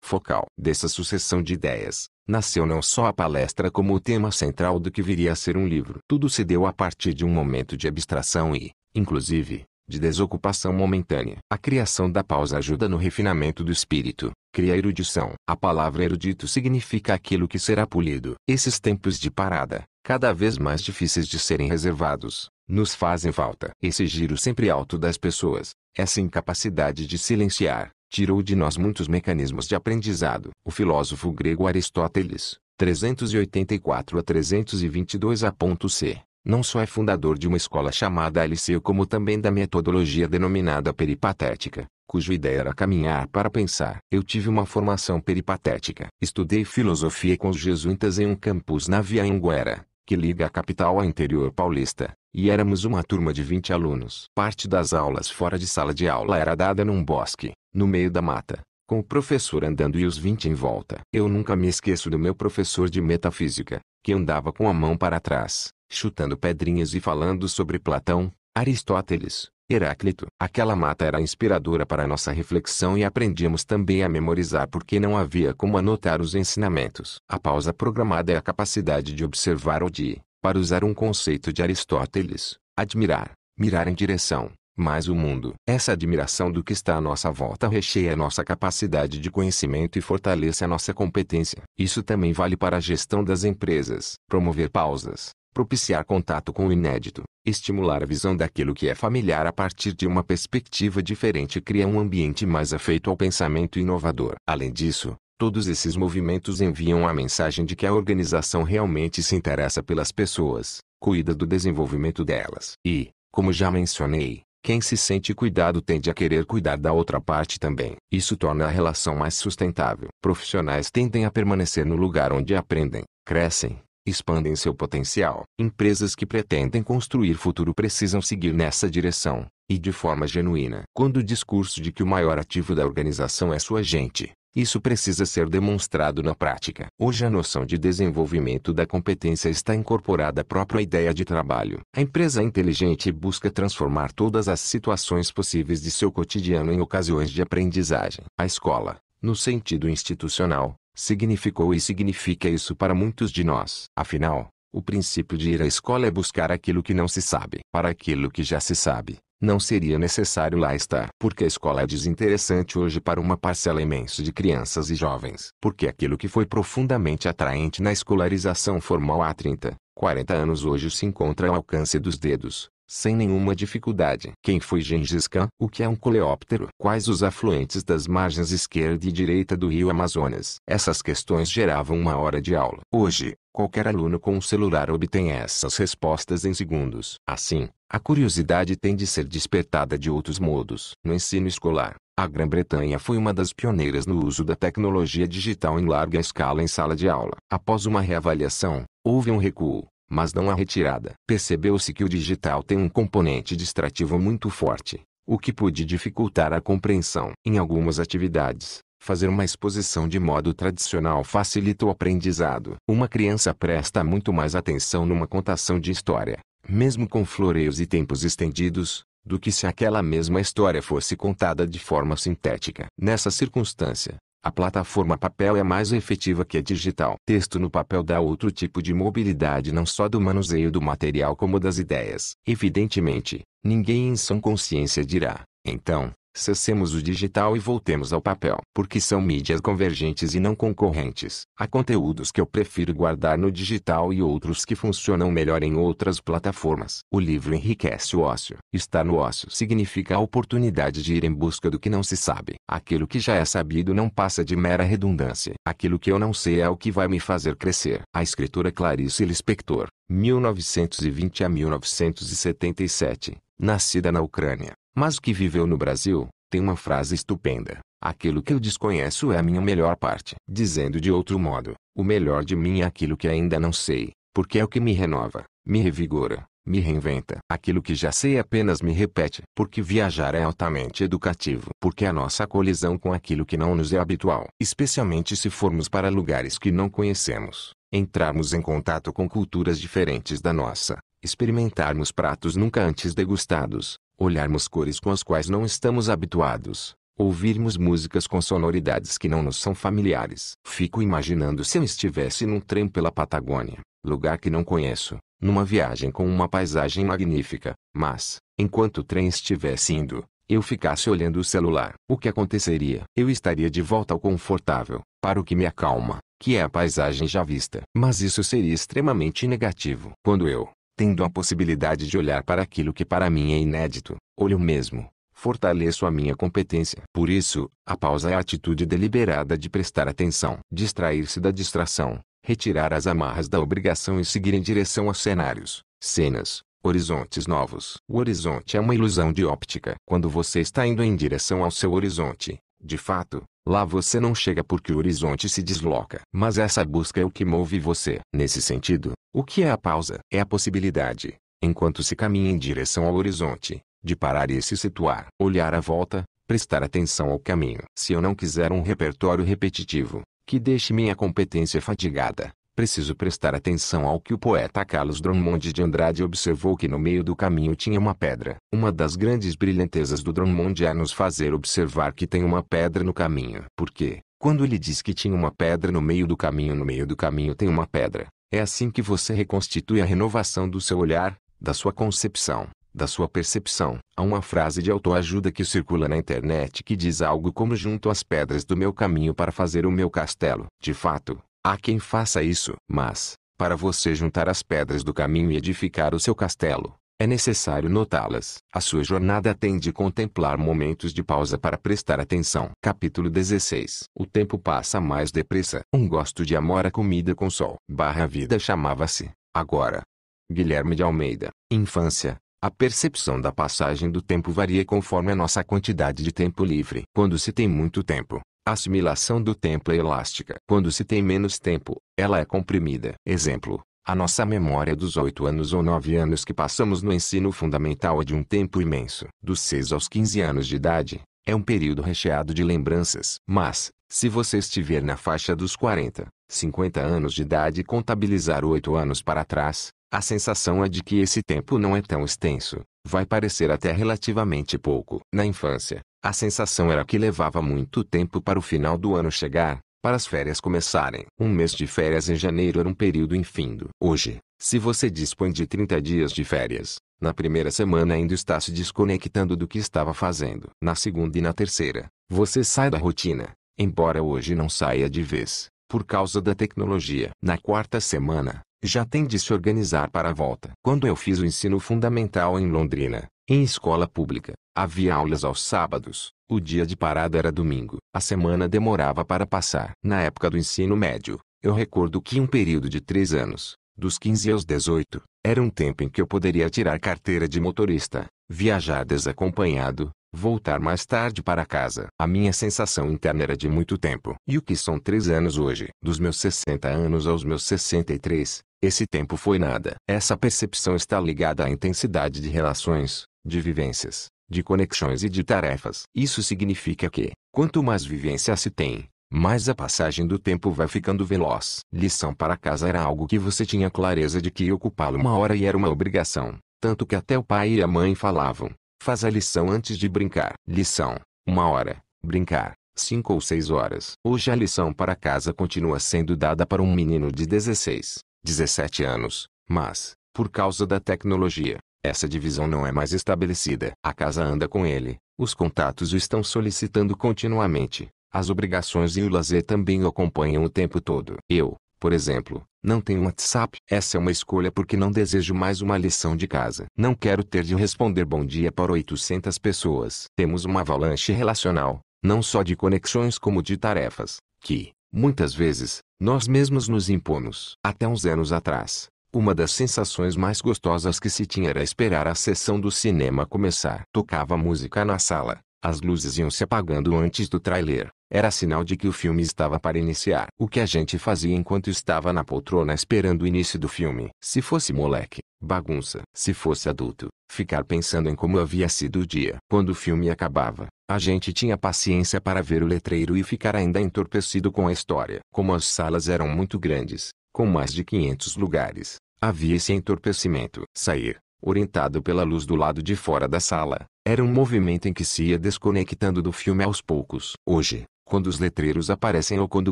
Focal. Dessa sucessão de ideias, nasceu não só a palestra como o tema central do que viria a ser um livro. Tudo se deu a partir de um momento de abstração e, inclusive, de desocupação momentânea. A criação da pausa ajuda no refinamento do espírito, cria erudição. A palavra erudito significa aquilo que será polido. Esses tempos de parada, cada vez mais difíceis de serem reservados, nos fazem falta. Esse giro sempre alto das pessoas, essa incapacidade de silenciar, tirou de nós muitos mecanismos de aprendizado. O filósofo grego Aristóteles, 384 a 322 a.c não só é fundador de uma escola chamada Liceu como também da metodologia denominada peripatética, cuja ideia era caminhar para pensar. Eu tive uma formação peripatética. Estudei filosofia com os jesuítas em um campus na Via Anguera, que liga a capital ao interior paulista, e éramos uma turma de 20 alunos. Parte das aulas fora de sala de aula era dada num bosque, no meio da mata, com o professor andando e os 20 em volta. Eu nunca me esqueço do meu professor de metafísica, que andava com a mão para trás, chutando pedrinhas e falando sobre Platão, Aristóteles, Heráclito. Aquela mata era inspiradora para nossa reflexão e aprendíamos também a memorizar porque não havia como anotar os ensinamentos. A pausa programada é a capacidade de observar ou de, para usar um conceito de Aristóteles, admirar, mirar em direção, Mas o mundo, essa admiração do que está à nossa volta recheia a nossa capacidade de conhecimento e fortalece a nossa competência. Isso também vale para a gestão das empresas. Promover pausas, propiciar contato com o inédito, estimular a visão daquilo que é familiar a partir de uma perspectiva diferente cria um ambiente mais afeito ao pensamento inovador. Além disso, todos esses movimentos enviam a mensagem de que a organização realmente se interessa pelas pessoas, cuida do desenvolvimento delas. E, como já mencionei, quem se sente cuidado tende a querer cuidar da outra parte também. Isso torna a relação mais sustentável. Profissionais tendem a permanecer no lugar onde aprendem, crescem, expandem seu potencial. Empresas que pretendem construir futuro precisam seguir nessa direção, e de forma genuína. Quando o discurso de que o maior ativo da organização é sua gente, isso precisa ser demonstrado na prática. Hoje a noção de desenvolvimento da competência está incorporada à própria ideia de trabalho. A empresa inteligente busca transformar todas as situações possíveis de seu cotidiano em ocasiões de aprendizagem. A escola, no sentido institucional, significou e significa isso para muitos de nós. Afinal, o princípio de ir à escola é buscar aquilo que não se sabe. Para aquilo que já se sabe, não seria necessário lá estar. Porque a escola é desinteressante hoje para uma parcela imensa de crianças e jovens. Porque aquilo que foi profundamente atraente na escolarização formal há 30, 40 anos hoje se encontra ao alcance dos dedos, sem nenhuma dificuldade. Quem foi Gengis Khan? O que é um coleóptero? Quais os afluentes das margens esquerda e direita do rio Amazonas? Essas questões geravam uma hora de aula. Hoje, qualquer aluno com um celular obtém essas respostas em segundos. Assim, a curiosidade tem de ser despertada de outros modos. No ensino escolar, a Grã-Bretanha foi uma das pioneiras no uso da tecnologia digital em larga escala em sala de aula. Após uma reavaliação, houve um recuo mas não a retirada. Percebeu-se que o digital tem um componente distrativo muito forte, o que pode dificultar a compreensão. Em algumas atividades, fazer uma exposição de modo tradicional facilita o aprendizado. Uma criança presta muito mais atenção numa contação de história, mesmo com floreios e tempos estendidos, do que se aquela mesma história fosse contada de forma sintética. Nessa circunstância, a plataforma papel é mais efetiva que a digital. Texto no papel dá outro tipo de mobilidade não só do manuseio do material como das ideias. Evidentemente, ninguém em sã consciência dirá, então, Cessemos o digital e voltemos ao papel. Porque são mídias convergentes e não concorrentes. Há conteúdos que eu prefiro guardar no digital e outros que funcionam melhor em outras plataformas. O livro enriquece o ócio. Estar no ócio significa a oportunidade de ir em busca do que não se sabe. Aquilo que já é sabido não passa de mera redundância. Aquilo que eu não sei é o que vai me fazer crescer. A escritora Clarice Lispector, 1920 a 1977, nascida na Ucrânia mas que viveu no Brasil, tem uma frase estupenda. Aquilo que eu desconheço é a minha melhor parte. Dizendo de outro modo, o melhor de mim é aquilo que ainda não sei, porque é o que me renova, me revigora, me reinventa. Aquilo que já sei apenas me repete. Porque viajar é altamente educativo. Porque a nossa colisão com aquilo que não nos é habitual. Especialmente se formos para lugares que não conhecemos. Entrarmos em contato com culturas diferentes da nossa. Experimentarmos pratos nunca antes degustados olharmos cores com as quais não estamos habituados, ouvirmos músicas com sonoridades que não nos são familiares. Fico imaginando se eu estivesse num trem pela Patagônia, lugar que não conheço, numa viagem com uma paisagem magnífica, mas, enquanto o trem estivesse indo, eu ficasse olhando o celular. O que aconteceria? Eu estaria de volta ao confortável, para o que me acalma, que é a paisagem já vista. Mas isso seria extremamente negativo. Quando eu, tendo a possibilidade de olhar para aquilo que para mim é inédito, olho mesmo, fortaleço a minha competência. Por isso, a pausa é a atitude deliberada de prestar atenção, distrair-se da distração, retirar as amarras da obrigação e seguir em direção a cenários, cenas, horizontes novos. O horizonte é uma ilusão de óptica. Quando você está indo em direção ao seu horizonte, de fato, Lá você não chega porque o horizonte se desloca. Mas essa busca é o que move você. Nesse sentido, o que é a pausa? É a possibilidade, enquanto se caminha em direção ao horizonte, de parar e se situar. Olhar à volta, prestar atenção ao caminho. Se eu não quiser um repertório repetitivo, que deixe minha competência fatigada, preciso prestar atenção ao que o poeta Carlos Drummond de Andrade observou que no meio do caminho tinha uma pedra. Uma das grandes brilhantezas do Drummond é nos fazer observar que tem uma pedra no caminho. Porque, quando ele diz que tinha uma pedra no meio do caminho, no meio do caminho tem uma pedra, é assim que você reconstitui a renovação do seu olhar, da sua concepção, da sua percepção. Há uma frase de autoajuda que circula na internet que diz algo como junto as pedras do meu caminho para fazer o meu castelo. De fato, há quem faça isso. Mas, para você juntar as pedras do caminho e edificar o seu castelo, é necessário notá-las. A sua jornada tem de contemplar momentos de pausa para prestar atenção. Capítulo 16 O tempo passa mais depressa. Um gosto de amor à comida com sol. Barra vida chamava-se, agora. Guilherme de Almeida. Infância. A percepção da passagem do tempo varia conforme a nossa quantidade de tempo livre. Quando se tem muito tempo, assimilação do tempo é elástica. Quando se tem menos tempo, ela é comprimida. Exemplo, a nossa memória dos oito anos ou nove anos que passamos no ensino fundamental é de um tempo imenso. Dos 6 aos 15 anos de idade, é um período recheado de lembranças. Mas, se você estiver na faixa dos 40, 50 anos de idade e contabilizar oito anos para trás, a sensação é de que esse tempo não é tão extenso. Vai parecer até relativamente pouco. Na infância, a sensação era que levava muito tempo para o final do ano chegar, para as férias começarem. Um mês de férias em janeiro era um período infindo. Hoje, se você dispõe de 30 dias de férias, na primeira semana ainda está se desconectando do que estava fazendo. Na segunda e na terceira, você sai da rotina, embora hoje não saia de vez, por causa da tecnologia. Na quarta semana, já tem de se organizar para a volta. Quando eu fiz o ensino fundamental em Londrina, em escola pública, havia aulas aos sábados, o dia de parada era domingo. A semana demorava para passar. Na época do ensino médio, eu recordo que um período de três anos, dos 15 aos 18, era um tempo em que eu poderia tirar carteira de motorista, viajar desacompanhado, voltar mais tarde para casa. A minha sensação interna era de muito tempo. E o que são três anos hoje? Dos meus 60 anos aos meus 63, esse tempo foi nada. Essa percepção está ligada à intensidade de relações, de vivências, de conexões e de tarefas. Isso significa que, quanto mais vivência se tem, mais a passagem do tempo vai ficando veloz. Lição para casa era algo que você tinha clareza de que ocupá-lo uma hora e era uma obrigação, tanto que até o pai e a mãe falavam, faz a lição antes de brincar. Lição, uma hora, brincar, cinco ou seis horas. Hoje a lição para casa continua sendo dada para um menino de 16, 17 anos, mas, por causa da tecnologia, essa divisão não é mais estabelecida. A casa anda com ele, os contatos o estão solicitando continuamente, as obrigações e o lazer também o acompanham o tempo todo. Eu, por exemplo, não tenho WhatsApp. Essa é uma escolha porque não desejo mais uma lição de casa. Não quero ter de responder bom dia para 800 pessoas. Temos uma avalanche relacional, não só de conexões como de tarefas, que, muitas vezes, nós mesmos nos impomos. Até uns anos atrás, uma das sensações mais gostosas que se tinha era esperar a sessão do cinema começar. Tocava música na sala, as luzes iam se apagando antes do trailer. Era sinal de que o filme estava para iniciar. O que a gente fazia enquanto estava na poltrona esperando o início do filme? Se fosse moleque, bagunça. Se fosse adulto, ficar pensando em como havia sido o dia. Quando o filme acabava, a gente tinha paciência para ver o letreiro e ficar ainda entorpecido com a história. Como as salas eram muito grandes, com mais de 500 lugares, havia esse entorpecimento. Sair, orientado pela luz do lado de fora da sala, era um movimento em que se ia desconectando do filme aos poucos. Hoje, quando os letreiros aparecem ou quando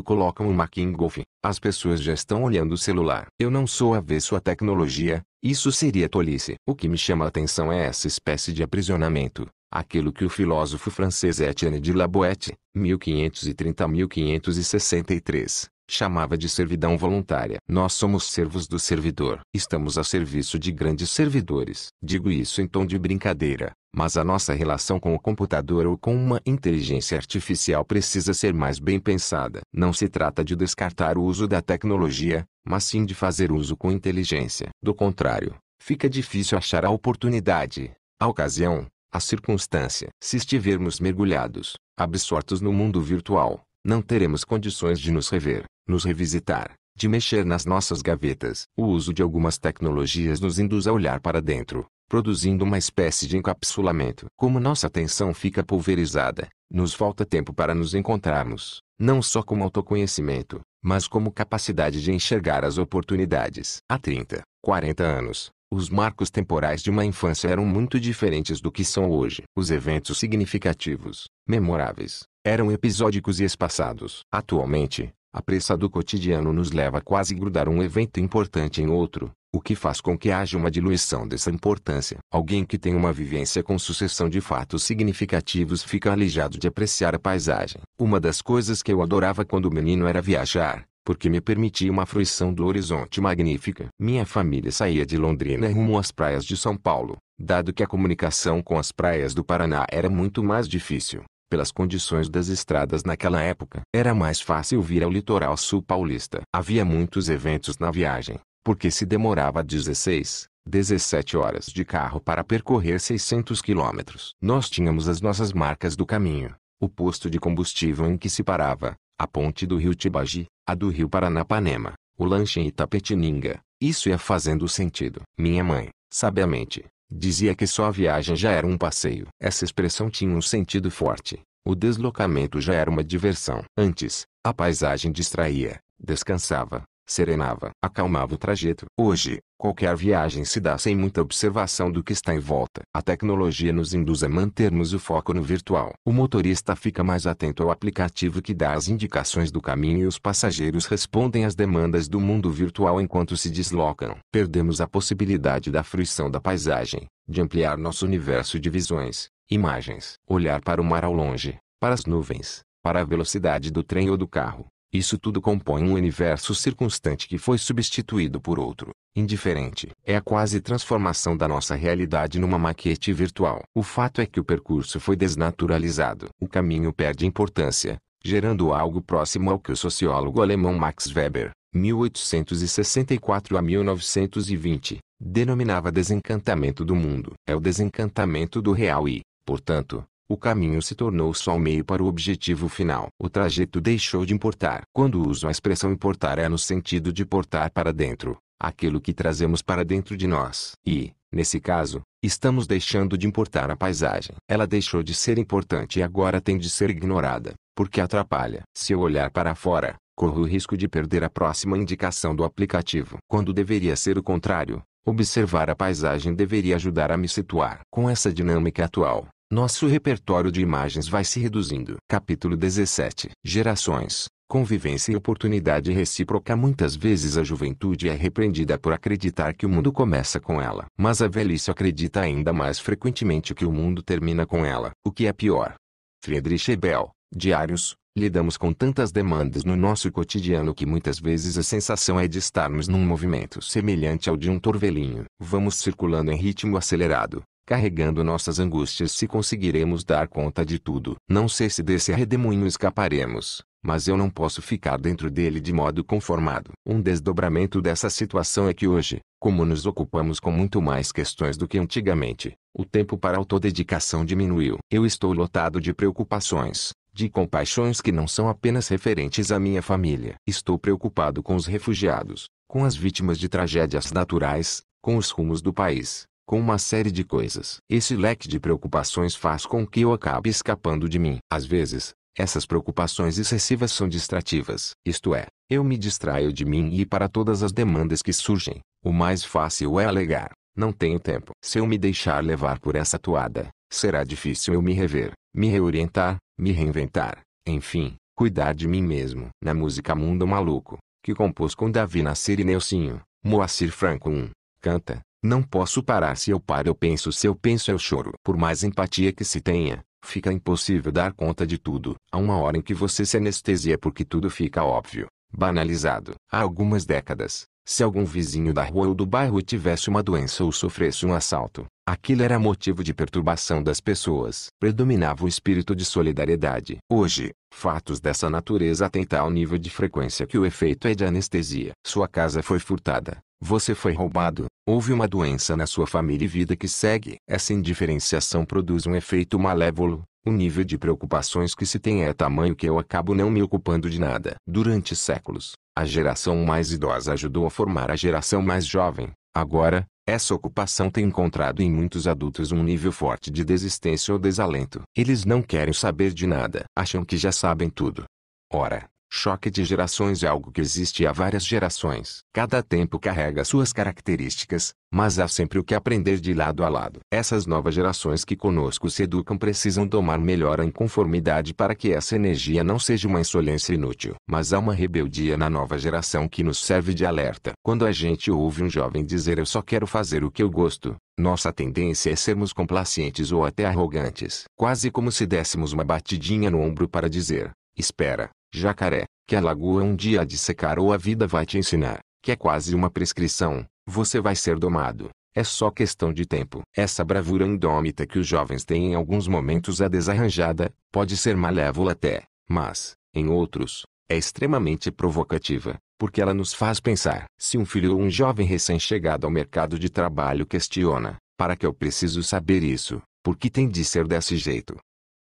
colocam uma King Golf, as pessoas já estão olhando o celular. Eu não sou avesso à tecnologia, isso seria tolice. O que me chama a atenção é essa espécie de aprisionamento, aquilo que o filósofo francês Etienne de Laboette, 1530-1563, chamava de servidão voluntária. Nós somos servos do servidor. Estamos a serviço de grandes servidores. Digo isso em tom de brincadeira, mas a nossa relação com o computador ou com uma inteligência artificial precisa ser mais bem pensada. Não se trata de descartar o uso da tecnologia, mas sim de fazer uso com inteligência. Do contrário, fica difícil achar a oportunidade, a ocasião, a circunstância. Se estivermos mergulhados, absortos no mundo virtual, não teremos condições de nos rever, nos revisitar, de mexer nas nossas gavetas. O uso de algumas tecnologias nos induz a olhar para dentro, produzindo uma espécie de encapsulamento. Como nossa atenção fica pulverizada, nos falta tempo para nos encontrarmos, não só como autoconhecimento, mas como capacidade de enxergar as oportunidades. Há 30, 40 anos, os marcos temporais de uma infância eram muito diferentes do que são hoje. Os eventos significativos, memoráveis, eram episódicos e espaçados. Atualmente, a pressa do cotidiano nos leva a quase grudar um evento importante em outro, o que faz com que haja uma diluição dessa importância. Alguém que tem uma vivência com sucessão de fatos significativos fica alijado de apreciar a paisagem. Uma das coisas que eu adorava quando menino era viajar, porque me permitia uma fruição do horizonte magnífica. Minha família saía de Londrina rumo às praias de São Paulo, dado que a comunicação com as praias do Paraná era muito mais difícil. Pelas condições das estradas naquela época, era mais fácil vir ao litoral sul paulista. Havia muitos eventos na viagem, porque se demorava 16, 17 horas de carro para percorrer 600 quilômetros. Nós tínhamos as nossas marcas do caminho, o posto de combustível em que se parava, a ponte do rio Tibagi, a do rio Paranapanema, o lanche em Itapetininga. Isso ia fazendo sentido. Minha mãe, sabiamente, dizia que só a viagem já era um passeio. Essa expressão tinha um sentido forte. O deslocamento já era uma diversão. Antes, a paisagem distraía, descansava, serenava, acalmava o trajeto. Hoje, qualquer viagem se dá sem muita observação do que está em volta. A tecnologia nos induz a mantermos o foco no virtual. O motorista fica mais atento ao aplicativo que dá as indicações do caminho e os passageiros respondem às demandas do mundo virtual enquanto se deslocam. Perdemos a possibilidade da fruição da paisagem, de ampliar nosso universo de visões, imagens, olhar para o mar ao longe, para as nuvens, para a velocidade do trem ou do carro, isso tudo compõe um universo circunstante que foi substituído por outro, indiferente. É a quase transformação da nossa realidade numa maquete virtual. O fato é que o percurso foi desnaturalizado. O caminho perde importância, gerando algo próximo ao que o sociólogo alemão Max Weber, 1864 a 1920, denominava desencantamento do mundo. É o desencantamento do real e, portanto, o caminho se tornou só o meio para o objetivo final. O trajeto deixou de importar. Quando uso a expressão importar é no sentido de portar para dentro, aquilo que trazemos para dentro de nós. E, nesse caso, estamos deixando de importar a paisagem. Ela deixou de ser importante e agora tem de ser ignorada, porque atrapalha. Se eu olhar para fora, corro o risco de perder a próxima indicação do aplicativo. Quando deveria ser o contrário, observar a paisagem deveria ajudar a me situar. Com essa dinâmica atual, nosso repertório de imagens vai se reduzindo. Capítulo 17 Gerações, Convivência e Oportunidade Recíproca Muitas vezes a juventude é repreendida por acreditar que o mundo começa com ela. Mas a velhice acredita ainda mais frequentemente que o mundo termina com ela. O que é pior? Friedrich Ebel, Diários, Lidamos com tantas demandas no nosso cotidiano que muitas vezes a sensação é de estarmos num movimento semelhante ao de um torvelinho. Vamos circulando em ritmo acelerado, carregando nossas angústias se conseguiremos dar conta de tudo. Não sei se desse redemoinho escaparemos, mas eu não posso ficar dentro dele de modo conformado. Um desdobramento dessa situação é que hoje, como nos ocupamos com muito mais questões do que antigamente, o tempo para autodedicação diminuiu. Eu estou lotado de preocupações, de compaixões que não são apenas referentes à minha família. Estou preocupado com os refugiados, com as vítimas de tragédias naturais, com os rumos do país, com uma série de coisas. Esse leque de preocupações faz com que eu acabe escapando de mim. Às vezes, essas preocupações excessivas são distrativas. Isto é, eu me distraio de mim e para todas as demandas que surgem, o mais fácil é alegar. Não tenho tempo. Se eu me deixar levar por essa toada, será difícil eu me rever, me reorientar, me reinventar, enfim, cuidar de mim mesmo. Na música Mundo Maluco, que compôs com Davi Nasser e Nelsinho, Moacir Franco 1, canta, não posso parar se eu paro eu penso se eu penso eu choro. Por mais empatia que se tenha, fica impossível dar conta de tudo. Há uma hora em que você se anestesia porque tudo fica óbvio, banalizado. Há algumas décadas, se algum vizinho da rua ou do bairro tivesse uma doença ou sofresse um assalto, aquilo era motivo de perturbação das pessoas. Predominava o espírito de solidariedade. Hoje, fatos dessa natureza têm tal nível de frequência que o efeito é de anestesia. Sua casa foi furtada, você foi roubado, houve uma doença na sua família e vida que segue. Essa indiferenciação produz um efeito malévolo. O nível de preocupações que se tem é tamanho que eu acabo não me ocupando de nada. Durante séculos, a geração mais idosa ajudou a formar a geração mais jovem. Agora, essa ocupação tem encontrado em muitos adultos um nível forte de desistência ou desalento. Eles não querem saber de nada. Acham que já sabem tudo. Ora, Choque de gerações é algo que existe há várias gerações. Cada tempo carrega suas características, mas há sempre o que aprender de lado a lado. Essas novas gerações que conosco se educam precisam domar melhor a inconformidade para que essa energia não seja uma insolência inútil. Mas há uma rebeldia na nova geração que nos serve de alerta. Quando a gente ouve um jovem dizer eu só quero fazer o que eu gosto, nossa tendência é sermos complacientes ou até arrogantes. Quase como se dessemos uma batidinha no ombro para dizer, espera, Jacaré, que a lagoa um dia de secar ou a vida vai te ensinar, que é quase uma prescrição, você vai ser domado. É só questão de tempo. Essa bravura indômita que os jovens têm em alguns momentos é desarranjada, pode ser malévola até, mas, em outros, é extremamente provocativa, porque ela nos faz pensar. Se um filho ou um jovem recém-chegado ao mercado de trabalho questiona, para que eu preciso saber isso, por que tem de ser desse jeito?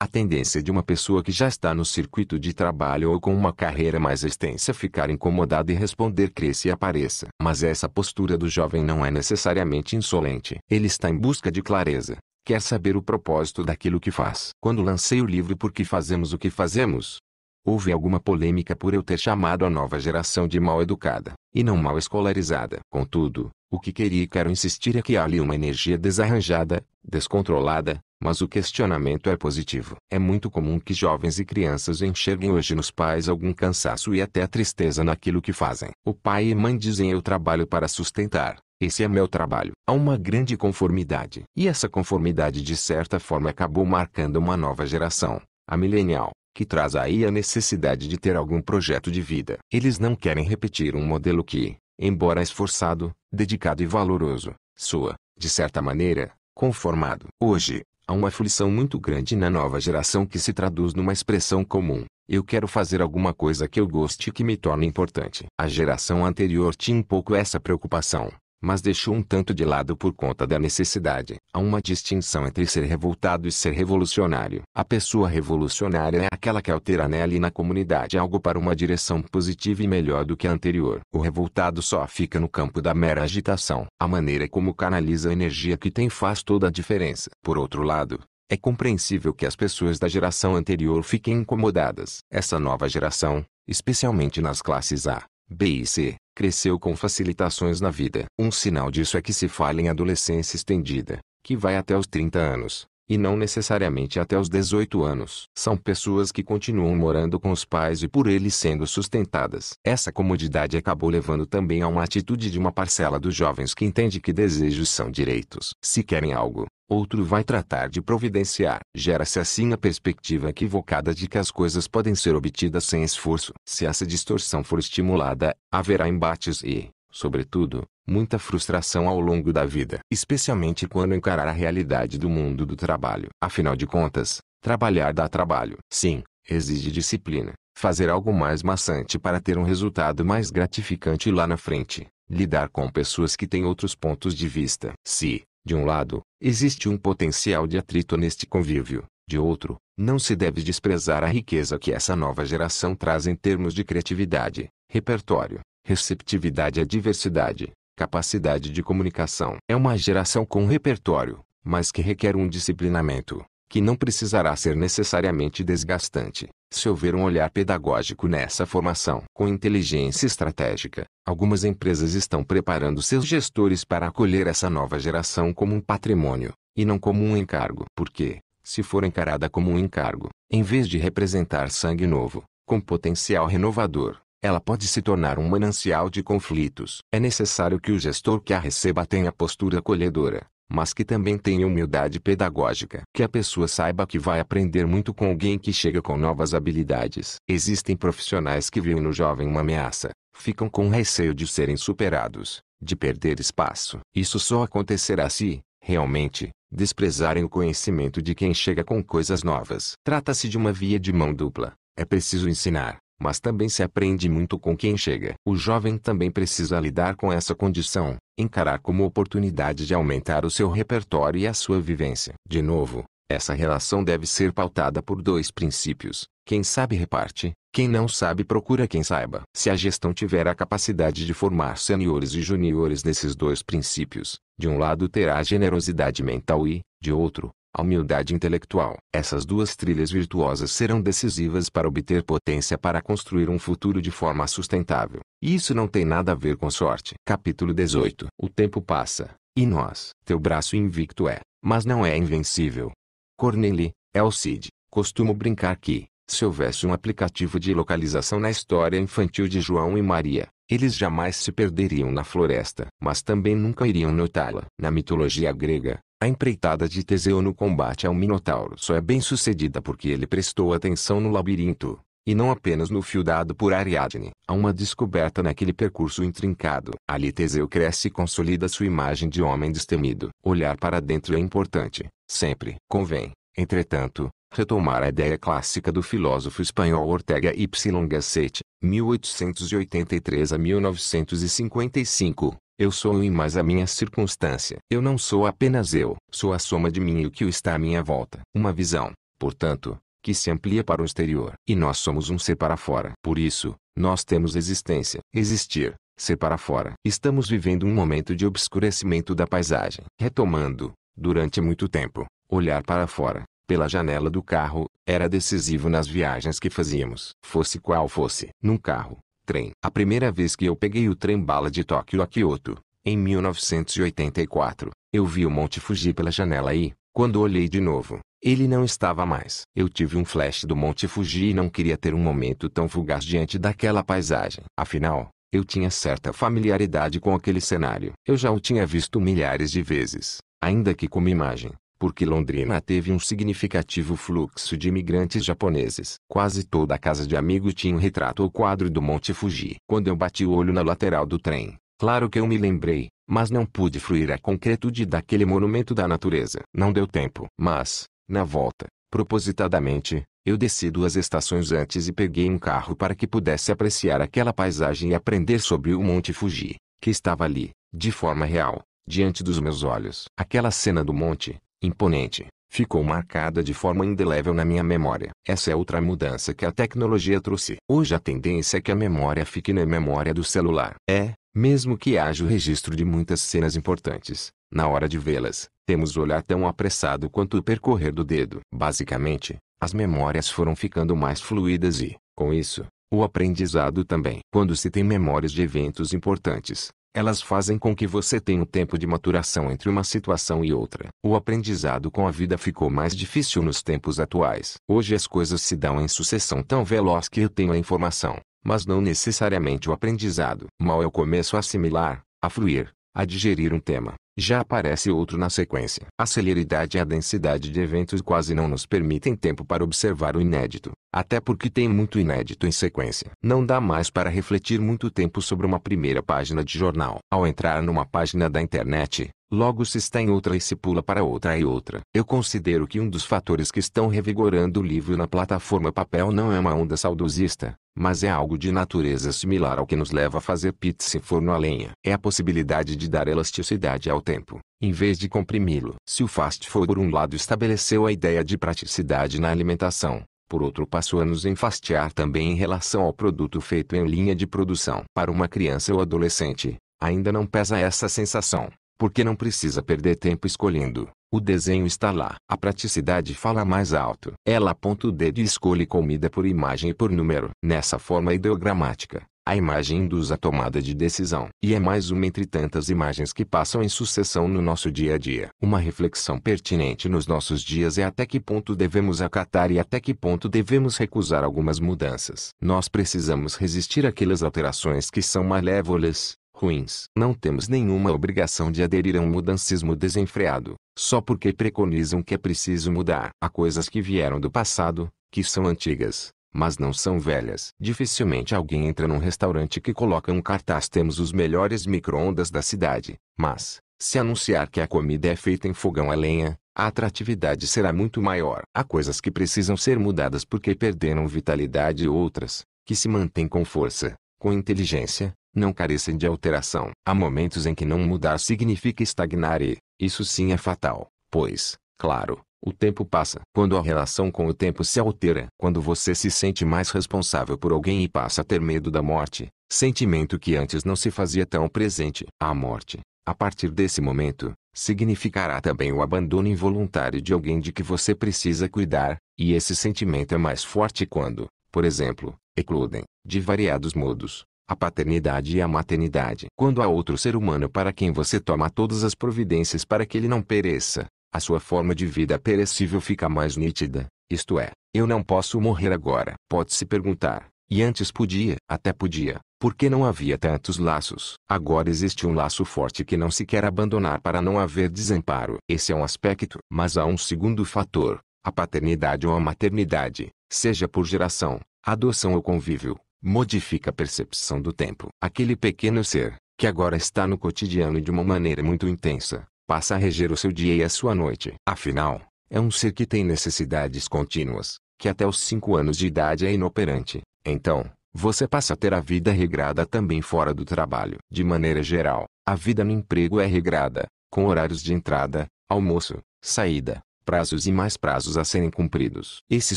A tendência de uma pessoa que já está no circuito de trabalho ou com uma carreira mais extensa ficar incomodada e responder cresça e apareça. Mas essa postura do jovem não é necessariamente insolente. Ele está em busca de clareza. Quer saber o propósito daquilo que faz. Quando lancei o livro Por que Fazemos o que Fazemos, houve alguma polêmica por eu ter chamado a nova geração de mal educada, e não mal escolarizada. Contudo, o que queria e quero insistir é que há ali uma energia desarranjada, descontrolada, mas o questionamento é positivo. É muito comum que jovens e crianças enxerguem hoje nos pais algum cansaço e até tristeza naquilo que fazem. O pai e mãe dizem eu trabalho para sustentar, esse é meu trabalho. Há uma grande conformidade. E essa conformidade de certa forma acabou marcando uma nova geração, a milenial, que traz aí a necessidade de ter algum projeto de vida. Eles não querem repetir um modelo que, embora esforçado, dedicado e valoroso, soa, de certa maneira, conformado. Hoje, Há uma aflição muito grande na nova geração que se traduz numa expressão comum. Eu quero fazer alguma coisa que eu goste e que me torne importante. A geração anterior tinha um pouco essa preocupação mas deixou um tanto de lado por conta da necessidade. Há uma distinção entre ser revoltado e ser revolucionário. A pessoa revolucionária é aquela que altera nela e na comunidade algo para uma direção positiva e melhor do que a anterior. O revoltado só fica no campo da mera agitação. A maneira como canaliza a energia que tem faz toda a diferença. Por outro lado, é compreensível que as pessoas da geração anterior fiquem incomodadas. Essa nova geração, especialmente nas classes A, B e C, cresceu com facilitações na vida. Um sinal disso é que se fala em adolescência estendida, que vai até os 30 anos, e não necessariamente até os 18 anos. São pessoas que continuam morando com os pais e por eles sendo sustentadas. Essa comodidade acabou levando também a uma atitude de uma parcela dos jovens que entende que desejos são direitos. Se querem algo, outro vai tratar de providenciar. Gera-se assim a perspectiva equivocada de que as coisas podem ser obtidas sem esforço. Se essa distorção for estimulada, haverá embates e, sobretudo, muita frustração ao longo da vida, especialmente quando encarar a realidade do mundo do trabalho. Afinal de contas, trabalhar dá trabalho. Sim, exige disciplina, fazer algo mais maçante para ter um resultado mais gratificante lá na frente, lidar com pessoas que têm outros pontos de vista. Se, de um lado, existe um potencial de atrito neste convívio, de outro, não se deve desprezar a riqueza que essa nova geração traz em termos de criatividade, repertório, receptividade à diversidade, capacidade de comunicação. É uma geração com repertório, mas que requer um disciplinamento, que não precisará ser necessariamente desgastante, se houver um olhar pedagógico nessa formação. Com inteligência estratégica, algumas empresas estão preparando seus gestores para acolher essa nova geração como um patrimônio, e não como um encargo. Porque, se for encarada como um encargo, em vez de representar sangue novo, com potencial renovador, ela pode se tornar um manancial de conflitos. É necessário que o gestor que a receba tenha postura acolhedora, mas que também tenha humildade pedagógica. Que a pessoa saiba que vai aprender muito com alguém que chega com novas habilidades. Existem profissionais que veem no jovem uma ameaça, ficam com receio de serem superados, de perder espaço. Isso só acontecerá se, realmente, desprezarem o conhecimento de quem chega com coisas novas. Trata-se de uma via de mão dupla. É preciso ensinar, mas também se aprende muito com quem chega. O jovem também precisa lidar com essa condição, encarar como oportunidade de aumentar o seu repertório e a sua vivência. De novo, essa relação deve ser pautada por dois princípios. Quem sabe reparte, quem não sabe procura quem saiba. Se a gestão tiver a capacidade de formar seniores e juniores nesses dois princípios, de um lado terá generosidade mental e, de outro, a humildade intelectual. Essas duas trilhas virtuosas serão decisivas para obter potência para construir um futuro de forma sustentável. E isso não tem nada a ver com sorte. Capítulo 18 O tempo passa, e nós, teu braço invicto é, mas não é invencível. Corneli, Elcide, costumo brincar que, se houvesse um aplicativo de localização na história infantil de João e Maria, eles jamais se perderiam na floresta, mas também nunca iriam notá-la. Na mitologia grega, a empreitada de Teseu no combate ao Minotauro só é bem sucedida porque ele prestou atenção no labirinto, e não apenas no fio dado por Ariadne. Há uma descoberta naquele percurso intrincado. Ali Teseu cresce e consolida sua imagem de homem destemido. Olhar para dentro é importante, sempre. Convém, entretanto, retomar a ideia clássica do filósofo espanhol Ortega y Gasset, 1883 a 1955. Eu sou e mais a minha circunstância. Eu não sou apenas eu. Sou a soma de mim e o que está à minha volta. Uma visão, portanto, que se amplia para o exterior. E nós somos um ser para fora. Por isso, nós temos existência. Existir, ser para fora. Estamos vivendo um momento de obscurecimento da paisagem. Retomando, durante muito tempo, olhar para fora, pela janela do carro, era decisivo nas viagens que fazíamos. Fosse qual fosse. Num carro, trem. A primeira vez que eu peguei o trem bala de Tóquio a Kyoto, em 1984, eu vi o Monte Fuji pela janela e, quando olhei de novo, ele não estava mais. Eu tive um flash do Monte Fuji e não queria ter um momento tão fugaz diante daquela paisagem. Afinal, eu tinha certa familiaridade com aquele cenário. Eu já o tinha visto milhares de vezes, ainda que como imagem porque Londrina teve um significativo fluxo de imigrantes japoneses. Quase toda a casa de amigo tinha um retrato ou quadro do Monte Fuji. Quando eu bati o olho na lateral do trem, claro que eu me lembrei, mas não pude fruir a concretude daquele monumento da natureza. Não deu tempo. Mas, na volta, propositadamente, eu desci duas estações antes e peguei um carro para que pudesse apreciar aquela paisagem e aprender sobre o Monte Fuji, que estava ali, de forma real, diante dos meus olhos. Aquela cena do monte, imponente, ficou marcada de forma indelével na minha memória. Essa é outra mudança que a tecnologia trouxe. Hoje a tendência é que a memória fique na memória do celular. É, mesmo que haja o registro de muitas cenas importantes, na hora de vê-las, temos o olhar tão apressado quanto o percorrer do dedo. Basicamente, as memórias foram ficando mais fluídas e, com isso, o aprendizado também. Quando se tem memórias de eventos importantes, elas fazem com que você tenha um tempo de maturação entre uma situação e outra. O aprendizado com a vida ficou mais difícil nos tempos atuais. Hoje as coisas se dão em sucessão tão veloz que eu tenho a informação, mas não necessariamente o aprendizado. Mal eu começo a assimilar, a fluir, a digerir um tema, já aparece outro na sequência. A celeridade e a densidade de eventos quase não nos permitem tempo para observar o inédito, até porque tem muito inédito em sequência. Não dá mais para refletir muito tempo sobre uma primeira página de jornal. Ao entrar numa página da internet, logo se está em outra e se pula para outra e outra. Eu considero que um dos fatores que estão revigorando o livro na plataforma papel não é uma onda saudosista, mas é algo de natureza similar ao que nos leva a fazer pizza em forno a lenha. É a possibilidade de dar elasticidade ao tempo, em vez de comprimi-lo. Se o fast food por um lado estabeleceu a ideia de praticidade na alimentação, por outro passou a nos enfastiar também em relação ao produto feito em linha de produção. Para uma criança ou adolescente, ainda não pesa essa sensação, porque não precisa perder tempo escolhendo. O desenho está lá. A praticidade fala mais alto. Ela aponta o dedo e escolhe comida por imagem e por número. Nessa forma ideogramática, a imagem induz a tomada de decisão. E é mais uma entre tantas imagens que passam em sucessão no nosso dia a dia. Uma reflexão pertinente nos nossos dias é até que ponto devemos acatar e até que ponto devemos recusar algumas mudanças. Nós precisamos resistir àquelas alterações que são malévolas, ruins. Não temos nenhuma obrigação de aderir a um mudancismo desenfreado, só porque preconizam que é preciso mudar. Há coisas que vieram do passado, que são antigas, mas não são velhas. Dificilmente alguém entra num restaurante que coloca um cartaz temos os melhores micro-ondas da cidade, mas, se anunciar que a comida é feita em fogão a lenha, a atratividade será muito maior. Há coisas que precisam ser mudadas porque perderam vitalidade e outras, que se mantêm com força, com inteligência, não carecem de alteração. Há momentos em que não mudar significa estagnar e, isso sim é fatal, pois, claro, o tempo passa. Quando a relação com o tempo se altera, quando você se sente mais responsável por alguém e passa a ter medo da morte, sentimento que antes não se fazia tão presente. A morte, a partir desse momento, significará também o abandono involuntário de alguém de que você precisa cuidar, e esse sentimento é mais forte quando, por exemplo, eclodem, de variados modos, a paternidade e a maternidade. Quando há outro ser humano para quem você toma todas as providências para que ele não pereça, a sua forma de vida perecível fica mais nítida, isto é, eu não posso morrer agora. Pode-se perguntar, e antes podia, até podia, porque não havia tantos laços. Agora existe um laço forte que não se quer abandonar para não haver desamparo. Esse é um aspecto. Mas há um segundo fator, a paternidade ou a maternidade, seja por geração, adoção ou convívio, modifica a percepção do tempo. Aquele pequeno ser, que agora está no cotidiano de uma maneira muito intensa, passa a reger o seu dia e a sua noite. Afinal, é um ser que tem necessidades contínuas, que até os 5 anos de idade é inoperante. Então, você passa a ter a vida regrada também fora do trabalho. De maneira geral, a vida no emprego é regrada, com horários de entrada, almoço, saída, prazos e mais prazos a serem cumpridos. Esse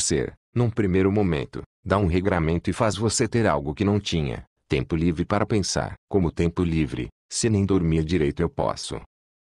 ser, num primeiro momento, dá um regramento e faz você ter algo que não tinha, tempo livre para pensar. Como tempo livre, se nem dormir direito eu posso.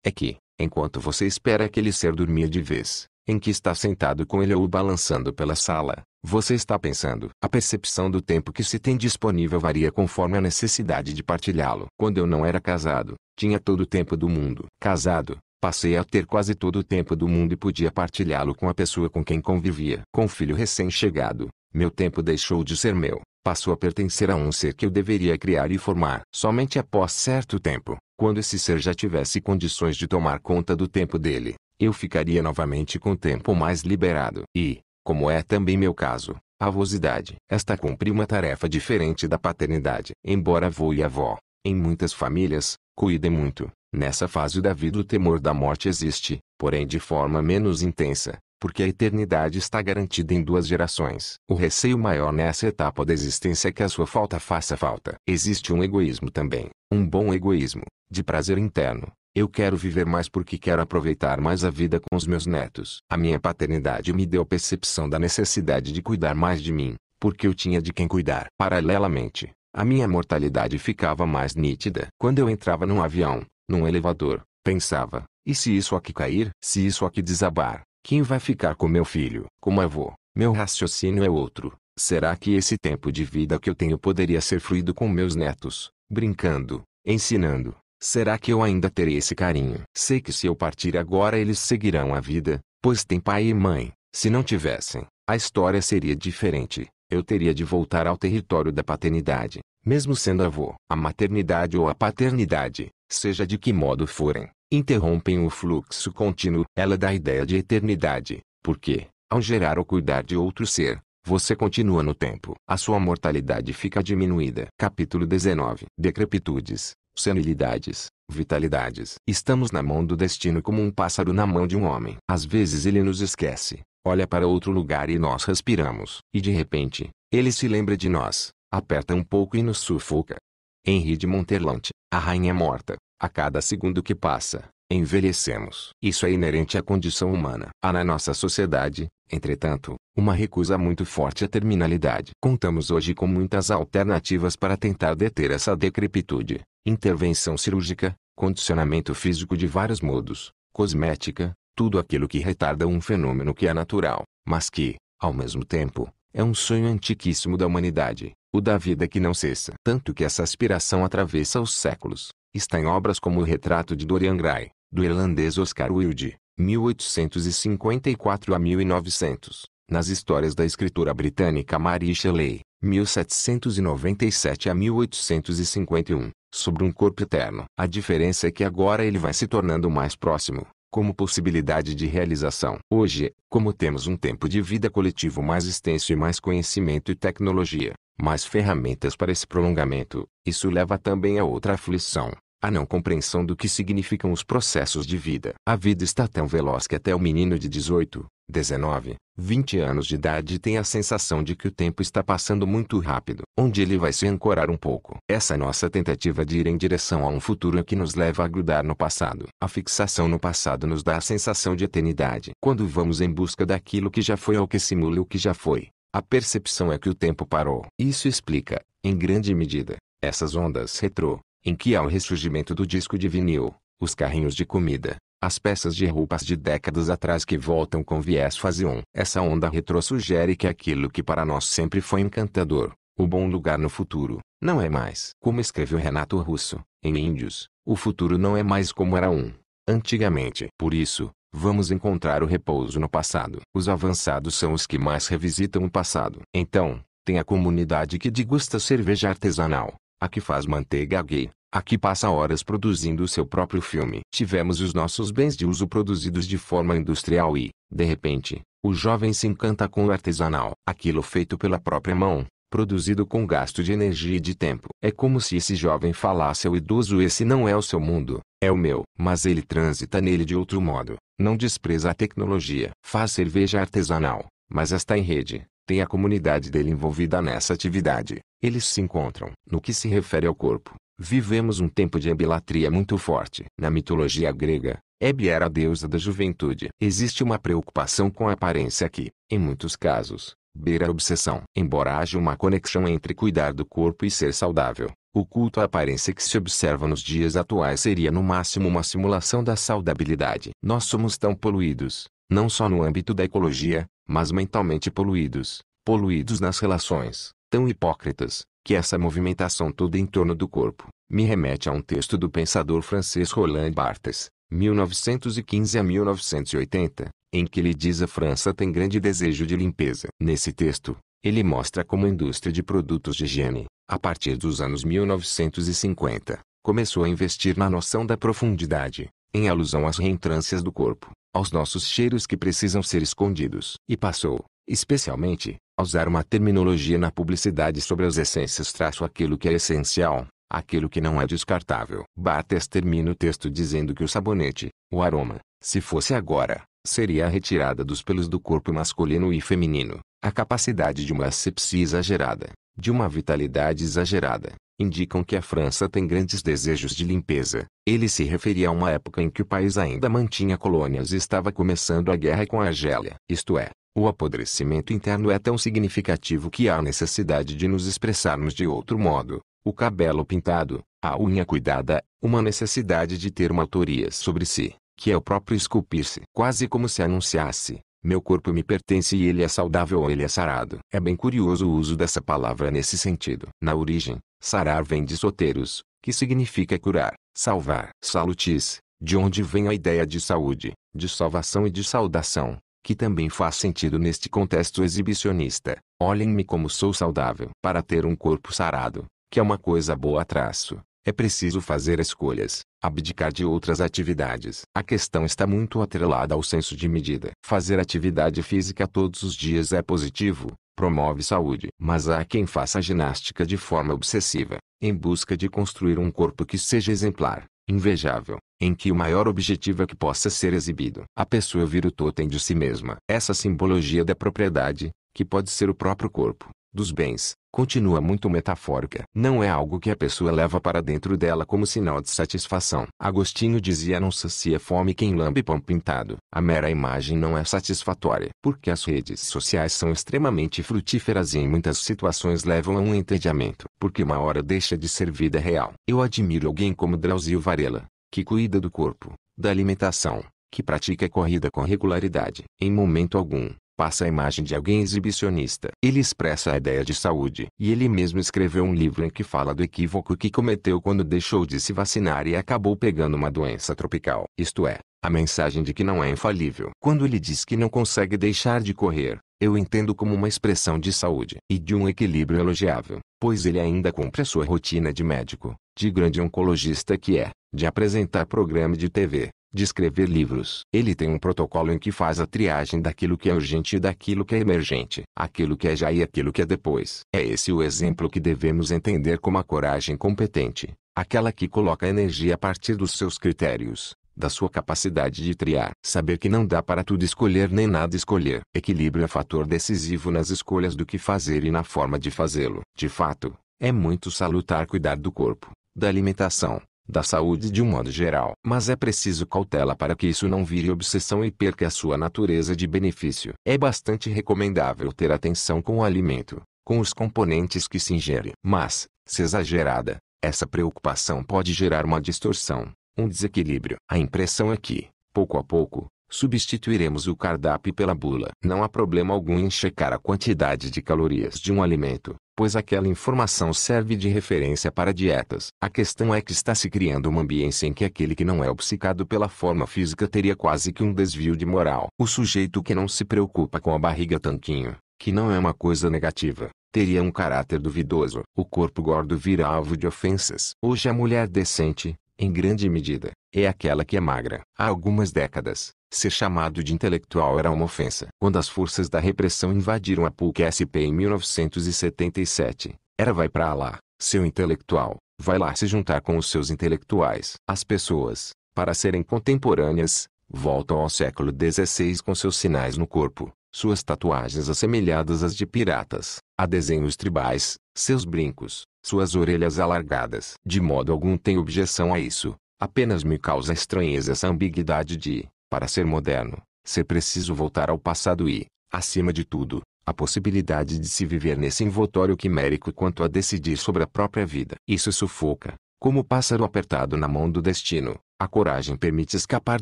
É que, enquanto você espera aquele ser dormir de vez, em que está sentado com ele ou balançando pela sala, você está pensando. A percepção do tempo que se tem disponível varia conforme a necessidade de partilhá-lo. Quando eu não era casado, tinha todo o tempo do mundo. Casado, passei a ter quase todo o tempo do mundo e podia partilhá-lo com a pessoa com quem convivia. Com o filho recém-chegado, meu tempo deixou de ser meu, passou a pertencer a um ser que eu deveria criar e formar. Somente após certo tempo, quando esse ser já tivesse condições de tomar conta do tempo dele, eu ficaria novamente com o tempo mais liberado. E, como é também meu caso, a avosidade. Esta cumpre uma tarefa diferente da paternidade. Embora avô e avó, em muitas famílias, cuidem muito, nessa fase da vida o temor da morte existe, porém de forma menos intensa, porque a eternidade está garantida em duas gerações. O receio maior nessa etapa da existência é que a sua falta faça falta. Existe um egoísmo também, um bom egoísmo, de prazer interno, eu quero viver mais porque quero aproveitar mais a vida com os meus netos. A minha paternidade me deu a percepção da necessidade de cuidar mais de mim, porque eu tinha de quem cuidar. Paralelamente, a minha mortalidade ficava mais nítida. Quando eu entrava num avião, num elevador, pensava, e se isso aqui cair? Se isso aqui desabar? Quem vai ficar com meu filho? Como avô, meu raciocínio é outro. Será que esse tempo de vida que eu tenho poderia ser fluido com meus netos, brincando, ensinando, Será que eu ainda terei esse carinho? Sei que se eu partir agora eles seguirão a vida, pois têm pai e mãe. Se não tivessem, a história seria diferente. Eu teria de voltar ao território da paternidade, mesmo sendo avô. A maternidade ou a paternidade, seja de que modo forem, interrompem o fluxo contínuo. Ela dá a ideia de eternidade, porque, ao gerar ou cuidar de outro ser, você continua no tempo. A sua mortalidade fica diminuída. Capítulo 19 Decrepitudes senilidades, vitalidades. Estamos na mão do destino como um pássaro na mão de um homem. Às vezes ele nos esquece, olha para outro lugar e nós respiramos. E de repente, ele se lembra de nós, aperta um pouco e nos sufoca. Henri de Monterlant, a rainha morta, a cada segundo que passa, envelhecemos. Isso é inerente à condição humana. Há na nossa sociedade, entretanto, uma recusa muito forte à terminalidade. Contamos hoje com muitas alternativas para tentar deter essa decrepitude intervenção cirúrgica, condicionamento físico de vários modos, cosmética, tudo aquilo que retarda um fenômeno que é natural, mas que, ao mesmo tempo, é um sonho antiquíssimo da humanidade, o da vida que não cessa. Tanto que essa aspiração atravessa os séculos. Está em obras como o Retrato de Dorian Gray, do irlandês Oscar Wilde, 1854 a 1900, nas histórias da escritora britânica Mary Shelley, 1797 a 1851, sobre um corpo eterno. A diferença é que agora ele vai se tornando mais próximo, como possibilidade de realização. Hoje, como temos um tempo de vida coletivo mais extenso e mais conhecimento e tecnologia, mais ferramentas para esse prolongamento, isso leva também a outra aflição, a não compreensão do que significam os processos de vida. A vida está tão veloz que até o menino de 18, 19, 20 anos de idade tem a sensação de que o tempo está passando muito rápido. Onde ele vai se ancorar um pouco. Essa nossa tentativa de ir em direção a um futuro é que nos leva a grudar no passado. A fixação no passado nos dá a sensação de eternidade. Quando vamos em busca daquilo que já foi ou que simula o que já foi, a percepção é que o tempo parou. Isso explica, em grande medida, essas ondas retrô, em que há o ressurgimento do disco de vinil, os carrinhos de comida, As peças de roupas de décadas atrás que voltam com viés fase 1. Essa onda retrô sugere que aquilo que para nós sempre foi encantador, o bom lugar no futuro, não é mais. Como escreveu Renato Russo, em Índios, o futuro não é mais como era um antigamente. Por isso, vamos encontrar o repouso no passado. Os avançados são os que mais revisitam o passado. Então, tem a comunidade que degusta cerveja artesanal, a que faz manteiga gay, a que passa horas produzindo o seu próprio filme. Tivemos os nossos bens de uso produzidos de forma industrial e, de repente, o jovem se encanta com o artesanal, aquilo feito pela própria mão, produzido com gasto de energia e de tempo. É como se esse jovem falasse ao idoso esse não é o seu mundo, é o meu. Mas ele transita nele de outro modo, não despreza a tecnologia. Faz cerveja artesanal, mas está em rede, tem a comunidade dele envolvida nessa atividade. Eles se encontram. No que se refere ao corpo, vivemos um tempo de ebilatria muito forte. Na mitologia grega, Hebe era a deusa da juventude. Existe uma preocupação com a aparência que, em muitos casos, beira a obsessão. Embora haja uma conexão entre cuidar do corpo e ser saudável, o culto à aparência que se observa nos dias atuais seria no máximo uma simulação da saudabilidade. Nós somos tão poluídos, não só no âmbito da ecologia, mas mentalmente poluídos, poluídos nas relações, tão hipócritas, que essa movimentação toda em torno do corpo, me remete a um texto do pensador francês Roland Barthes, 1915 a 1980, em que ele diz a França tem grande desejo de limpeza. Nesse texto, ele mostra como a indústria de produtos de higiene, a partir dos anos 1950, começou a investir na noção da profundidade, em alusão às reentrâncias do corpo, aos nossos cheiros que precisam ser escondidos. E passou, especialmente, a usar uma terminologia na publicidade sobre as essências traço aquilo que é essencial, aquilo que não é descartável. Bartes termina o texto dizendo que o sabonete, o aroma, se fosse agora, seria a retirada dos pelos do corpo masculino e feminino. A capacidade de uma asepsia exagerada, de uma vitalidade exagerada, indicam que a França tem grandes desejos de limpeza. Ele se referia a uma época em que o país ainda mantinha colônias e estava começando a guerra com a Argélia. Isto é, o apodrecimento interno é tão significativo que há necessidade de nos expressarmos de outro modo. O cabelo pintado, a unha cuidada, uma necessidade de ter uma autoria sobre si, que é o próprio esculpir-se. Quase como se anunciasse, meu corpo me pertence e ele é saudável ou ele é sarado. É bem curioso o uso dessa palavra nesse sentido. Na origem, sarar vem de soteiros, que significa curar, salvar. Salutis, de onde vem a ideia de saúde, de salvação e de saudação, que também faz sentido neste contexto exibicionista. Olhem-me como sou saudável. Para ter um corpo sarado, que é uma coisa boa traço, é preciso fazer escolhas, abdicar de outras atividades. A questão está muito atrelada ao senso de medida. Fazer atividade física todos os dias é positivo, promove saúde. Mas há quem faça ginástica de forma obsessiva, em busca de construir um corpo que seja exemplar, invejável, em que o maior objetivo é que possa ser exibido. A pessoa vira o totem de si mesma. Essa simbologia da propriedade, que pode ser o próprio corpo, dos bens, continua muito metafórica. Não é algo que a pessoa leva para dentro dela como sinal de satisfação. Agostinho dizia não sacia fome quem lambe pão pintado. A mera imagem não é satisfatória. Porque as redes sociais são extremamente frutíferas e em muitas situações levam a um entediamento. Porque uma hora deixa de ser vida real. Eu admiro alguém como Drauzio Varela, que cuida do corpo, da alimentação, que pratica corrida com regularidade. Em momento algum, passa a imagem de alguém exibicionista. Ele expressa a ideia de saúde. E ele mesmo escreveu um livro em que fala do equívoco que cometeu quando deixou de se vacinar e acabou pegando uma doença tropical. Isto é, a mensagem de que não é infalível. Quando ele diz que não consegue deixar de correr, eu entendo como uma expressão de saúde e de um equilíbrio elogiável, pois ele ainda cumpre a sua rotina de médico, de grande oncologista que é, de apresentar programa de TV, de escrever livros. Ele tem um protocolo em que faz a triagem daquilo que é urgente e daquilo que é emergente, aquilo que é já e aquilo que é depois. É esse o exemplo que devemos entender como a coragem competente, aquela que coloca energia a partir dos seus critérios, da sua capacidade de triar. Saber que não dá para tudo escolher nem nada escolher. Equilíbrio é fator decisivo nas escolhas do que fazer e na forma de fazê-lo. De fato, é muito salutar cuidar do corpo, da alimentação, da saúde de um modo geral. Mas é preciso cautela para que isso não vire obsessão e perca a sua natureza de benefício. É bastante recomendável ter atenção com o alimento, com os componentes que se ingere. Mas, se exagerada, essa preocupação pode gerar uma distorção, um desequilíbrio. A impressão é que, Pouco a pouco, substituiremos o cardápio pela bula. Não há problema algum em checar a quantidade de calorias de um alimento, pois aquela informação serve de referência para dietas. A questão é que está se criando uma ambiência em que aquele que não é obcecado pela forma física teria quase que um desvio de moral. O sujeito que não se preocupa com a barriga tanquinho, que não é uma coisa negativa, teria um caráter duvidoso. O corpo gordo vira alvo de ofensas. Hoje a mulher decente, em grande medida, é aquela que é magra. Há algumas décadas, ser chamado de intelectual era uma ofensa. Quando as forças da repressão invadiram a PUC-SP em 1977, era vai pra lá, seu intelectual, vai lá se juntar com os seus intelectuais. As pessoas, para serem contemporâneas, voltam ao século XVI com seus sinais no corpo, suas tatuagens assemelhadas às de piratas, a desenhos tribais, seus brincos, suas orelhas alargadas. De modo algum tenho objeção a isso, apenas me causa estranheza essa ambiguidade de, para ser moderno, ser preciso voltar ao passado e, acima de tudo, a possibilidade de se viver nesse envoltório quimérico quanto a decidir sobre a própria vida. Isso sufoca, como pássaro apertado na mão do destino. A coragem permite escapar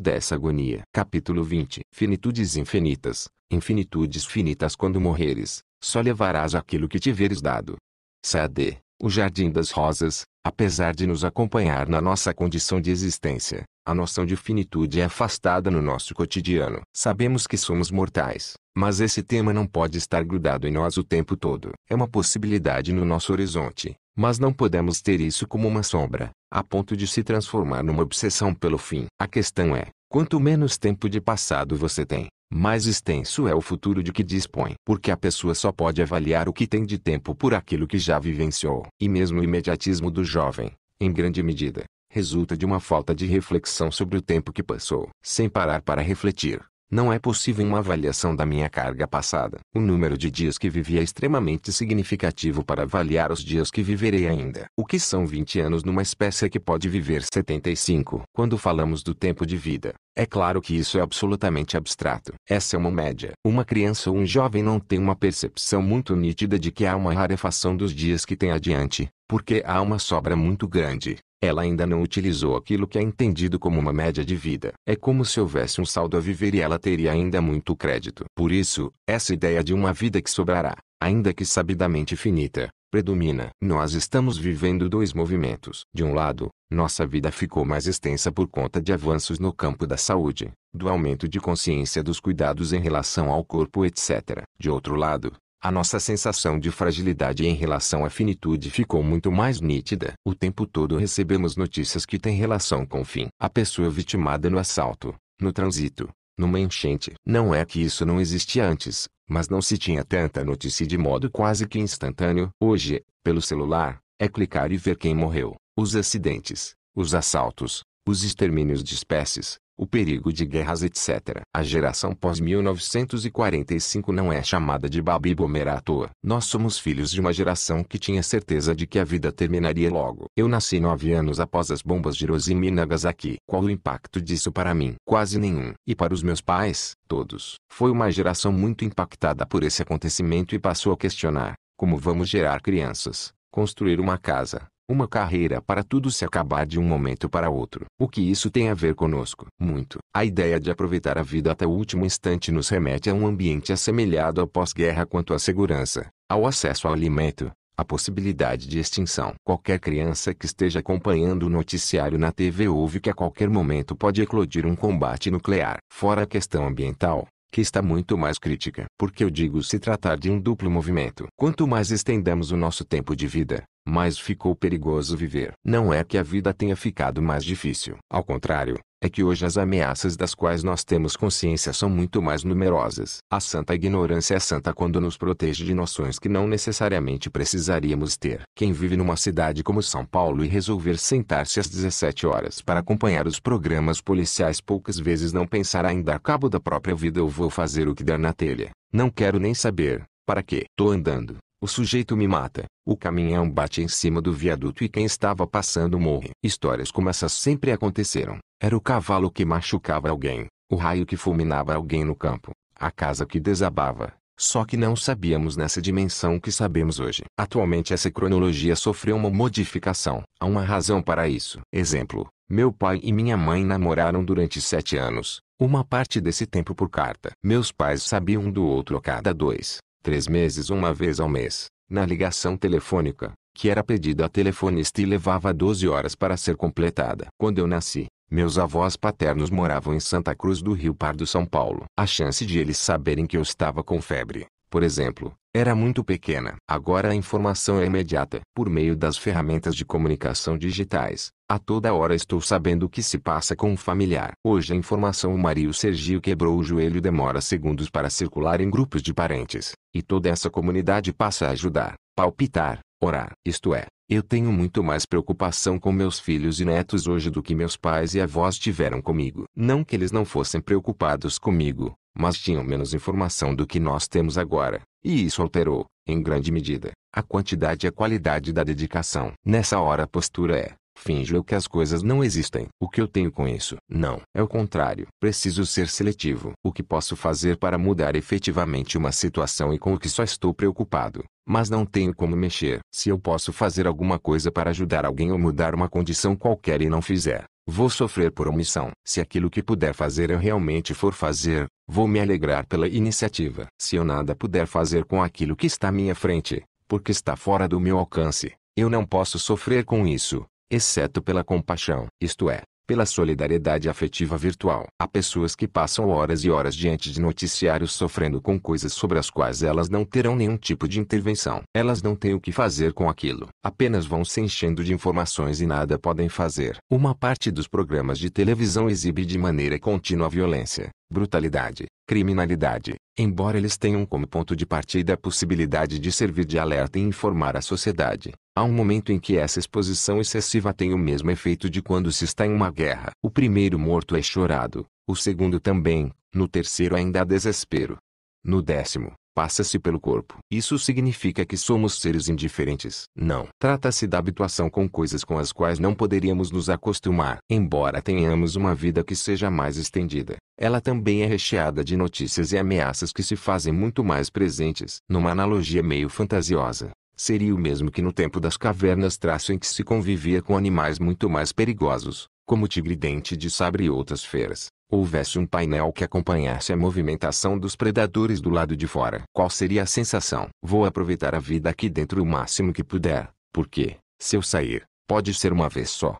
dessa agonia. Capítulo 20 Finitudes infinitas, infinitudes finitas quando morreres, só levarás aquilo que tiveres dado. Sade, o Jardim das Rosas, apesar de nos acompanhar na nossa condição de existência, a noção de finitude é afastada no nosso cotidiano. Sabemos que somos mortais, mas esse tema não pode estar grudado em nós o tempo todo. É uma possibilidade no nosso horizonte, mas não podemos ter isso como uma sombra, a ponto de se transformar numa obsessão pelo fim. A questão é, quanto menos tempo de passado você tem, mais extenso é o futuro de que dispõe. Porque a pessoa só pode avaliar o que tem de tempo por aquilo que já vivenciou. E mesmo o imediatismo do jovem, em grande medida, resulta de uma falta de reflexão sobre o tempo que passou. Sem parar para refletir, não é possível uma avaliação da minha carga passada. O número de dias que vivi é extremamente significativo para avaliar os dias que viverei ainda. O que são 20 anos numa espécie que pode viver 75? Quando falamos do tempo de vida, é claro que isso é absolutamente abstrato. Essa é uma média. Uma criança ou um jovem não tem uma percepção muito nítida de que há uma rarefação dos dias que tem adiante, porque há uma sobra muito grande. Ela ainda não utilizou aquilo que é entendido como uma média de vida. É como se houvesse um saldo a viver e ela teria ainda muito crédito. Por isso, essa ideia de uma vida que sobrará, ainda que sabidamente finita, predomina. Nós estamos vivendo dois movimentos. De um lado, nossa vida ficou mais extensa por conta de avanços no campo da saúde, do aumento de consciência dos cuidados em relação ao corpo, etc. De outro lado, a nossa sensação de fragilidade em relação à finitude ficou muito mais nítida. O tempo todo recebemos notícias que têm relação com o fim. A pessoa vitimada no assalto, no trânsito, numa enchente. Não é que isso não existia antes, mas não se tinha tanta notícia de modo quase que instantâneo. Hoje, pelo celular, é clicar e ver quem morreu, os acidentes, os assaltos, os extermínios de espécies, o perigo de guerras etc. A geração pós-1945 não é chamada de baby boomer à toa. Nós somos filhos de uma geração que tinha certeza de que a vida terminaria logo. Eu nasci nove anos após as bombas de Hiroshima e Nagasaki. Qual o impacto disso para mim? Quase nenhum. E para os meus pais, todos. Foi uma geração muito impactada por esse acontecimento e passou a questionar, como vamos gerar crianças, construir uma casa, uma carreira para tudo se acabar de um momento para outro. O que isso tem a ver conosco? Muito. A ideia de aproveitar a vida até o último instante nos remete a um ambiente assemelhado ao pós-guerra quanto à segurança, ao acesso ao alimento, à possibilidade de extinção. Qualquer criança que esteja acompanhando o noticiário na TV ouve que a qualquer momento pode eclodir um combate nuclear. Fora a questão ambiental, que está muito mais crítica. Porque eu digo se tratar de um duplo movimento. Quanto mais estendemos o nosso tempo de vida, mais ficou perigoso viver. Não é que a vida tenha ficado mais difícil. Ao contrário, é que hoje as ameaças das quais nós temos consciência são muito mais numerosas. A santa ignorância é santa quando nos protege de noções que não necessariamente precisaríamos ter. Quem vive numa cidade como São Paulo e resolver sentar-se às 17 horas para acompanhar os programas policiais poucas vezes não pensará em dar cabo da própria vida ou vou fazer o que der na telha. Não quero nem saber. Para quê? Tô andando. O sujeito me mata, o caminhão bate em cima do viaduto e quem estava passando morre. Histórias como essas sempre aconteceram. Era o cavalo que machucava alguém, o raio que fulminava alguém no campo, a casa que desabava. Só que não sabíamos nessa dimensão que sabemos hoje. Atualmente essa cronologia sofreu uma modificação. Há uma razão para isso. Exemplo, meu pai e minha mãe namoraram durante sete anos. uma parte desse tempo por carta. Meus pais sabiam um do outro a cada dois, três meses uma vez ao mês, na ligação telefônica, que era pedida a telefonista e levava 12 horas para ser completada. Quando eu nasci, meus avós paternos moravam em Santa Cruz do Rio Pardo, São Paulo. A chance de eles saberem que eu estava com febre, por exemplo, era muito pequena. Agora a informação é imediata. Por meio das ferramentas de comunicação digitais, a toda hora estou sabendo o que se passa com um familiar. Hoje a informação o Mario Sergio quebrou o joelho demora segundos para circular em grupos de parentes, e toda essa comunidade passa a ajudar, palpitar, orar. Isto é, eu tenho muito mais preocupação com meus filhos e netos hoje do que meus pais e avós tiveram comigo. Não que eles não fossem preocupados comigo, mas tinham menos informação do que nós temos agora, e isso alterou, em grande medida, a quantidade e a qualidade da dedicação. Nessa hora a postura é, finjo que as coisas não existem. O que eu tenho com isso? Não. É o contrário. Preciso ser seletivo. O que posso fazer para mudar efetivamente uma situação e com o que só estou preocupado, mas não tenho como mexer. Se eu posso fazer alguma coisa para ajudar alguém ou mudar uma condição qualquer e não fizer, Vou sofrer por omissão. Se aquilo que puder fazer eu realmente for fazer, vou me alegrar pela iniciativa. Se eu nada puder fazer com aquilo que está à minha frente, porque está fora do meu alcance, eu não posso sofrer com isso, exceto pela compaixão. Isto é, pela solidariedade afetiva virtual. Há pessoas que passam horas e horas diante de noticiários sofrendo com coisas sobre as quais elas não terão nenhum tipo de intervenção. Elas não têm o que fazer com aquilo. Apenas vão se enchendo de informações e nada podem fazer. Uma parte dos programas de televisão exibe de maneira contínua violência, brutalidade, criminalidade, embora eles tenham como ponto de partida a possibilidade de servir de alerta e informar a sociedade. Há um momento em que essa exposição excessiva tem o mesmo efeito de quando se está em uma guerra. O primeiro morto é chorado, o segundo também, no terceiro ainda há desespero. No décimo, passa-se pelo corpo. Isso significa que somos seres indiferentes. Não. Trata-se da habituação com coisas com as quais não poderíamos nos acostumar. Embora tenhamos uma vida que seja mais estendida, ela também é recheada de notícias e ameaças que se fazem muito mais presentes. Numa analogia meio fantasiosa, seria o mesmo que no tempo das cavernas traço em que se convivia com animais muito mais perigosos, como tigre-dente de sabre e outras feras, houvesse um painel que acompanhasse a movimentação dos predadores do lado de fora. Qual seria a sensação? Vou aproveitar a vida aqui dentro o máximo que puder, porque, se eu sair, pode ser uma vez só.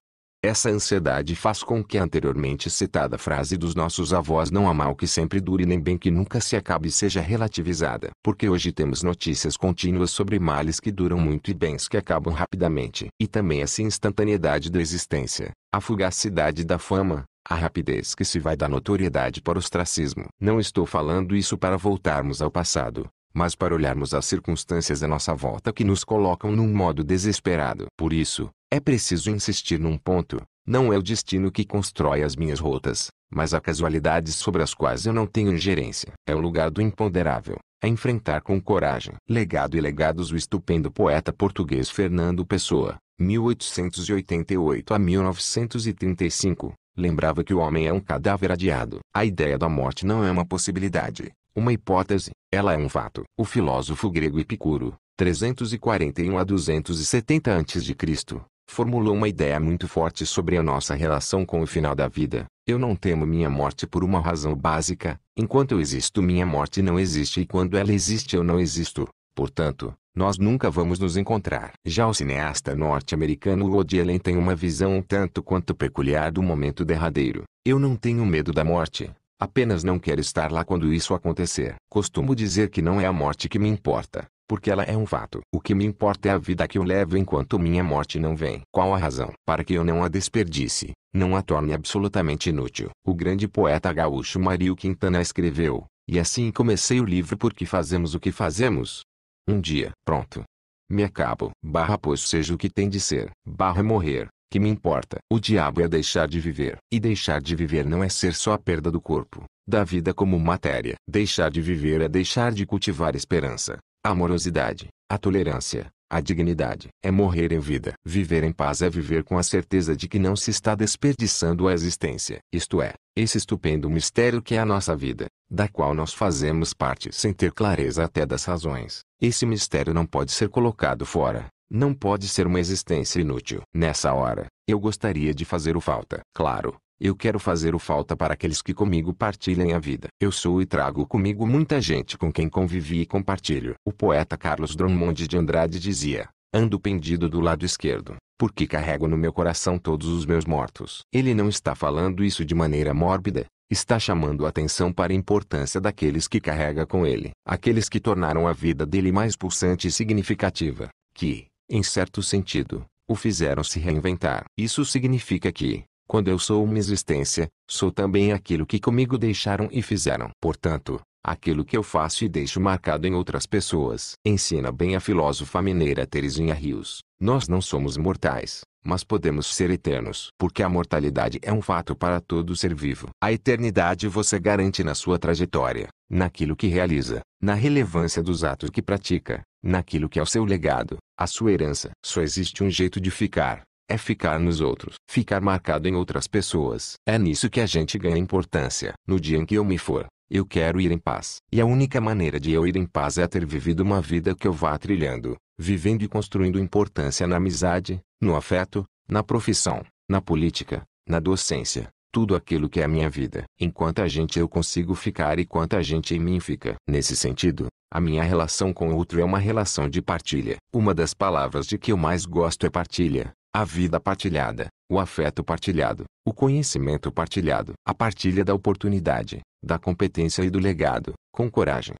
Essa ansiedade faz com que a anteriormente citada frase dos nossos avós não há mal que sempre dure nem bem que nunca se acabe seja relativizada. Porque hoje temos notícias contínuas sobre males que duram muito e bens que acabam rapidamente. E também essa instantaneidade da existência, a fugacidade da fama, a rapidez que se vai da notoriedade para o ostracismo. Não estou falando isso para voltarmos ao passado, mas para olharmos as circunstâncias à nossa volta que nos colocam num modo desesperado. Por isso, é preciso insistir num ponto, não é o destino que constrói as minhas rotas, mas há casualidades sobre as quais eu não tenho ingerência. É o lugar do imponderável, é enfrentar com coragem. Legado e legados o estupendo poeta português Fernando Pessoa, 1888 a 1935, lembrava que o homem é um cadáver adiado. A ideia da morte não é uma possibilidade, uma hipótese, ela é um fato. O filósofo grego Epicuro, 341 a 270 a.C., formulou uma ideia muito forte sobre a nossa relação com o final da vida. Eu não temo minha morte por uma razão básica, enquanto eu existo minha morte não existe e quando ela existe eu não existo. Portanto, nós nunca vamos nos encontrar. Já o cineasta norte-americano Woody Allen tem uma visão um tanto quanto peculiar do momento derradeiro. Eu não tenho medo da morte, apenas não quero estar lá quando isso acontecer. Costumo dizer que não é a morte que me importa, porque ela é um fato. O que me importa é a vida que eu levo enquanto minha morte não vem. Qual a razão? Para que eu não a desperdice, não a torne absolutamente inútil. O grande poeta gaúcho Mario Quintana escreveu, e assim comecei o livro Porque fazemos o que fazemos. Um dia, pronto. Me acabo. Barra pois seja o que tem de ser. Barra morrer. Que me importa? O diabo é deixar de viver. E deixar de viver não é ser só a perda do corpo, da vida como matéria. Deixar de viver é deixar de cultivar esperança, a amorosidade, a tolerância, a dignidade. É morrer em vida. Viver em paz é viver com a certeza de que não se está desperdiçando a existência. Isto é, esse estupendo mistério que é a nossa vida, da qual nós fazemos parte sem ter clareza até das razões. Esse mistério não pode ser colocado fora. Não pode ser uma existência inútil. Nessa hora, eu gostaria de fazer o falta. Claro, Eu quero fazer o falta para aqueles que comigo partilhem a vida. Eu sou e trago comigo muita gente com quem convivi e compartilho. O poeta Carlos Drummond de Andrade dizia, ando pendido do lado esquerdo, porque carrego no meu coração todos os meus mortos. Ele não está falando isso de maneira mórbida, está chamando a atenção para a importância daqueles que carrega com ele. Aqueles que tornaram a vida dele mais pulsante e significativa, que, em certo sentido, o fizeram se reinventar. Isso significa que, quando eu sou uma existência, sou também aquilo que comigo deixaram e fizeram. Portanto, aquilo que eu faço e deixo marcado em outras pessoas. Ensina bem a filósofa mineira Terezinha Rios. Nós não somos mortais, mas podemos ser eternos. Porque a mortalidade é um fato para todo ser vivo. A eternidade você garante na sua trajetória, naquilo que realiza, na relevância dos atos que pratica, naquilo que é o seu legado, a sua herança. Só existe um jeito de ficar, é ficar nos outros. Ficar marcado em outras pessoas. É nisso que a gente ganha importância. No dia em que eu me for, eu quero ir em paz. E a única maneira de eu ir em paz é ter vivido uma vida que eu vá trilhando, vivendo e construindo importância na amizade, no afeto, na profissão, na política, na docência, tudo aquilo que é a minha vida. Enquanto a gente eu consigo ficar e quanta gente em mim fica. Nesse sentido, a minha relação com o outro é uma relação de partilha. Uma das palavras de que eu mais gosto é partilha. A vida partilhada, o afeto partilhado, o conhecimento partilhado, a partilha da oportunidade, da competência e do legado, com coragem,